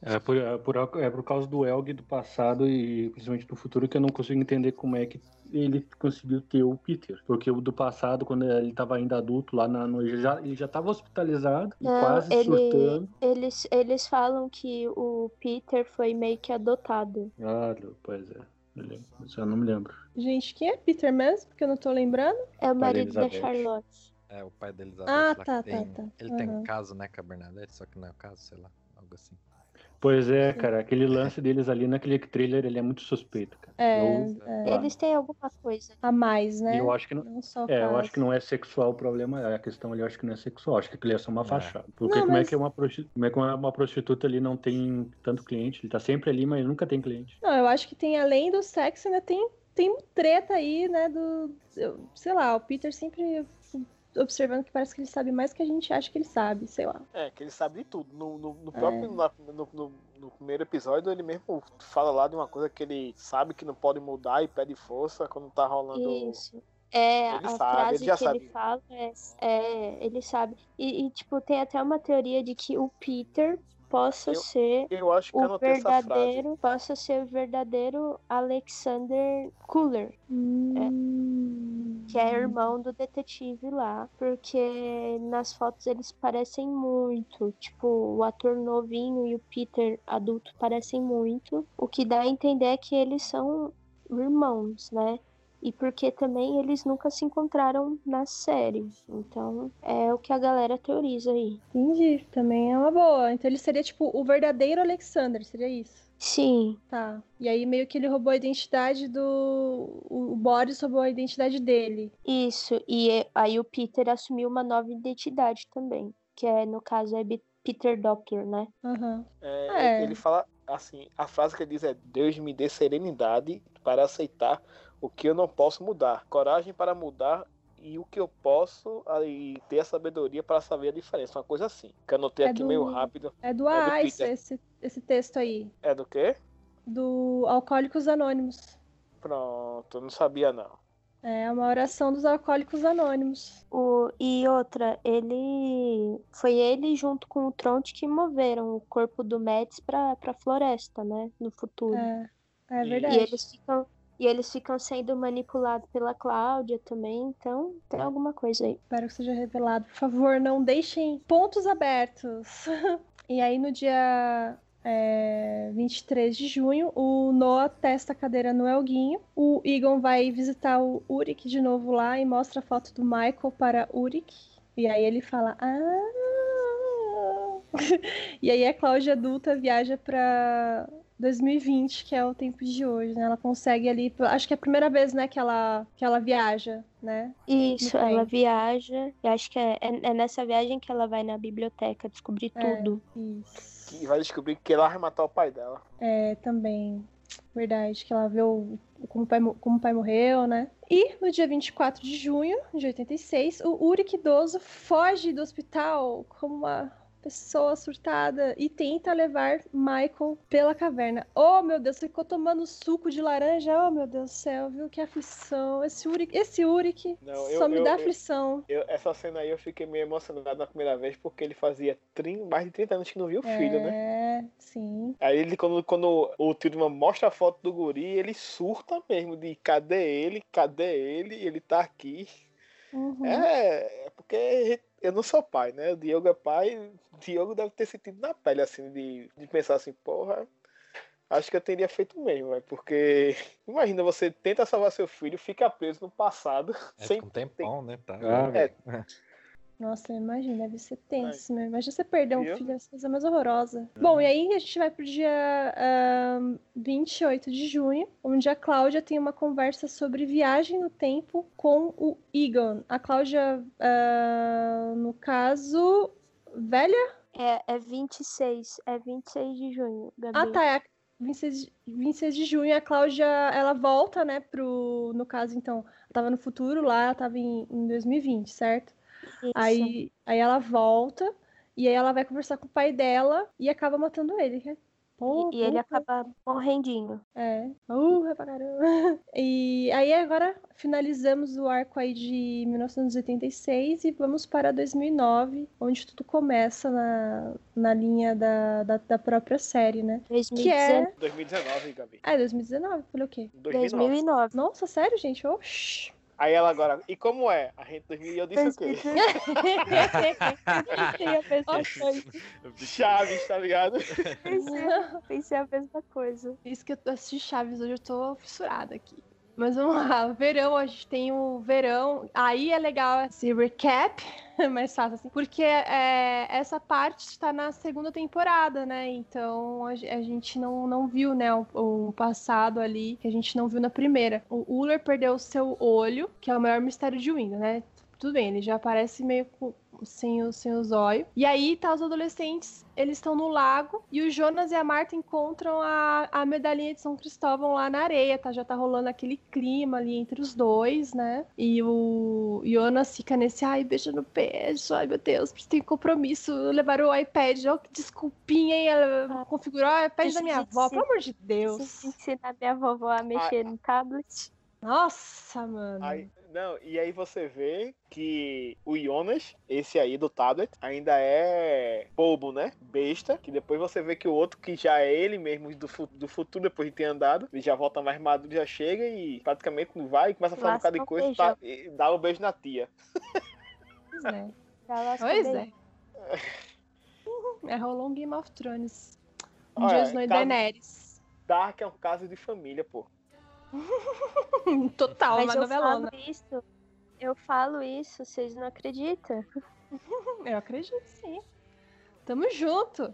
É por, é, por, é por causa do Elg do passado e principalmente do futuro que eu não consigo entender como é que ele conseguiu ter o Peter. Porque o do passado, quando ele estava ainda adulto, lá na, no, ele já ele já estava hospitalizado e Não, quase ele- surtando. Eles, eles falam que o Peter foi meio que adotado. Ah, pois é. Eu não me lembro. Gente, quem é Peter mesmo? Porque eu não tô lembrando. É o marido da. Charlotte. É, o pai da Elizabeth Ah, lá tá, que tá, tem. tá. Ele tem Aham. um caso, né, com a Bernadette, só que não é o caso, sei lá, algo assim. Pois é, cara, aquele lance deles ali naquele trailer, ele é muito suspeito, cara. É, Eu, é, Eles têm alguma coisa. a mais, né? eu acho que não. Não só É, eu acho que não é sexual o problema, é a questão ali, eu acho que não é sexual, acho que aquilo é só uma É. fachada. Porque Não, como, é mas- que uma como é que uma, uma prostituta ali não tem tanto cliente? Ele tá sempre ali, mas nunca tem cliente. Não, eu acho que tem, além do sexo, ainda tem, tem treta aí, né? Do. eu- sei lá, o Peter sempre observando que parece que ele sabe mais que a gente acha que ele sabe, sei lá. É, que ele sabe de tudo. No, no, no É. próprio na- no, no- no primeiro episódio, ele mesmo fala lá de uma coisa que ele sabe que não pode mudar e pede força quando tá rolando. Isso. É, Ele a sabe, frase ele já que ele sabia. fala é, é, ele sabe. E, e, tipo, tem até uma teoria de que o Peter possa Eu- ser Eu acho que eu o anotei essa frase. verdadeiro, possa ser o verdadeiro Alexander Cooler, Hum. que é irmão do detetive lá, porque nas fotos eles parecem muito, tipo, o ator novinho e o Peter adulto parecem muito, o que dá a entender que eles são irmãos, né? E porque também eles nunca se encontraram na série. Então, é o que a galera teoriza aí. Entendi, também é uma boa. Então ele seria tipo o verdadeiro Alexander, seria isso? Sim, Tá. E aí meio que ele roubou a identidade do. O Boris roubou a identidade dele. isso. E é- aí o Peter assumiu uma nova identidade também, que é, no caso, é Peter Doppler, né? Aham. É, É. Ele fala assim: a frase que ele diz é: Deus me dê serenidade para aceitar o que eu não posso mudar, coragem para mudar e o que eu posso aí ter a sabedoria para saber a diferença. Uma coisa assim. Que eu anotei É aqui do- meio rápido. É do É esse, esse, texto aí. É do quê? Do Alcoólicos Anônimos. Pronto, não sabia não. É uma oração dos Alcoólicos Anônimos. O, e outra, ele. Foi ele junto com o Tronte que moveram o corpo do Mads pra, pra floresta, né? No futuro. É, é E- verdade. E eles ficam. E eles ficam sendo manipulados pela Cláudia também, então tem alguma coisa aí. Espero que seja revelado. Por favor, não deixem pontos abertos. e aí, no dia é, 23 de junho, o Noah testa a cadeira no Elguinho. O Egon vai visitar o Urik de novo lá e mostra a foto do Michael para Urik. E aí ele fala: Ah! e aí a Cláudia adulta viaja para 2020, que é o tempo de hoje, né? Ela consegue ali, acho que é a primeira vez, né, que ela, que ela viaja, né? Isso, ela viaja. E acho que é, é- é nessa viagem que ela vai na biblioteca descobrir É. tudo. Isso. Que vai descobrir que ela vai matar o pai dela. É, também. Verdade, que ela vê o, como, o pai, mo- como o pai morreu, né? E no dia 24 de junho de 86, o Uric idoso foge do hospital como uma pessoa surtada e tenta levar Michael pela caverna. Oh, meu Deus, ficou tomando suco de laranja. Oh, meu Deus do céu, viu? Que aflição. Esse Uric, esse Uric Não, só eu- me eu- dá eu- aflição. Essa cena aí eu fiquei meio emocionado na primeira vez porque ele fazia 30, mais de 30 anos que não viu o filho, né? É, sim. Aí ele, quando, quando o Tildman mostra a foto do guri, ele surta mesmo de cadê ele, cadê ele, ele tá aqui. Uhum. É, é porque eu não sou pai, né? O Diogo é pai, o Diogo deve ter sentido na pele, assim, de, de pensar assim, porra, acho que eu teria feito mesmo, véio, porque imagina, você tenta salvar seu filho, fica preso no passado, É, sem um tempão, né? Tá. É. Nossa, imagina, deve ser tenso, né? Imagina você perder um Viu? filho, essa coisa mais horrorosa. Bom, e aí a gente vai pro dia ahn, 28 de junho, onde a Cláudia tem uma conversa sobre viagem no tempo com o Egon. A Cláudia, ah, no caso, velha? É, é 26. É 26 de junho, Gabi. Ah, tá, é 26, de- 26 de junho, a Cláudia, ela volta, né, pro, no caso, então, ela tava no futuro lá, ela tava em, em 2020, certo? Isso. Aí, aí ela volta e aí ela vai conversar com o pai dela e acaba matando ele. que é- Pô, E, e ele acaba morrendinho. É. Uh, é pra caramba. E aí agora finalizamos o arco aí de 1986 e vamos para 2009, onde tudo começa na, na linha da, da, da própria série, né? Que 2019. é... 2019, Gabi. Ah, é 2019? Falei o quê? 2009. 2009. Nossa, sério, gente? Oxi. Aí ela agora, e como é? A gente 2000 e eu disse o quê? Pensei a mesma coisa. Chaves, tá ligado? Pensei, pensei a mesma coisa. Isso que eu assisti Chaves hoje, eu tô fissurada aqui. Mas vamos lá, verão, a gente tem o verão. Aí é legal esse recap, mais fácil assim, porque é, essa parte está na segunda temporada, né? Então a, a gente não, não viu, né, o, o passado ali, que a gente não viu na primeira. O Uller perdeu o seu olho, que é o maior mistério de Winda, né? Tudo bem, ele já aparece meio sem o, sem o zóio. E aí tá os adolescentes, eles estão no lago e o Jonas e a Marta encontram a, a medalhinha de São Cristóvão lá na areia, tá? Já tá rolando aquele clima ali entre os dois, né? E o Jonas fica nesse, ai, beijo no beijo, ai meu Deus, tem compromisso, levaram o iPad, ó, que desculpinha, hein? Ela configurou o iPad da minha avó, pelo amor de Deus. Ensinar minha vovó a mexer no tablet. Nossa, mano. Aí, não, e aí você vê que o Jonas, esse aí do tablet, ainda é bobo, né? Besta. Que depois você vê que o outro, que já é ele mesmo do, fu- do futuro, depois de ter andado, ele já volta mais maduro, já chega e praticamente vai e começa a um Lasca bocado de um coisa e, tá- e dá um beijo na tia. Pois é. Lasca Pois é. É, rolou um Game of Thrones. Um Olha, e caso- Daenerys. Dark é um caso de família, pô. Total, Mas uma eu novelona. falo isso, eu falo isso, vocês não acreditam? Eu acredito, sim. Tamo junto.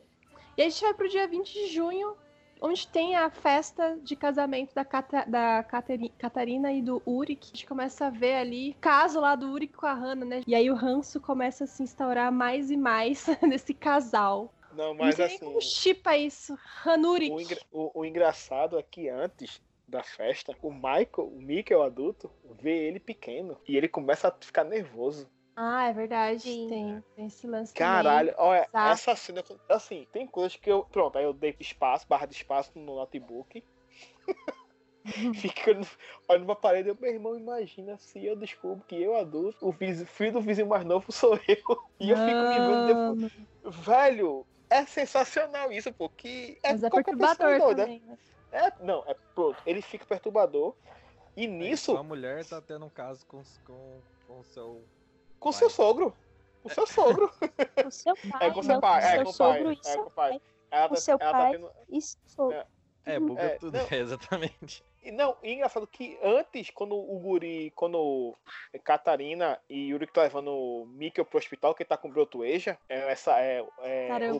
E a gente vai pro dia 20 de junho, onde tem a festa de casamento da, Cata- da Cateri- Catarina e do Uric. A gente começa a ver ali o caso lá do Uric com a Hannah, né? E aí o ranço começa a se instaurar mais e mais nesse casal. Não, mas assim. como chipa isso. Hanuric. O, engra- o- o engraçado é que antes da festa, o Michael, o Michael adulto, vê ele pequeno e ele começa a ficar nervoso. Ah, é verdade. Sim. Tem, tem esse lance Caralho, olha, Exato. essa cena, assim, tem coisas que eu, pronto, aí eu dei espaço, barra de espaço no notebook. Ficando, olhando pra parede, eu, meu irmão, imagina se eu descubro que eu adulto, o vizinho- filho do vizinho mais novo sou eu. E eu fico me vendo depois. Velho, é sensacional isso, pô. Que é Mas é qualquer pessoa perturbador também, né? É, não, é pronto. Ele fica perturbador. E nisso, Sua mulher tá tendo um caso com, com, com seu. com pai. seu sogro. Com seu sogro. Com seu pai, É com seu não, pai, é seu com o sogro, pai. É com o pai. pai. Ela Com tá, seu ela tá pai. tendo. Isso sogro. É. É, buga É, tudo. não. É, exatamente. E não, e engraçado que antes, quando o Guri, quando Catarina e Yuri que tá levando o Mikkel pro hospital, que ele tá com brotoeja, é essa é, é Caramba.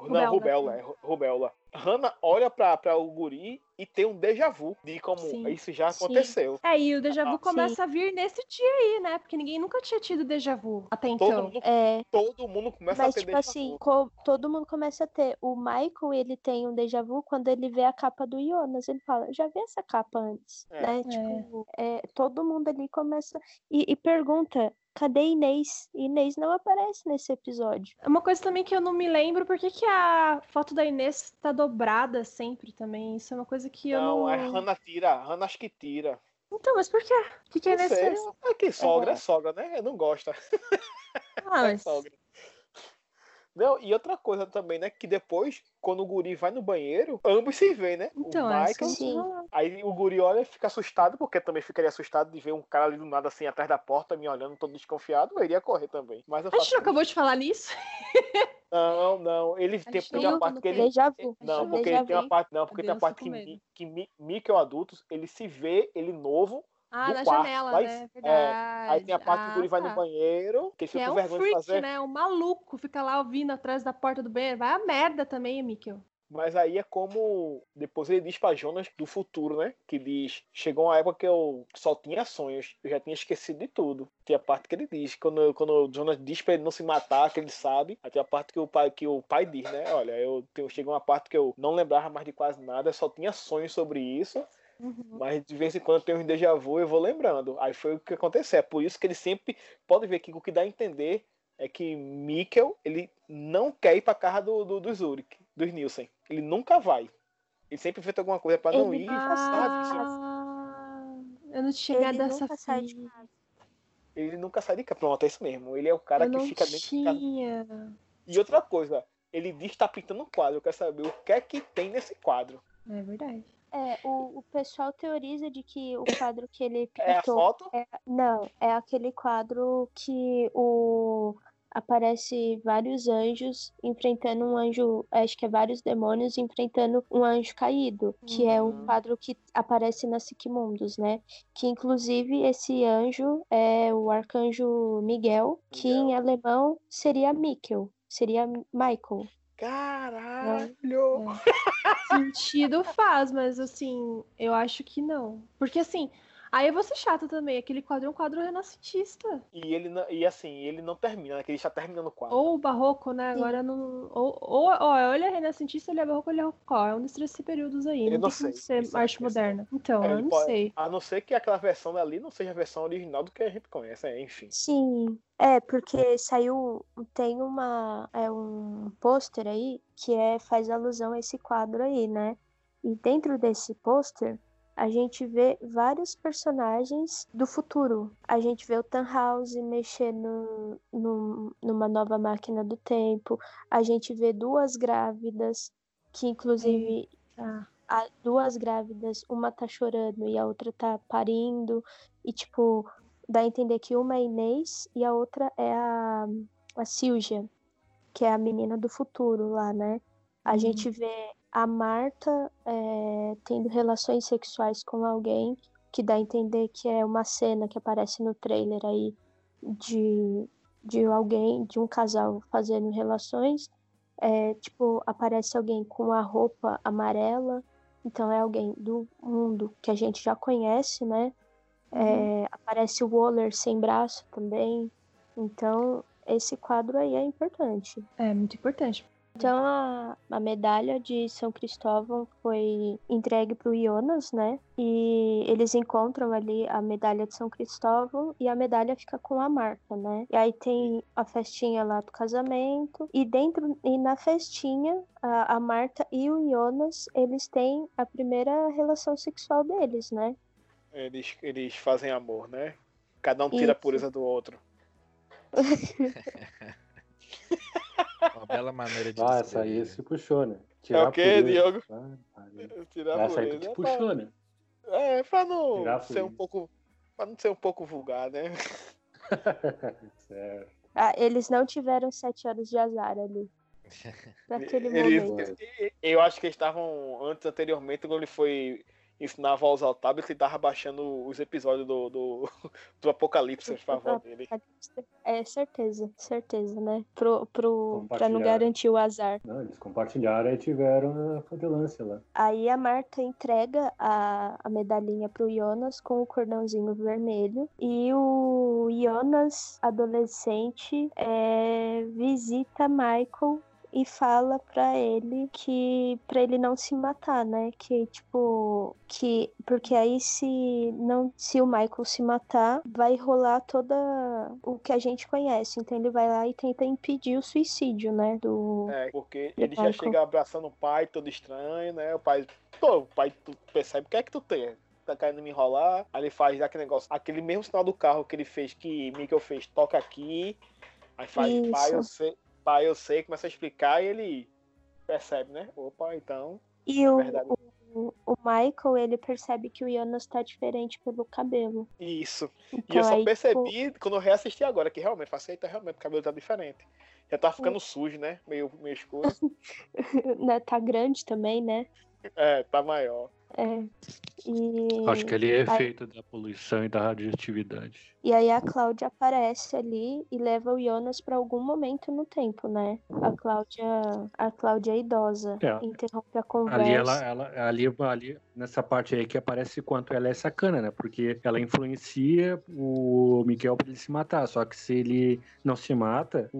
Não, rubéola, é ru- rubéola. Hannah olha pra, pra o Guri e tem um déjà vu de como Sim. isso já Sim. aconteceu. É, e o déjà vu Ah, começa a vir nesse dia aí, né? Porque ninguém nunca tinha tido déjà vu até Todo, então. mundo, É, todo mundo começa a mas ter tipo déjà assim, vu. co- todo mundo começa a ter. O Michael, ele tem um déjà vu quando ele vê a capa do Jonas. Ele fala, já vi essa capa antes, É. né? Tipo, é, todo mundo ali começa e, e pergunta, cadê Inês? Inês não aparece nesse episódio. Uma coisa também que eu não me lembro, por que, que a foto da Inês tá dobrada sempre também? Isso é uma coisa que eu Não, não. a Hannah tira. Hannah acho que tira. Então, mas por quê? O que, que Não sei. fez? É que sogra é sogra, né? Não gosta. Ah, É mas... sogra. Não, e outra coisa também, né? Que depois, quando o guri vai no banheiro, ambos se veem, né? Então, o é Michael. falando. Aí o guri olha e fica assustado, porque também ficaria assustado de ver um cara ali do nada assim atrás da porta, me olhando todo desconfiado, eu iria correr também. Mas eu A gente não acabou de falar nisso? Não, não. Ele tem, tem não uma viu parte que ele. Déjà vu. Não, porque ele tem uma parte. Não, porque tem Deus, uma parte que, que adultos, ele se vê, ele novo. Ah, na quarto, janela, mas- né? é. Aí tem a parte que o guri Ah, vai no tá. banheiro, que ele fica é com um vergonha de freak, fazer. né? Um maluco. Fica lá ouvindo atrás da porta do banheiro. Vai a merda também, Mikkel. Mas aí é como. Depois ele diz pra Jonas do futuro, né? Que diz: Chegou uma época que eu só tinha sonhos, eu já tinha esquecido de tudo. Tem a parte que ele diz, quando, quando o Jonas diz pra ele não se matar, que ele sabe. Aí tem a parte que o pai, que o pai diz, né? Olha, eu tenho, chegou uma parte que eu não lembrava mais de quase nada, eu só tinha sonhos sobre isso. Uhum. Mas de vez em quando tenho um déjà vu e eu vou lembrando. Aí foi o que aconteceu. É por isso que ele sempre pode ver que o que dá a entender é que Mikkel, ele não quer ir pra casa do, do, do Zurich, dos Nielsen. Ele nunca vai. Ele sempre inventa alguma coisa pra não Ele ir, nunca sabe? Ah, eu não tinha Ele dessa nunca sai de fita. casa. Ele nunca sai de casa. Pronto, é isso mesmo. Ele é o cara Eu que não fica dentro de casa. tinha. E outra coisa, ele diz que tá pintando um quadro. Eu quero saber o que é que tem nesse quadro. É verdade. É, o, o pessoal teoriza de que o quadro que ele É a pintou. foto? Não, é aquele quadro que o aparece vários anjos enfrentando um anjo, acho que é vários demônios enfrentando um anjo caído, que é o Uhum. quadro que aparece na Siquimundus, né? Que inclusive esse anjo é o arcanjo Miguel, que em Miguel. alemão seria Mikkel, seria Michael. Caralho! Sentido faz, mas assim, eu acho que não. Porque assim, aí eu vou ser chata também. Aquele quadro é um quadro renascentista. E ele não, e assim, ele não termina, né? Que ele está terminando o quadro. Ou barroco, né? Sim. Agora não. Ou, ou, ou ele é renascentista, ele é barroco, ele é rococó. É um desses três períodos aí. Eu não não sei. ser Isso é arte moderna. Então, É, eu não pode- sei. A não ser que aquela versão ali não seja a versão original do que a gente conhece, é, enfim. Sim, é porque saiu, tem uma, é um pôster aí que é faz alusão a esse quadro aí, né? E dentro desse pôster a gente vê vários personagens do futuro. A gente vê o Tannhaus mexendo no, numa nova máquina do tempo. A gente vê duas grávidas que inclusive Tá. a- duas grávidas, uma tá chorando e a outra tá parindo, e tipo, dá a entender que uma é Inês e a outra é a, a Silvia, que é a menina do futuro lá, né? A Uhum. gente vê a Marta é, tendo relações sexuais com alguém, que dá a entender que é uma cena que aparece no trailer aí de, de alguém, de um casal fazendo relações. É, tipo, aparece alguém com a roupa amarela, então é alguém do mundo que a gente já conhece, né? É, aparece o Waller sem braço também. Então, esse quadro aí é importante. É muito importante. Então, a, a medalha de São Cristóvão foi entregue para o Jonas, né? E eles encontram ali a medalha de São Cristóvão e a medalha fica com a marca, né? E aí tem a festinha lá do casamento e dentro e na festinha a, a Marta e o Jonas eles têm a primeira relação sexual deles, né? Eles, eles fazem amor, né? Cada um tira a Isso. pureza do outro. Uma bela maneira de Ah, essa aí se puxou, né? É o quê, pureza. Diogo? Ah. Tirar essa aí tu pureza. te É pra- puxou, né? É, pra não Tirar ser um pouco. Pra não ser um pouco vulgar, né? certo. Ah, eles não tiveram sete horas de azar ali. Naquele Eles- momento. Eu acho que eles estavam antes, anteriormente, quando ele foi ensinava a usar o tablet, ele tava baixando os episódios do, do, do Apocalipse a favor dele. É certeza, certeza, né? Pro, pro, pra não garantir o azar. Não, eles compartilharam e tiveram a fodelância lá. Aí a Marta entrega a, a medalhinha pro Jonas com o cordãozinho vermelho. E o Jonas, adolescente, é, visita Michael e fala pra ele que para ele não se matar, né? Que tipo que porque aí se não se o Michael se matar, vai rolar toda o que a gente conhece. Então ele vai lá e tenta impedir o suicídio, né, do É, porque ele já Michael. chega abraçando o pai, todo estranho, né? O pai, pô, o pai tu percebe o que é que tu tem. Tá querendo me enrolar. Aí ele faz aquele negócio, aquele mesmo sinal do carro que ele fez, que Mikkel fez, toca aqui. Aí faz, Isso. pai, eu sei, pai, eu sei, começa a explicar e ele percebe, né? Opa, então, E o, o, o Michael, ele percebe que o Jonas tá diferente pelo cabelo. Isso. E Então, eu só aí, tipo, percebi quando eu reassisti agora, que realmente, passei, tá realmente, o cabelo tá diferente. Já tá ficando sujo, né? Meio, meio escuro. né, tá grande também, né? é, tá maior. É. E, Acho que ali é efeito da poluição e da radioatividade. e aí a Cláudia aparece ali e leva o Jonas pra algum momento no tempo, né? A Cláudia, a Cláudia é idosa, É. interrompe a conversa. Ali, ela, ela, ali, ali, nessa parte aí que aparece quanto ela é sacana, né? Porque ela influencia o Miguel pra ele se matar. Só que se ele não se mata,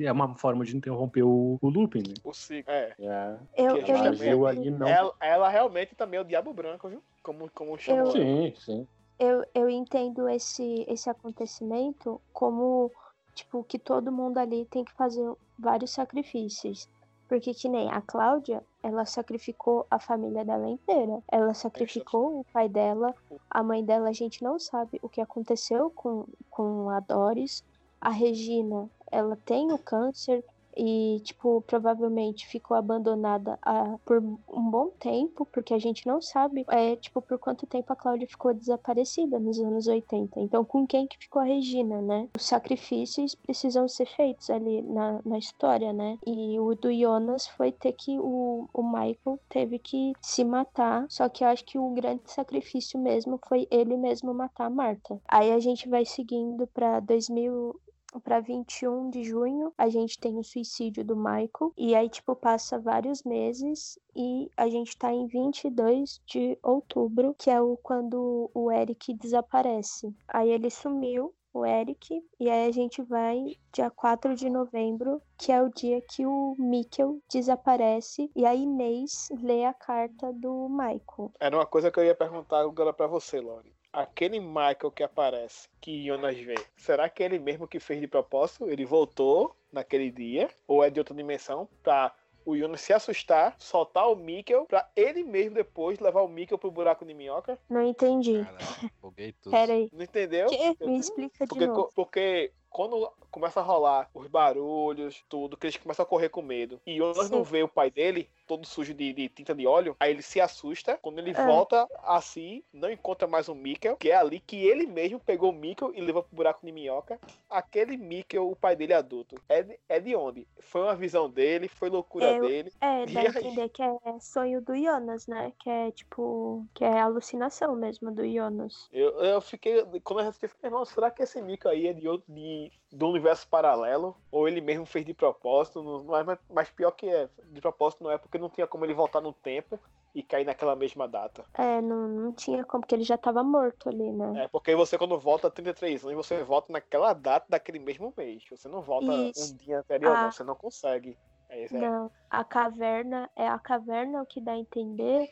é uma forma de interromper o, o looping, né? O ciclo. É. É. Eu, que eu, eu ali não. Ela, ela realmente também é o diabo branco, viu? Como, como chamou. Eu-. Sim, sim. eu, eu entendo esse, esse acontecimento como, tipo, que todo mundo ali tem que fazer vários sacrifícios. Porque que nem a Cláudia, ela sacrificou a família dela inteira. Ela sacrificou o pai dela, a mãe dela, a gente não sabe o que aconteceu com, com a Doris. A Regina, ela tem o câncer e, tipo, provavelmente ficou abandonada ah, por um bom tempo, porque a gente não sabe, é, tipo, por quanto tempo a Cláudia ficou desaparecida nos anos 80. Então, com quem que ficou a Regina, né? Os sacrifícios precisam ser feitos ali na, na história, né? E o do Jonas foi ter que, o, o Michael teve que se matar, só que eu acho que o grande sacrifício mesmo foi ele mesmo matar a Marta. Aí a gente vai seguindo pra 2000, para 21 de junho, a gente tem o suicídio do Michael. E aí, tipo, passa vários meses e a gente tá em 22 de outubro, que é o quando o Eric desaparece. Aí ele sumiu. O Eric, e aí a gente vai dia 4 de novembro, que é o dia que o Mikkel desaparece, e a Inês lê a carta do Michael. Era uma coisa que eu ia perguntar agora pra você, Lori. Aquele Michael que aparece, que Jonas vê, será que é ele mesmo que fez de propósito? Ele voltou naquele dia? Ou é de outra dimensão pra o Jonas se assustar, soltar o Mikkel, pra ele mesmo depois levar o Mikkel pro buraco de minhoca? Não entendi. Caralho, buguei tudo. Pera aí. Não entendeu? Que? Me explica de Porque, novo. co- porque quando começa a rolar os barulhos, tudo, que eles começam a correr com medo. E Jonas não vê o pai dele, todo sujo de, de tinta de óleo. Aí ele se assusta. Quando ele É. volta a si, não encontra mais o Mikkel, que é ali que ele mesmo pegou o Mikkel e levou pro buraco de minhoca. Aquele Mikkel, o pai dele adulto. É de, é de onde? Foi uma visão dele, foi loucura Eu- dele. É, dá a entender que é sonho do Jonas, né? Que é tipo. Que é alucinação mesmo do Jonas. Eu, eu fiquei. Quando eu assisti, eu fiquei, irmão, será que esse Mikkel aí é de outro. De, do universo paralelo? Ou ele mesmo fez de propósito? É, mas- mas pior que é. De propósito não é porque não tinha como ele voltar no tempo e cair naquela mesma data. É, não, não tinha como, porque ele já tava morto ali, né? É porque você, quando volta 33 anos, você volta naquela data daquele mesmo mês. Você não volta Isso. um dia anterior, Ah. não. Você não consegue. É, é. Não, a caverna é a caverna o que dá a entender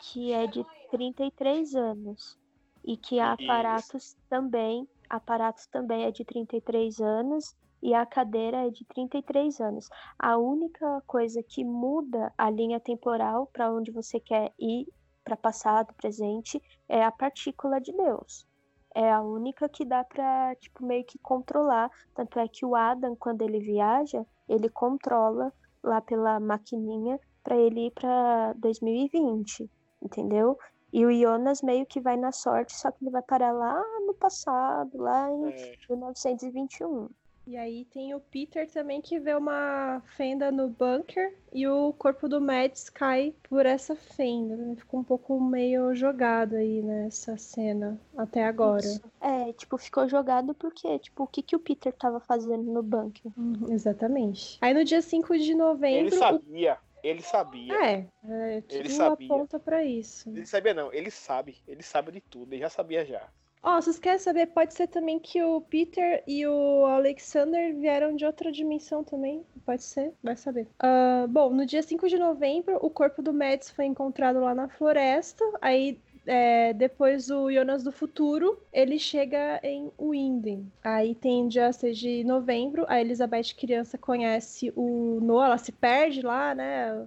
que é de 33 anos. E que a Isso. aparatos também, aparatos também é de 33 anos e a cadeira é de 33 anos. A única coisa que muda a linha temporal para onde você quer ir, para passado, presente, é a partícula de Deus. É a única que dá para tipo meio que controlar, tanto é que o Adam quando ele viaja, ele controla lá pela maquininha para ele ir para 2020, entendeu? E o Jonas meio que vai na sorte, só que ele vai parar lá no passado, lá em É. 1921. E aí tem o Peter também que vê uma fenda no bunker e o corpo do Mads cai por essa fenda. Ficou um pouco meio jogado aí nessa cena até agora. Isso. É, tipo, ficou jogado porque, tipo, o que, que o Peter tava fazendo no bunker? Uhum, exatamente. Aí no dia 5 de novembro. Ele sabia. Ele sabia. É, é, tudo Ele sabia. aponta pra isso. Ele sabia não, ele sabe. Ele sabe de tudo. Ele já sabia já. Ó, vocês querem saber? Pode ser também que o Peter e o Alexander vieram de outra dimensão também. Pode ser, vai saber. Ah, bom, no dia 5 de novembro, o corpo do Mads foi encontrado lá na floresta. Aí é, depois o Jonas do futuro, ele chega em Winden. Aí tem dia 6 de novembro, a Elizabeth criança conhece o Noah, ela se perde lá, né?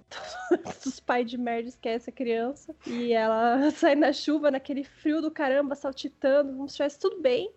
Os pais de merda esquecem a criança. E ela sai na chuva, naquele frio do caramba, saltitando, como se estivesse tudo bem.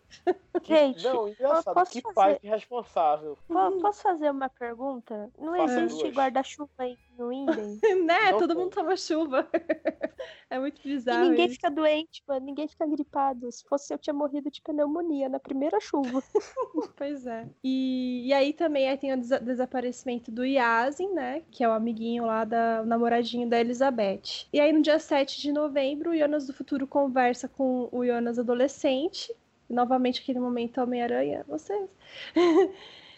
Gente, Não, engraçado, posso que fazer- pai irresponsável. po- posso fazer uma pergunta? Não Faça existe guarda-chuva aí no Winden? né? Não Todo foi. mundo toma chuva. é muito E bizarro. ninguém isso. fica doente, mano. Ninguém fica gripado. Se fosse eu, tinha morrido de pneumonia na primeira chuva. Pois é. E, e aí também aí tem o desa- desaparecimento do Yasin, né? Que é o amiguinho lá da o namoradinho da Elizabeth. E aí no dia 7 de novembro, o Jonas do futuro conversa com o Jonas adolescente. Novamente aquele momento Homem-Aranha, vocês.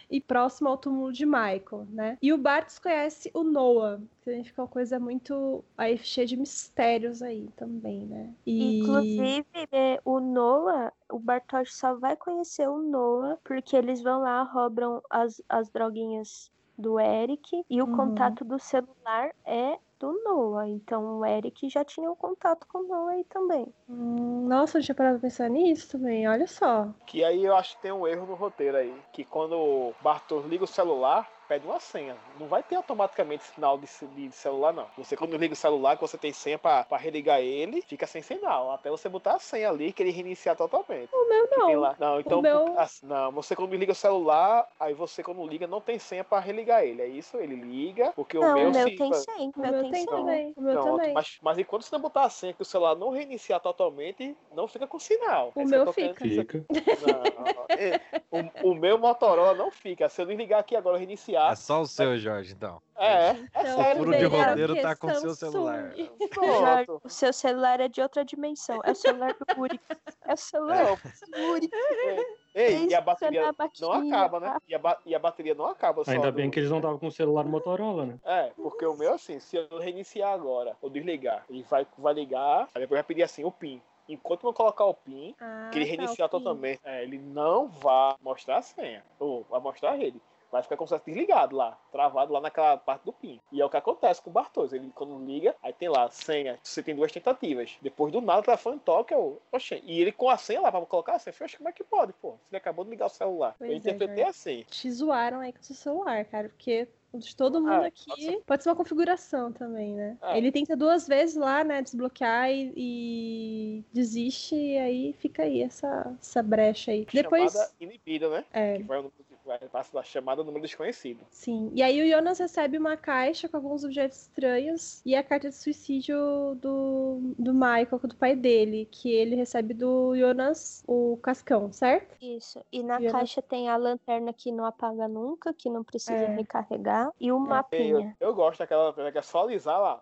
e próximo ao túmulo de Michael, né? E o Bartos conhece o Noah, que significa uma coisa muito aí cheia de mistérios aí também, né? E Inclusive, é, o Noah, o Bartosz só vai conhecer o Noah porque eles vão lá, roubam as, as droguinhas do Eric e o Uhum. contato do celular é do Noah. Então o Eric já tinha um contato com o Noah aí também. Hum, nossa, eu não tinha parado pra pensar nisso também, olha só. Que aí eu acho que tem um erro no roteiro aí. Que quando o Bartos liga o celular, pede uma senha. Não vai ter automaticamente sinal de, de celular, não. Você quando liga o celular, que você tem senha pra, pra religar ele, fica sem sinal. Até você botar a senha ali que ele reiniciar totalmente. O meu não. lá. Não, então. meu- assim, não, você quando liga o celular, aí você quando liga não tem senha pra religar ele. É isso? Ele liga, porque não, o meu, o meu se- tem 100, O o meu tem tem 100. também. O meu Pronto, também. Mas, mas enquanto você não botar a senha que o celular não reiniciar totalmente, não fica com sinal. O É meu tô querendo Fica. não, é, o, o meu Motorola não fica. Se eu desligar aqui agora e reiniciar. É só o seu, Jorge, então. É, é Então, sério. furo de roteiro tá com seu Samsung. celular. Jorge, o seu celular é de outra dimensão. É o celular do Uri. É o celular Não, do Uri. Ei, e a bateria não acaba, né? tá? E a, ba- e a bateria não acaba só. Ainda do- bem que eles não estavam com o celular Motorola, né? É, porque o meu assim, se eu reiniciar agora ou desligar, ele vai, vai ligar, aí depois vai pedir assim o PIN. Enquanto não colocar o PIN, Ah, que ele tá, reiniciar o PIN. totalmente, é, ele não vai mostrar a senha. Ou vai mostrar a rede. Vai ficar como se fosse desligado lá, travado lá naquela parte do PIN. E é o que acontece com o Bartos. Ele, quando liga, aí tem lá, senha. Você tem duas tentativas. Depois do nada, o telefone toca. Eu, oxe, e ele com a senha lá, pra colocar a senha. Oxe, como é que pode, pô? Você acabou de ligar o celular. Pois eu é, interpretei Jorge. assim. Te zoaram aí com o seu celular, cara, porque de todo mundo Ah, aqui nossa. pode ser uma configuração também, né? É. Ele tenta duas vezes lá, né, desbloquear e, e desiste, e aí fica aí essa, essa brecha aí. Depois, Chamada inibida, né? é, Que vai, o passa da chamada número desconhecido. sim. E aí o Jonas recebe uma caixa com alguns objetos estranhos e a carta de suicídio do, do Michael, do pai dele, que ele recebe do Jonas, o Cascão, certo? Isso. E na ela- caixa tem a lanterna que não apaga nunca, que não precisa É. recarregar, e o Eu, mapinha. eu gosto daquela lanterna que é só alisar lá.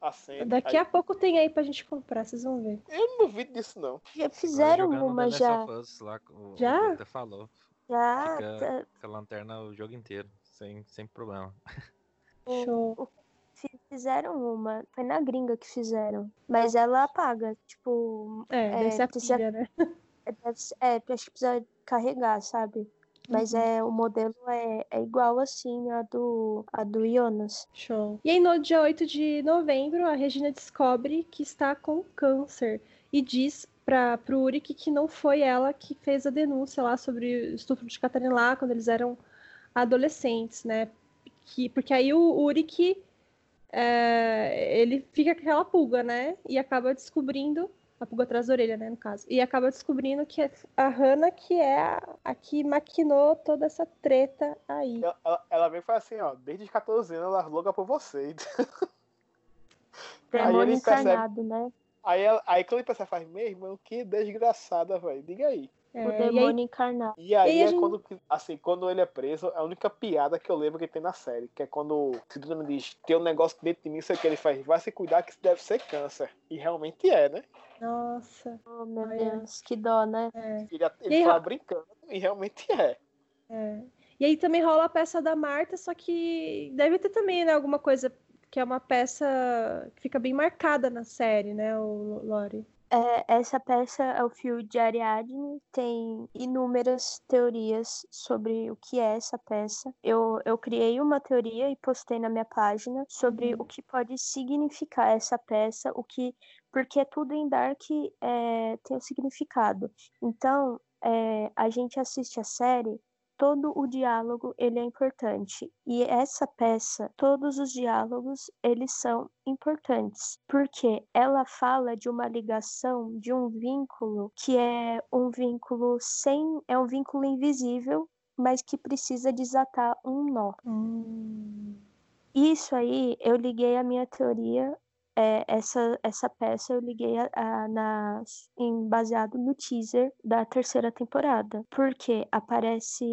Acende. Daqui aí- a pouco tem aí pra gente comprar, vocês vão ver. Eu não duvido disso, não. Já fizeram uma já. Us lá, o- Já? Falou. Já. Fica- tá- Com a lanterna o jogo inteiro, sem, sem problema. Show. o- Fizeram uma. Foi na gringa que fizeram. Mas ela apaga. Tipo, É, deve É, ser a precisa- pilha, né? é, deve ser- é, acho que precisa carregar, sabe? Mas Uhum. é, o modelo é, é igual assim a do, a do Jonas. Show. E aí, no dia 8 de novembro, a Regina descobre que está com câncer e diz para pro Uric que não foi ela que fez a denúncia lá sobre o estupro de Catarina lá quando eles eram adolescentes, né? Que, porque aí o Uric é, ele fica com aquela pulga, né? E acaba descobrindo a pulga atrás da orelha, né, no caso. E acaba descobrindo que é a Hannah que é a, a que maquinou toda essa treta aí. Ela, ela, ela veio e fala assim, ó, desde os 14 anos ela é louca por você. Aí Demônio ele percebe- encarnado, né? Aí, aí quando ele pensa, faz, meu irmão, que desgraçada, velho. Diga aí. É, o e aí- demônio encarnado. E aí, E é gente- quando, assim, quando ele é preso, é a única piada que eu lembro que tem na série, que é quando o Cidadão diz, tem um negócio dentro de mim, sei o que ele faz, vai se cuidar que isso deve ser câncer. E realmente é, né? Nossa. Oh, meu Olha. Deus, que dó, né? É, Ele, ele E fala brincando, e realmente é. é. E aí também rola a peça da Marta, só que deve ter também, né, alguma coisa que é uma peça que fica bem marcada na série, né, o Lori? É, essa peça é o fio de Ariadne, tem inúmeras teorias sobre o que é essa peça. Eu, eu criei uma teoria e postei na minha página sobre o que pode significar essa peça, o que porque tudo em Dark é, tem um significado. Então, é, a gente assiste a série todo o diálogo ele é importante e essa peça todos os diálogos eles são importantes porque ela fala de uma ligação de um vínculo que é um vínculo sem é um vínculo invisível mas que precisa desatar um nó Hum. isso aí eu liguei a minha teoria é, essa, essa peça eu liguei a, a- na, em, baseado no teaser da terceira temporada. Porque aparece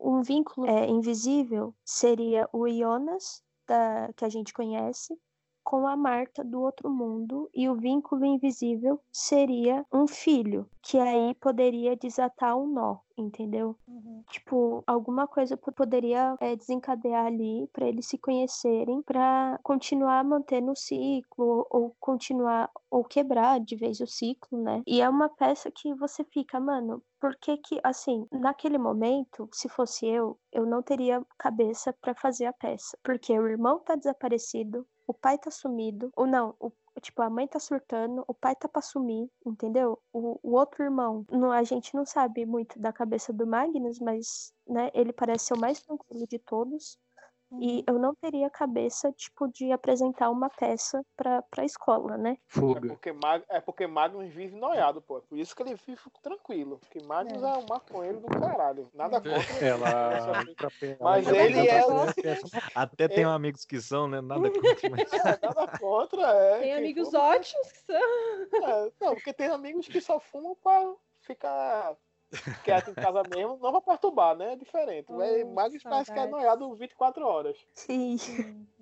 um vínculo é, invisível, seria o Jonas, da, que a gente conhece, com a Marta do outro mundo, e o vínculo invisível seria um filho, que aí poderia desatar um nó, entendeu? Uhum. Tipo, alguma coisa po- poderia é, desencadear ali para eles se conhecerem, para continuar mantendo o ciclo, ou continuar, ou quebrar de vez o ciclo, né? E é uma peça que você fica, mano, por que que, assim, naquele momento, se fosse eu, eu não teria cabeça para fazer a peça. Porque o irmão tá desaparecido, o pai tá sumido, ou não, o Tipo, a mãe tá surtando, o pai tá pra sumir, entendeu? O, o outro irmão, não, a gente não sabe muito da cabeça do Magnus, mas, né, ele parece ser o mais tranquilo de todos. E eu não teria cabeça, tipo, de apresentar uma peça pra, pra escola, né? É Fuga. porque, Mag... é porque Magnus vive noiado, pô. É por isso que ele vive tranquilo. Porque Magnus é, É. um maconheiro do caralho. Nada contra. Ela. Mas ele ela- é- Até tem amigos que são, né? Nada contra, mas. É, nada contra, é. Tem amigos ótimos que são. É, não, porque tem amigos que só fumam pra ficar quieto em casa mesmo, não pra perturbar, né? É diferente. Mas Oh, Magnus parece que é noiado 24 horas. Sim.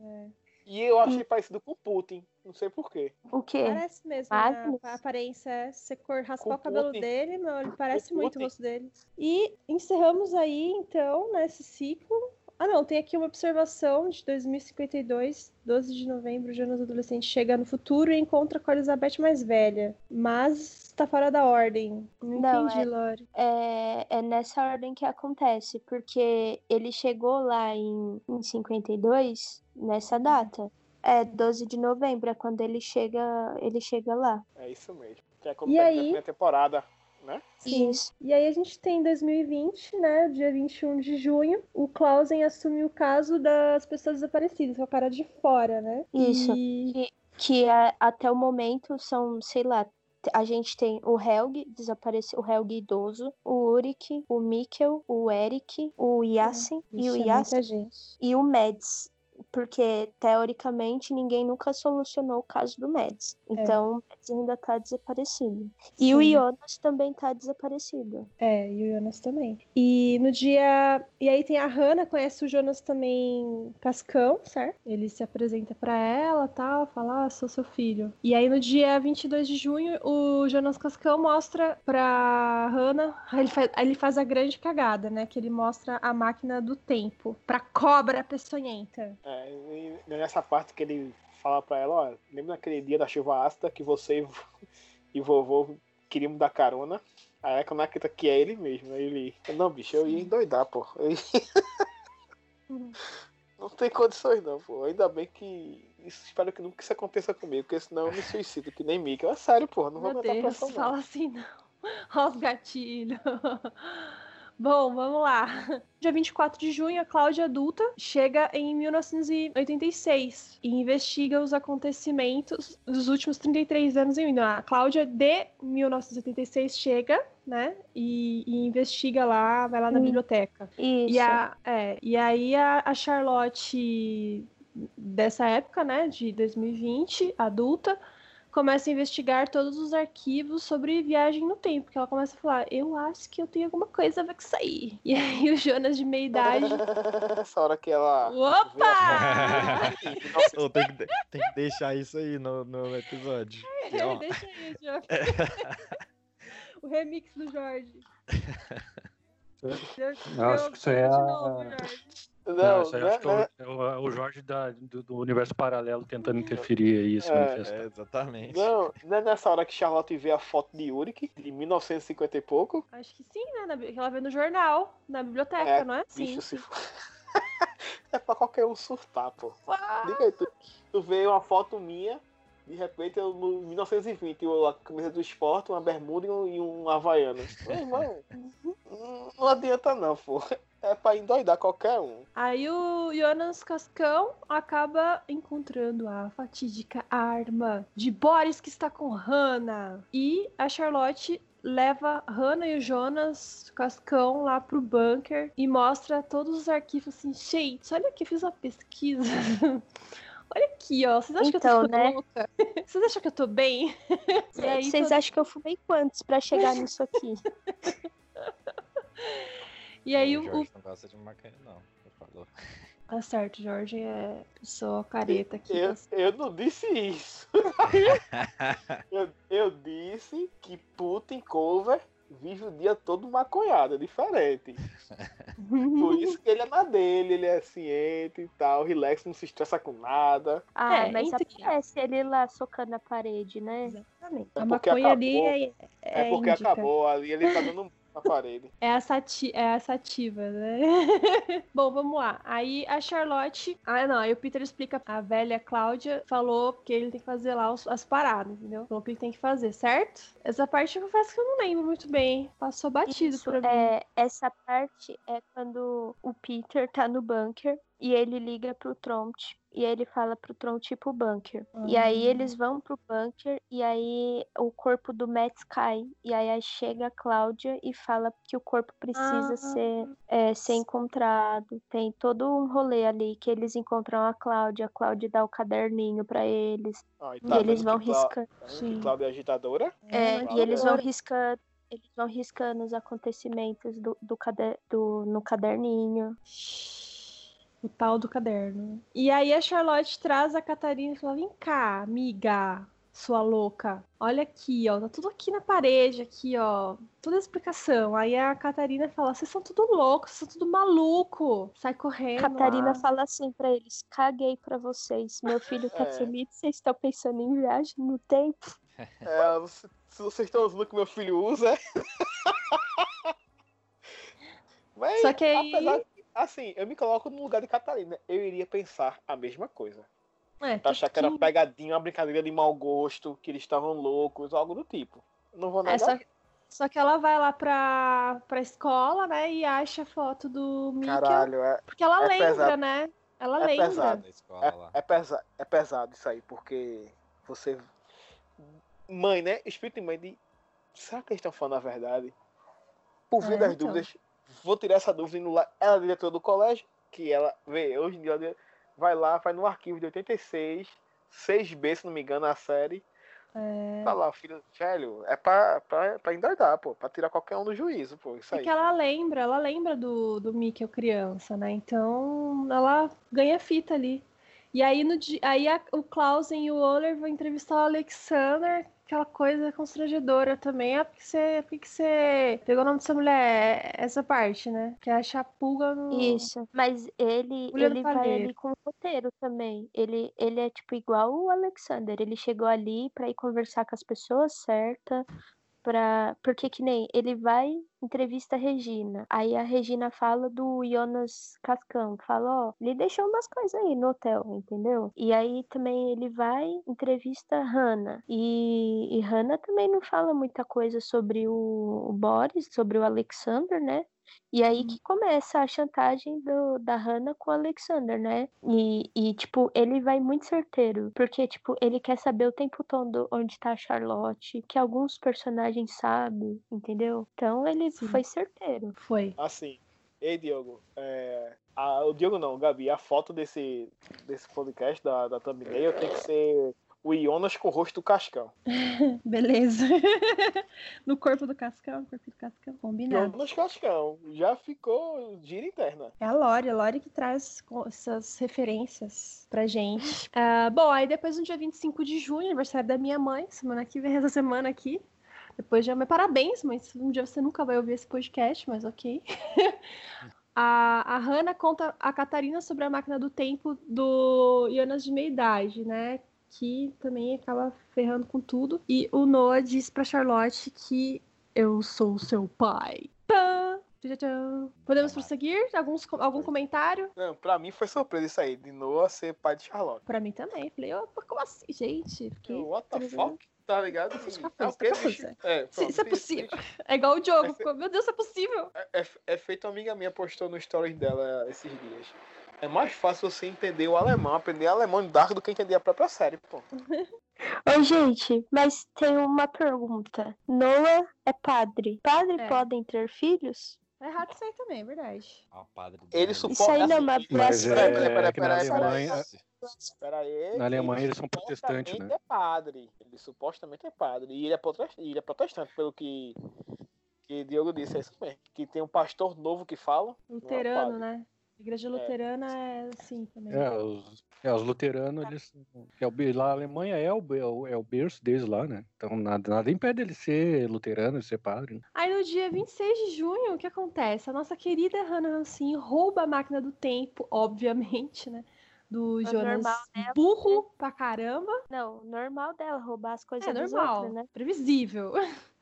É. E eu achei parecido com Putin. Não sei porquê. O quê? Parece mesmo, né? A aparência é. Você cor, raspar Com o cabelo Putin. dele, meu, ele parece Com muito o Putin. rosto dele. E encerramos aí, então, nesse ciclo. Ah, não, tem aqui uma observação de 2052, 12 de novembro, Jonas adolescente chega no futuro e encontra com a Elizabeth mais velha. Mas tá fora da ordem. Não, Não, entendi, é- Lore. É, é nessa ordem que acontece, porque ele chegou lá em, em 52, nessa data. É 12 de novembro, é quando ele chega, ele chega lá. É isso mesmo. Que é como E tá aí? primeira temporada, né? Sim. Isso. E aí a gente tem em 2020, né, dia 21 de junho, o Clausen assume o caso das pessoas desaparecidas, que é o cara de fora, né? Isso. E... Que é- até o momento são, sei lá, a gente tem o Helg, desapareceu o Helg idoso, o Urik, o Mikkel, o Eric, o Yasin e o Ixi, é Yasin muita gente. e o Mads. Porque, teoricamente, ninguém nunca solucionou o caso do Mads. Então, o Mads ainda tá desaparecido. E o. Jonas também tá desaparecido. É, e o Jonas também. E no dia. E aí tem a Hannah, conhece o Jonas também Cascão, certo? Ele se apresenta pra ela tal, fala, ah, sou seu filho. E aí no dia 22 de junho, o Jonas Cascão mostra pra Hannah. Aí ele faz, ele faz a grande cagada, né? Que ele mostra a máquina do tempo pra cobra peçonhenta. É, e nessa parte que ele fala pra ela, ó, lembra naquele dia da chuva ácida que você e vo- vovô queriam dar carona? Aí é quando acredita que é ele mesmo. Aí ele. Não, bicho, eu ia endoidar, pô. Eu ia- Uhum. Não tem condições não, pô. Ainda bem que. Isso, espero que nunca isso aconteça comigo, porque senão eu me suicido, que nem Mickey. É sério, pô. Não vou Meu aguentar Deus, pressão, não. fala assim não. Olha os gatilhos. Bom, vamos lá. Dia 24 de junho, a Cláudia adulta chega em 1986 e investiga os acontecimentos dos últimos 33 anos em Windows. A Cláudia de 1986 chega, né? E, e investiga lá, vai lá na Hum. biblioteca. Isso. E, a, é, e aí a, a Charlotte dessa época, né, de 2020, adulta, começa a investigar todos os arquivos sobre viagem no tempo, que ela começa a falar, eu acho que eu tenho alguma coisa a ver com isso aí. E aí o Jonas de meia idade, Essa hora que ela. opa! Ô, tem, que, tem que deixar isso aí no, no episódio. Ó, Deixa aí, Jorge. o remix do Jorge. Eu acho que isso é De a- novo, Jorge. Não, isso aí não acho que não é é- o, é o- Jorge da- do, do universo paralelo tentando interferir aí se É, manifestar. É, exatamente. não, não é nessa hora que Charlotte vê a foto de Yurik, de 1950 e pouco. Acho que sim, né? na que ela vê no jornal, na biblioteca, É, não é? Bicho, Sim. se for. é pra qualquer um surtar, pô. Liga aí, tu, tu vê uma foto minha, de repente eu no 1920, eu, a camisa do esporte, uma bermuda e um, e um havaiano. Meu irmão, não- adianta não, pô. É pra endoidar qualquer um. Aí o Jonas Cascão acaba encontrando a fatídica arma de Boris que está com Hannah. E a Charlotte leva Hannah e o Jonas Cascão lá pro bunker e mostra todos os arquivos assim, gente, olha aqui, eu fiz uma pesquisa. Olha aqui, ó. Vocês acham que eu tô Então, né? louca? Vocês acham que eu tô bem? E aí, Vocês todo- acham que eu fumei quantos pra chegar nisso aqui? E aí o o, Jorge não gosta de maconha, não. Ele falou. Tá certo, Jorge é pessoa careta aqui. Eu, eu não disse isso. eu, eu disse que Putin cover vive o dia todo maconhado, é diferente. Por isso que ele é na dele, ele é ciente e tal, relax, não se estressa com nada. Ah, É, mas aparece ele lá socando a parede, né? Exatamente. É a porque maconha ali acabou. é, É, é porque índica. acabou ali, ele tá dando na parede. É a, sati é a sativa, né? Bom, vamos lá. Aí a Charlotte. Ah, não. Aí o Peter explica. A velha Cláudia falou que ele tem que fazer lá os- as paradas, entendeu? Falou que ele tem que fazer, certo? Essa parte eu confesso que eu não lembro muito bem. Passou batido Isso, pra mim. é, essa parte é quando o Peter tá no bunker e ele liga pro Tront. E ele fala pro Tront ir pro bunker. E aí Ah. eles vão pro bunker e aí o corpo do Matt cai. E aí chega a Cláudia e fala que o corpo precisa Ah. ser, é, ser encontrado. Tem todo um rolê ali que eles encontram a Cláudia. A Cláudia dá o caderninho pra eles. Ah, e e tá eles vendo vão que Clá- riscando. tá Cláudia é agitadora? É, Cláudia. e eles vão riscando, eles vão riscando os acontecimentos do, do, cade- do- no caderninho. O tal do caderno. E aí a Charlotte traz a Catarina e fala: Vem cá, amiga, sua louca. Olha aqui, ó. Tá tudo aqui na parede, aqui, ó. Toda a explicação. Aí a Catarina fala: Vocês são tudo loucos, vocês são tudo maluco. Sai correndo. Catarina lá. fala assim pra eles: caguei pra vocês. Meu filho tá É. sumido, vocês estão pensando em viagem no tempo. É, você- se vocês estão usando o que meu filho usa. Mas, Só que aí- apesar que, assim, eu me coloco no lugar de Catarina. Eu iria pensar a mesma coisa. É, Pra achar que era pegadinha, uma brincadeira de mau gosto, que eles estavam loucos, algo do tipo. Não vou É, negar. só, só que ela vai lá pra, pra escola, né? E acha a foto do Mickey. Caralho, é, Porque ela é lembra, pesado. né? Ela É lembra. pesado. É, lá. é, pesa, é pesado isso aí, porque você. Mãe, né? Espírito de mãe de. Será que eles estão falando a verdade? Por via É, das então. dúvidas, vou tirar essa dúvida indo lá. Ela é diretora do colégio, que ela, vê, hoje em dia, ela vai lá, vai no arquivo de 86, 6B, se não me engano, a série. É. Tá lá, filho, velho, é pra, pra, pra endoidar, pô, pra tirar qualquer um do juízo, pô, isso aí. Porque ela lembra, ela lembra do, do Mickey criança, né? Então ela ganha fita ali. E aí, no, aí a- o Clausen e o Oler vão entrevistar o Alexander, aquela coisa constrangedora também. Ah, porque você, por que que você pegou o nome dessa mulher? Essa parte, né? Que é achar pulga no. Isso. Mas ele, Mulher ele vai ali com o roteiro também. Ele, ele é tipo igual o Alexander. Ele chegou ali pra ir conversar com as pessoas certas. Pra... Porque que nem ele vai, entrevista a Regina. Aí a Regina fala do Jonas Cascão. Fala, ó, ele deixou umas coisas aí no hotel, entendeu? E aí também ele vai, entrevista a Hannah. E, e Hannah também não fala muita coisa sobre o, o Boris, sobre o Alexander, né? E aí que começa a chantagem do, da Hannah com o Alexander, né? E, e, tipo, ele vai muito certeiro. Porque, tipo, ele quer saber o tempo todo onde tá a Charlotte, que alguns personagens sabem, entendeu? Então ele Sim. foi certeiro. Foi. Assim, ei Diogo, é, a- o Diogo não, Gabi, a foto desse, desse podcast da, da thumbnail tem que ser o Jonas com o rosto do Cascão. Beleza. no corpo do Cascão, no corpo do Cascão. Combinado. Jonas Cascão, já ficou gira interna. É a Lore, a Lore que traz essas referências pra gente. Ah, bom, aí depois no dia 25 de junho, aniversário da minha mãe, semana que vem, essa semana aqui. Depois já, mas parabéns, mas um dia você nunca vai ouvir esse podcast, mas ok. a, a Hannah conta a Catarina sobre a máquina do tempo do Jonas de meia idade, né? Que também acaba ferrando com tudo. E o Noah diz pra Charlotte que eu sou seu pai. Pã! Podemos prosseguir? Alguns, algum comentário? Não, pra mim foi surpresa isso aí, de Noah ser pai de Charlotte. Pra mim também. Falei, opa, como assim, gente? Fiquei What the fuck? Tá ligado? É o bicho? confusa. É, pronto, Isso é possível. fi- É igual o Diogo. É fe- Meu Deus, isso é possível. É, é feito uma amiga minha postou no stories dela esses dias. É mais fácil você entender o alemão, aprender alemão em Dark do que entender a própria série, pô. Ô, gente, mas tem uma pergunta. Noah é padre. Padre É. podem ter filhos? É errado isso aí também, é verdade. Ah, o padre Ele suporta. Isso aí não é uma blasfêmia. é, Peraí, é aí. Na Alemanha ele eles são protestantes, supostamente né? é padre. Ele supostamente é padre. E ele é protestante, ele é protestante pelo que, que Diogo disse, é isso mesmo. Que tem um pastor novo que fala. Luterano, padre. né? Igreja luterana é assim também. é, os, é, os luteranos, eles. É o, be- lá a Alemanha é o, é o, é o berço deles lá, né? Então nada, nada impede ele ser luterano e ser padre. Né? Aí no dia 26 de junho, o que acontece? A nossa querida Hannah Hansen rouba a máquina do tempo, obviamente, né? Do É Jonas normal, né? burro pra caramba. Não, normal dela roubar as coisas É normal, outros, né? previsível.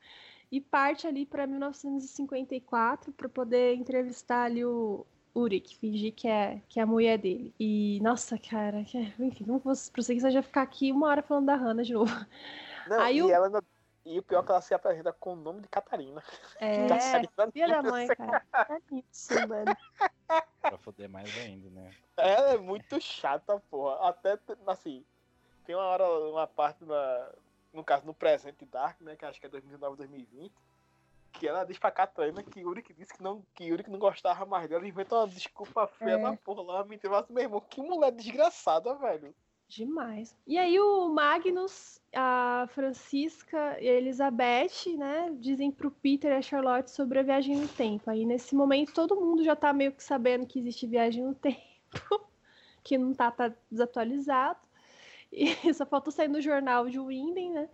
E parte ali pra 1954 pra poder entrevistar ali o Urik, fingir que é, que é a mulher dele. E, nossa, cara, que, enfim, não vou prosseguir, senão já ficar aqui uma hora falando da Hannah de novo. Não, Aí e, o- ela ainda- e o pior é que ela se apresenta com o nome de Catarina. É, Catarina filha da mãe, cara. Tá nisso, mano. Pra foder mais ainda, né? Ela é muito chata, porra. Até, assim, tem uma hora, uma parte, na, no caso, no presente Dark, né, que acho que é 2019, 2020, que ela diz pra Catarina que Yuri que disse que não, que Yuri que não gostava mais dela, inventa uma desculpa feia É. da porra lá, me mas, meu irmão, que mulher desgraçada, velho. Demais. E aí o Magnus, a Francisca e a Elizabeth, né, dizem pro Peter e a Charlotte sobre a viagem no tempo. Aí nesse momento todo mundo já tá meio que sabendo que existe viagem no tempo, que não tá, tá desatualizado. E só faltou sair no jornal de Winden, né?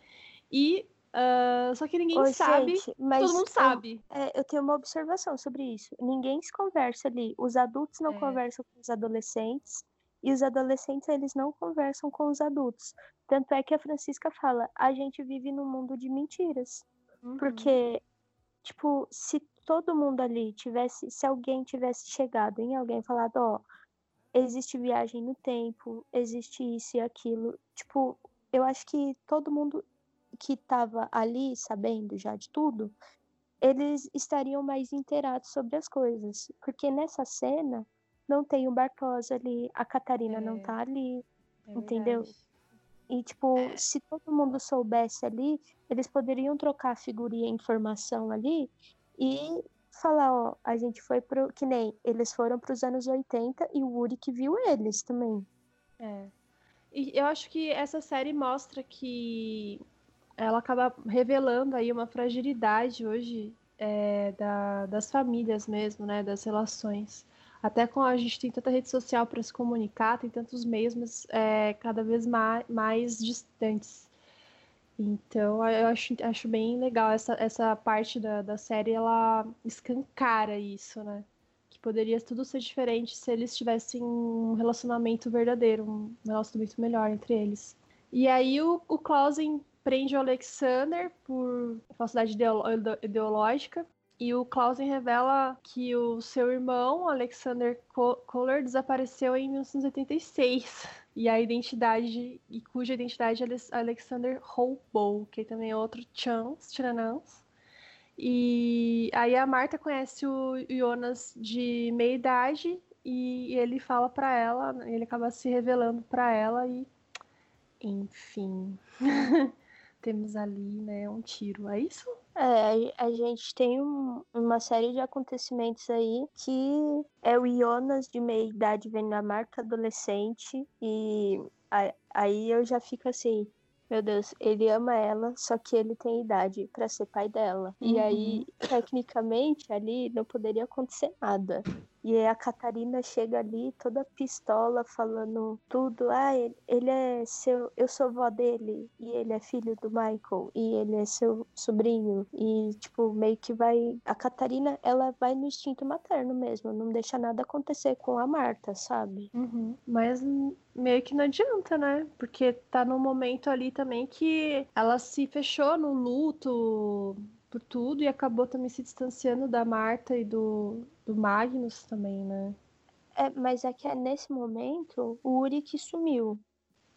E ah, só que ninguém Ô, sabe, gente, mas todo mundo eu- sabe. É, eu tenho uma observação sobre isso. Ninguém se conversa ali. Os adultos não É. conversam com os adolescentes e os adolescentes eles não conversam com os adultos. Tanto é que a Francisca fala: a gente vive num mundo de mentiras. Uhum. Porque, tipo, se todo mundo ali tivesse, se alguém tivesse chegado em alguém e falado, ó, existe viagem no tempo, existe isso e aquilo, tipo, eu acho que todo mundo que tava ali sabendo já de tudo, eles estariam mais inteirados sobre as coisas. Porque nessa cena não tem o Bartosa ali, a Catarina não É. tá ali. É entendeu? verdade. E, tipo, se todo mundo soubesse ali, eles poderiam trocar figurinha e informação ali e falar, ó, a gente foi pro. Que nem eles foram pros anos 80 e o Uri que viu eles também. É. E eu acho que essa série mostra que ela acaba revelando aí uma fragilidade hoje é, da- das famílias mesmo, né? Das relações. Até com a gente tem tanta rede social para se comunicar, tem tantos meios, mas é, cada vez mais, mais distantes. Então eu acho, acho bem legal essa, essa parte da, da série, ela escancara isso, né? que poderia tudo ser diferente se eles tivessem um relacionamento verdadeiro, um relacionamento melhor entre eles. E aí o, o Clausen prende o Alexander por falsidade ideo- ideológica. E o Clausen revela que o seu irmão, Alexander Kohler, desapareceu em 1986. E a identidade, e cuja identidade Alex- Alexander roubou, que também é outro Chance, Tiranans. E aí a Marta conhece o Jonas de meia idade e ele fala pra ela, ele acaba se revelando pra ela e enfim, temos ali, né, um tiro. É isso? É, a, gente tem um- uma série de acontecimentos aí que é o Jonas de meia idade vendo a Marta adolescente e a- aí eu já fico assim, meu Deus, ele ama ela, só que ele tem idade pra ser pai dela. E aí, tecnicamente, ali não poderia acontecer nada. E a Catarina chega ali toda pistola, falando tudo. Ah, ele, ele é seu. Eu sou vó dele. E ele é filho do Michael. E ele é seu sobrinho. E, tipo, meio que vai. A Catarina, ela vai no instinto materno mesmo. Não deixa nada acontecer com a Marta, sabe? Uhum. Mas meio que não adianta, né? Porque tá num momento ali também que ela se fechou no luto por tudo e acabou também se distanciando da Marta e do, do Magnus também, né? É, mas é que é nesse momento o Uric sumiu.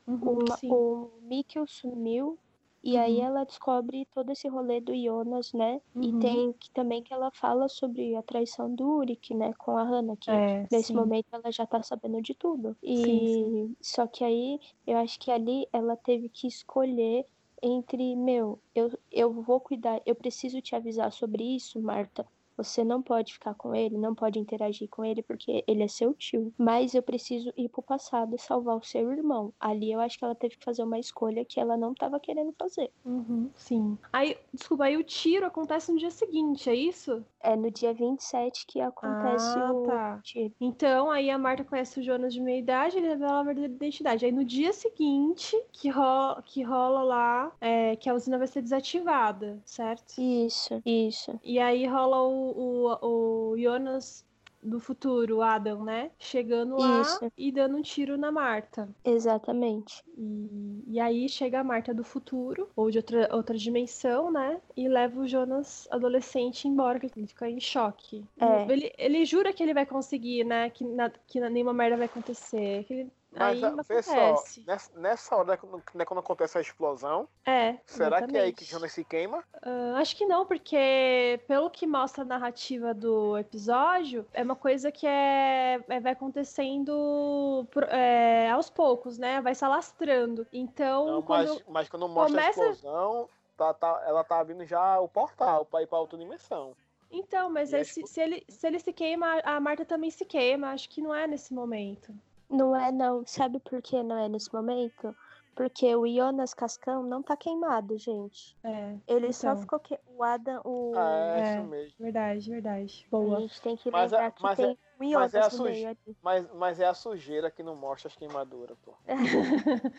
Uhum, o, sim. o Mikkel sumiu. E aí Uhum. ela descobre todo esse rolê do Jonas, né? E Uhum. tem que, também que ela fala sobre a traição do Uric, né? Com a Hannah, que É, nesse sim. momento ela já tá sabendo de tudo. E Sim, só que aí eu acho que ali ela teve que escolher entre, meu, eu, eu vou cuidar, eu preciso te avisar sobre isso, Marta. Você não pode ficar com ele, não pode interagir com ele porque ele é seu tio. Mas eu preciso ir pro passado e salvar o seu irmão. Ali eu acho que ela teve que fazer uma escolha que ela não tava querendo fazer. Uhum, sim. Aí, desculpa, aí o tiro acontece no dia seguinte, é isso? É no dia 27 que acontece Ah, o tá. tiro. Então, aí a Marta conhece o Jonas de meia idade, ele revela a verdadeira identidade. Aí no dia seguinte, que rola, que rola lá, é, que a usina vai ser desativada, certo? Isso, isso. E aí rola o, o, o Jonas do futuro, o Adam, né? Chegando lá Isso. e dando um tiro na Marta. Exatamente. E, e aí chega a Marta do futuro, ou de outra, outra dimensão, né? E leva o Jonas adolescente embora, que ele fica em choque. É. Ele, ele jura que ele vai conseguir, né? Que, na- que nenhuma merda vai acontecer. Que ele, Mas ah, vê só, acontece. nessa, nessa hora, né, quando, né, quando acontece a explosão, É, será que é aí que exatamente. Jonas se queima? Ah, acho que não, porque pelo que mostra a narrativa do episódio, é uma coisa que é, é- vai acontecendo é, aos poucos, né? Vai se alastrando. Então, Não, quando... mas, mas quando mostra começa- a explosão, tá, tá, ela tá abrindo já o portal pra ir pra outra dimensão. Então, mas aí se, que- se ele, se ele se queima, a Marta também se queima. Acho que não é nesse momento. Não é não. Sabe por que não é nesse momento? Porque o Jonas Cascão não tá queimado, gente. É, Ele só Então. ficou que o Adam, o Ah, é, É. isso mesmo. verdade, verdade. a Boa. gente tem que Mas é- lembrar que mas é- tem um Jonas mas é a no suja- meio ali. Mas, mas é a sujeira que não mostra as queimaduras, pô.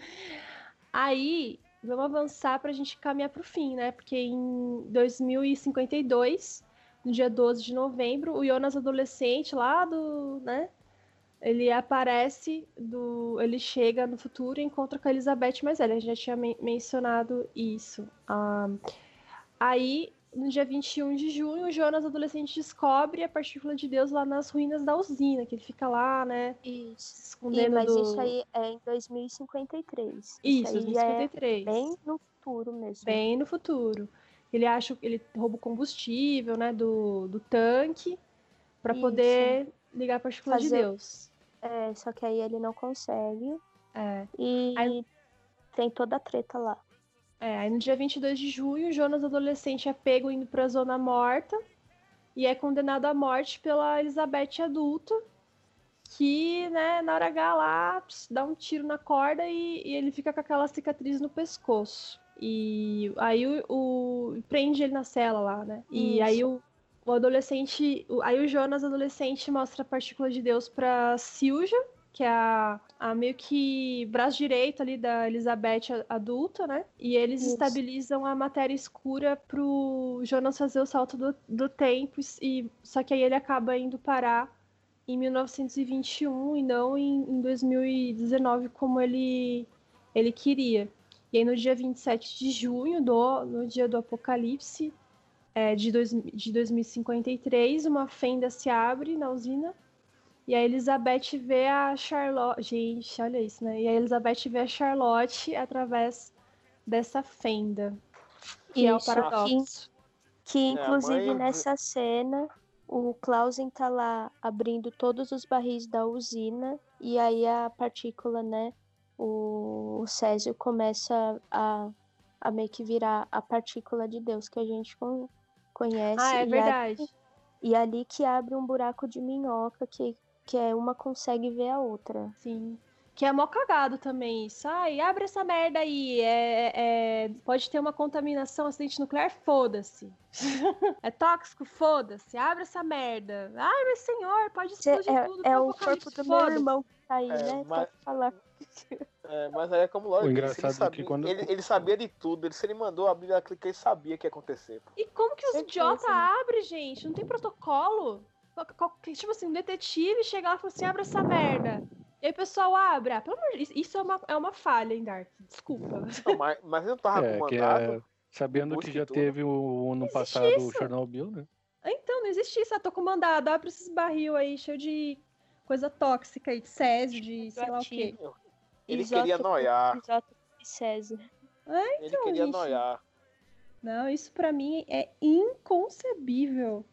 Aí, vamos avançar pra gente caminhar pro fim, né? Porque em 2052, no dia 12 de novembro, o Jonas adolescente lá do, né? Ele aparece do, ele chega no futuro e encontra com a Elizabeth mais velha. A gente já tinha men- mencionado isso. Ah, aí, no dia 21 de junho, o Jonas adolescente descobre a partícula de Deus lá nas ruínas da usina, que ele fica lá, né? Isso. Se E, escondendo mas do... isso aí é em 2053. Isso, aí já é 2053. bem no futuro mesmo. bem no futuro. Ele acha que ele rouba o combustível, né, do, do tanque para Isso. poder ligar a partícula de Fazer- Deus. É, só que aí ele não consegue. É. E Aí- tem toda a treta lá. É, aí no dia 22 de junho, Jonas adolescente é pego indo pra zona morta e é condenado à morte pela Elizabeth adulta, que, né, na hora H lá, dá um tiro na corda e, e ele fica com aquela cicatriz no pescoço. E aí o, o- prende ele na cela lá, né? E Isso. aí o, o adolescente, aí o Jonas adolescente mostra a partícula de Deus pra Silja, que é a, a meio que braço direito ali da Elizabeth adulta, né? E eles Isso. estabilizam a matéria escura pro Jonas fazer o salto do, do tempo, e só que aí ele acaba indo parar em 1921 e não em, em 2019 como ele, ele queria. E aí no dia 27 de junho, do, no dia do apocalipse é, de, dois, de 2053, uma fenda se abre na usina e a Elizabeth vê a Charlotte. Gente, olha isso, né? E a Elizabeth vê a Charlotte através dessa fenda. Que é o Isso, paradoxo. Que É, a inclusive mãe- nessa cena o Clausen tá lá abrindo todos os barris da usina e aí a partícula, né? O, o Césio começa a, a meio que virar a partícula de Deus que a gente conhece. Ah, é e verdade. Ali, e ali que abre um buraco de minhoca que, que é uma consegue ver a outra. Sim. Que é mó cagado também isso. Ai, abre essa merda aí. É, é- pode ter uma contaminação, acidente nuclear, foda-se. é tóxico, foda-se. Abre essa merda. Ai, meu senhor, pode Cê- explodir É, tudo. é tem o corpo do meu irmão que tá aí, É, né? mas- falar. É, mas aí é como lógico, O ele, engraçado é que sabia, quando- ele, ele sabia de tudo. Ele, se ele mandou abrir a clique, ele sabia que ia acontecer. pô. E como que os Certeza. idiota abre, gente? Não tem protocolo? Tipo assim, um detetive chega lá e fala assim, abre essa merda. E aí o pessoal abre. Ah, pelo amor de Deus, isso é uma, é uma falha, hein, Dark? Desculpa. Não, mas, mas ele não tava É, com que mandado. é, sabendo que já tudo. teve o ano passado o isso. Chernobyl, né? Então, não existe isso. Ah, tô com mandado. Abre esses barril aí, cheio de coisa tóxica aí, de césio, de sei lá o quê. Ele Isótopo- queria noiar. De César. Ele Então, queria gente. noiar. Não, isso pra mim é inconcebível.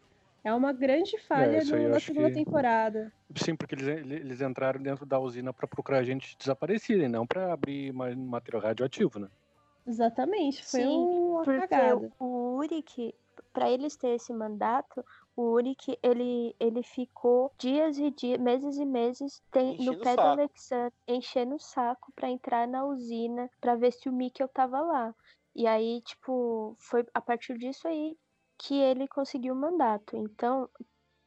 É uma grande falha no- eu na segunda que- temporada. Sim, porque eles, eles entraram dentro da usina pra procurar gente desaparecida, e não pra abrir ma- material radioativo, né? Exatamente. Foi Sim, uma Porque cagada. o Uric, pra eles ter esse mandato, o Uric, ele, ele ficou dias e dias, meses e meses tem, Enchendo no pé do. Alexandre, enchendo o saco pra entrar na usina, pra ver se o Mikkel tava lá. E aí, tipo, foi a partir disso aí que ele conseguiu o mandato. Então,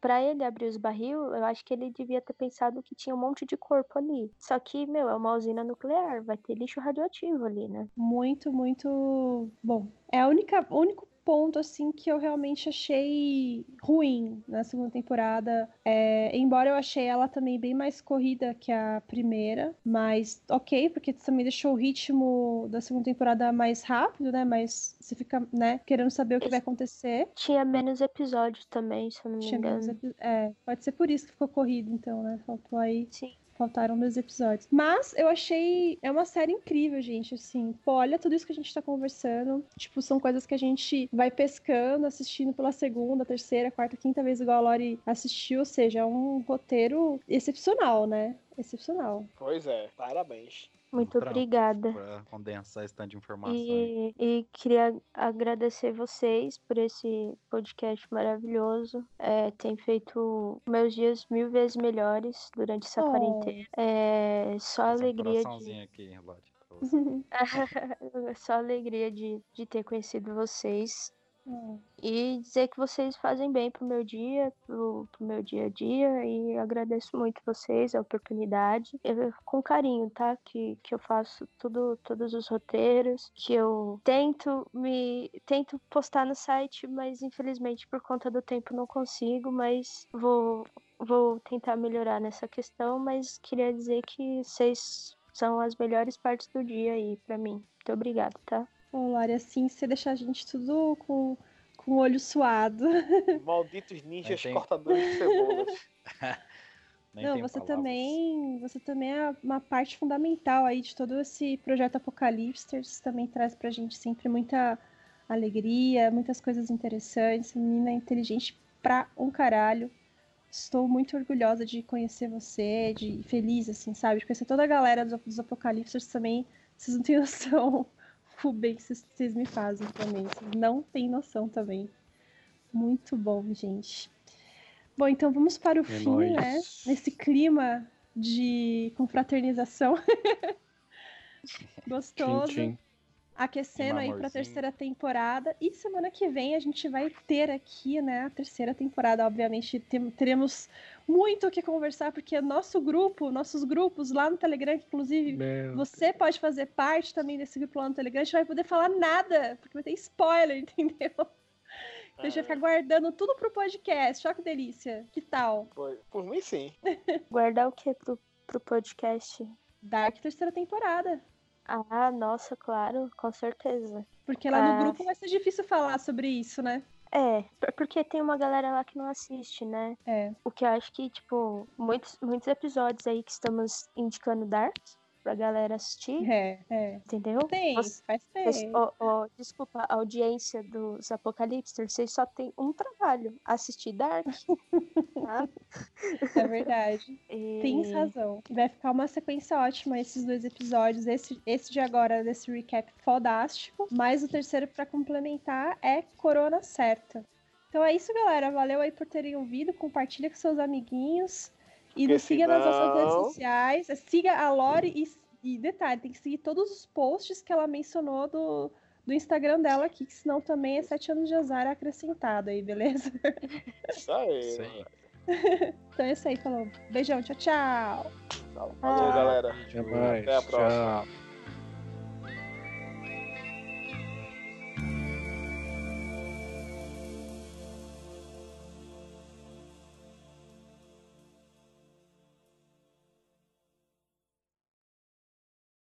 pra ele abrir os barril, eu acho que ele devia ter pensado que tinha um monte de corpo ali. Só que, meu, é uma usina nuclear, vai ter lixo radioativo ali, né? Muito, muito bom. É a única, o único ponto assim que eu realmente achei ruim na segunda temporada. É, embora eu achei ela também bem mais corrida que a primeira, mas ok, porque também deixou o ritmo da segunda temporada mais rápido, né? Mas você fica, né, querendo saber o que vai acontecer. Tinha menos episódios também, se eu não me Tinha engano. menos é, pode ser por isso que ficou corrido, então, né? Faltou aí Sim. Faltaram dois episódios. Mas eu achei. É uma série incrível, gente. Assim, pô, olha tudo isso que a gente tá conversando. Tipo, são coisas que a gente vai pescando, assistindo pela segunda, terceira, quarta, quinta vez, igual a Lori assistiu. Ou seja, é um roteiro excepcional, né? Excepcional. Pois é, parabéns. Muito Pronto, obrigada. Pra condensar esse tanto de informação. E, e queria agradecer vocês por esse podcast maravilhoso. É, tem feito meus dias mil vezes melhores durante essa Oh. quarentena. É, só um alegria de, coraçãozinho aqui, Lodi, só alegria de, de ter conhecido vocês. Hum. E dizer que vocês fazem bem pro meu dia, pro, pro meu dia a dia, e agradeço muito vocês, a oportunidade. Eu- com carinho, tá? Que, que eu faço tudo, todos os roteiros, que eu tento me. tento postar no site, mas infelizmente por conta do tempo não consigo, mas vou, vou tentar melhorar nessa questão, mas queria dizer que vocês são as melhores partes do dia aí pra mim. Muito obrigada, tá? Ô, Lori, assim, você deixar a gente tudo com, com o olho suado. Malditos ninjas tem- cortadores de cebolas. Não, você palavras. também, você também é uma parte fundamental aí de todo esse projeto Apocalipsters, também traz pra gente sempre muita alegria, muitas coisas interessantes, menina inteligente pra um caralho. Estou muito orgulhosa de conhecer você, de feliz, assim, sabe? De conhecer toda a galera dos, dos Apocalipsters também. Vocês não têm noção o bem que vocês, me fazem também. Vocês não têm noção também. Muito bom, gente. Bom, então vamos para o É fim, nóis. né? Nesse clima de confraternização. Gostoso. Tchim, tchim. Aquecendo aí para a terceira temporada. E semana que vem a gente vai ter aqui, né, a terceira temporada. Obviamente, teremos muito o que conversar, porque o nosso grupo, nossos grupos lá no Telegram, que inclusive Meu você pode fazer parte também desse grupo lá no Telegram, a gente vai poder falar nada, porque vai ter spoiler, entendeu? Então a gente vai ficar guardando tudo pro podcast. Olha que delícia. Que tal? Por, por mim, sim. Guardar o que pro, pro podcast? Dark terceira temporada. Ah, nossa, claro, com certeza. Porque lá Ah. no grupo vai ser difícil falar sobre isso, né? É, por- porque tem uma galera lá que não assiste, né? É. O que eu acho que, tipo, muitos, muitos episódios aí que estamos indicando Dark pra galera assistir, É, é. entendeu? Tem, Você- faz tempo. ó, ó, desculpa, a audiência dos Apocalipsters, vocês só tem um trabalho, assistir Dark. tá? É verdade. E- Tens razão. Vai ficar uma sequência ótima esses dois episódios. Esse, esse de agora, desse recap fodástico. Mas o terceiro, pra complementar, é Corona Certa. Então é isso, galera. Valeu aí por terem ouvido. Compartilha com seus amiguinhos. E Porque nos siga nas nossas senão- redes sociais. Siga a Lore e, e detalhe, tem que seguir todos os posts que ela mencionou do, do Instagram dela aqui, que senão também é sete anos de azar acrescentado aí, beleza? Isso aí. Isso aí. Então é isso aí, falou. Beijão, tchau, tchau. Valeu, galera. Até mais. Até a próxima. Tchau.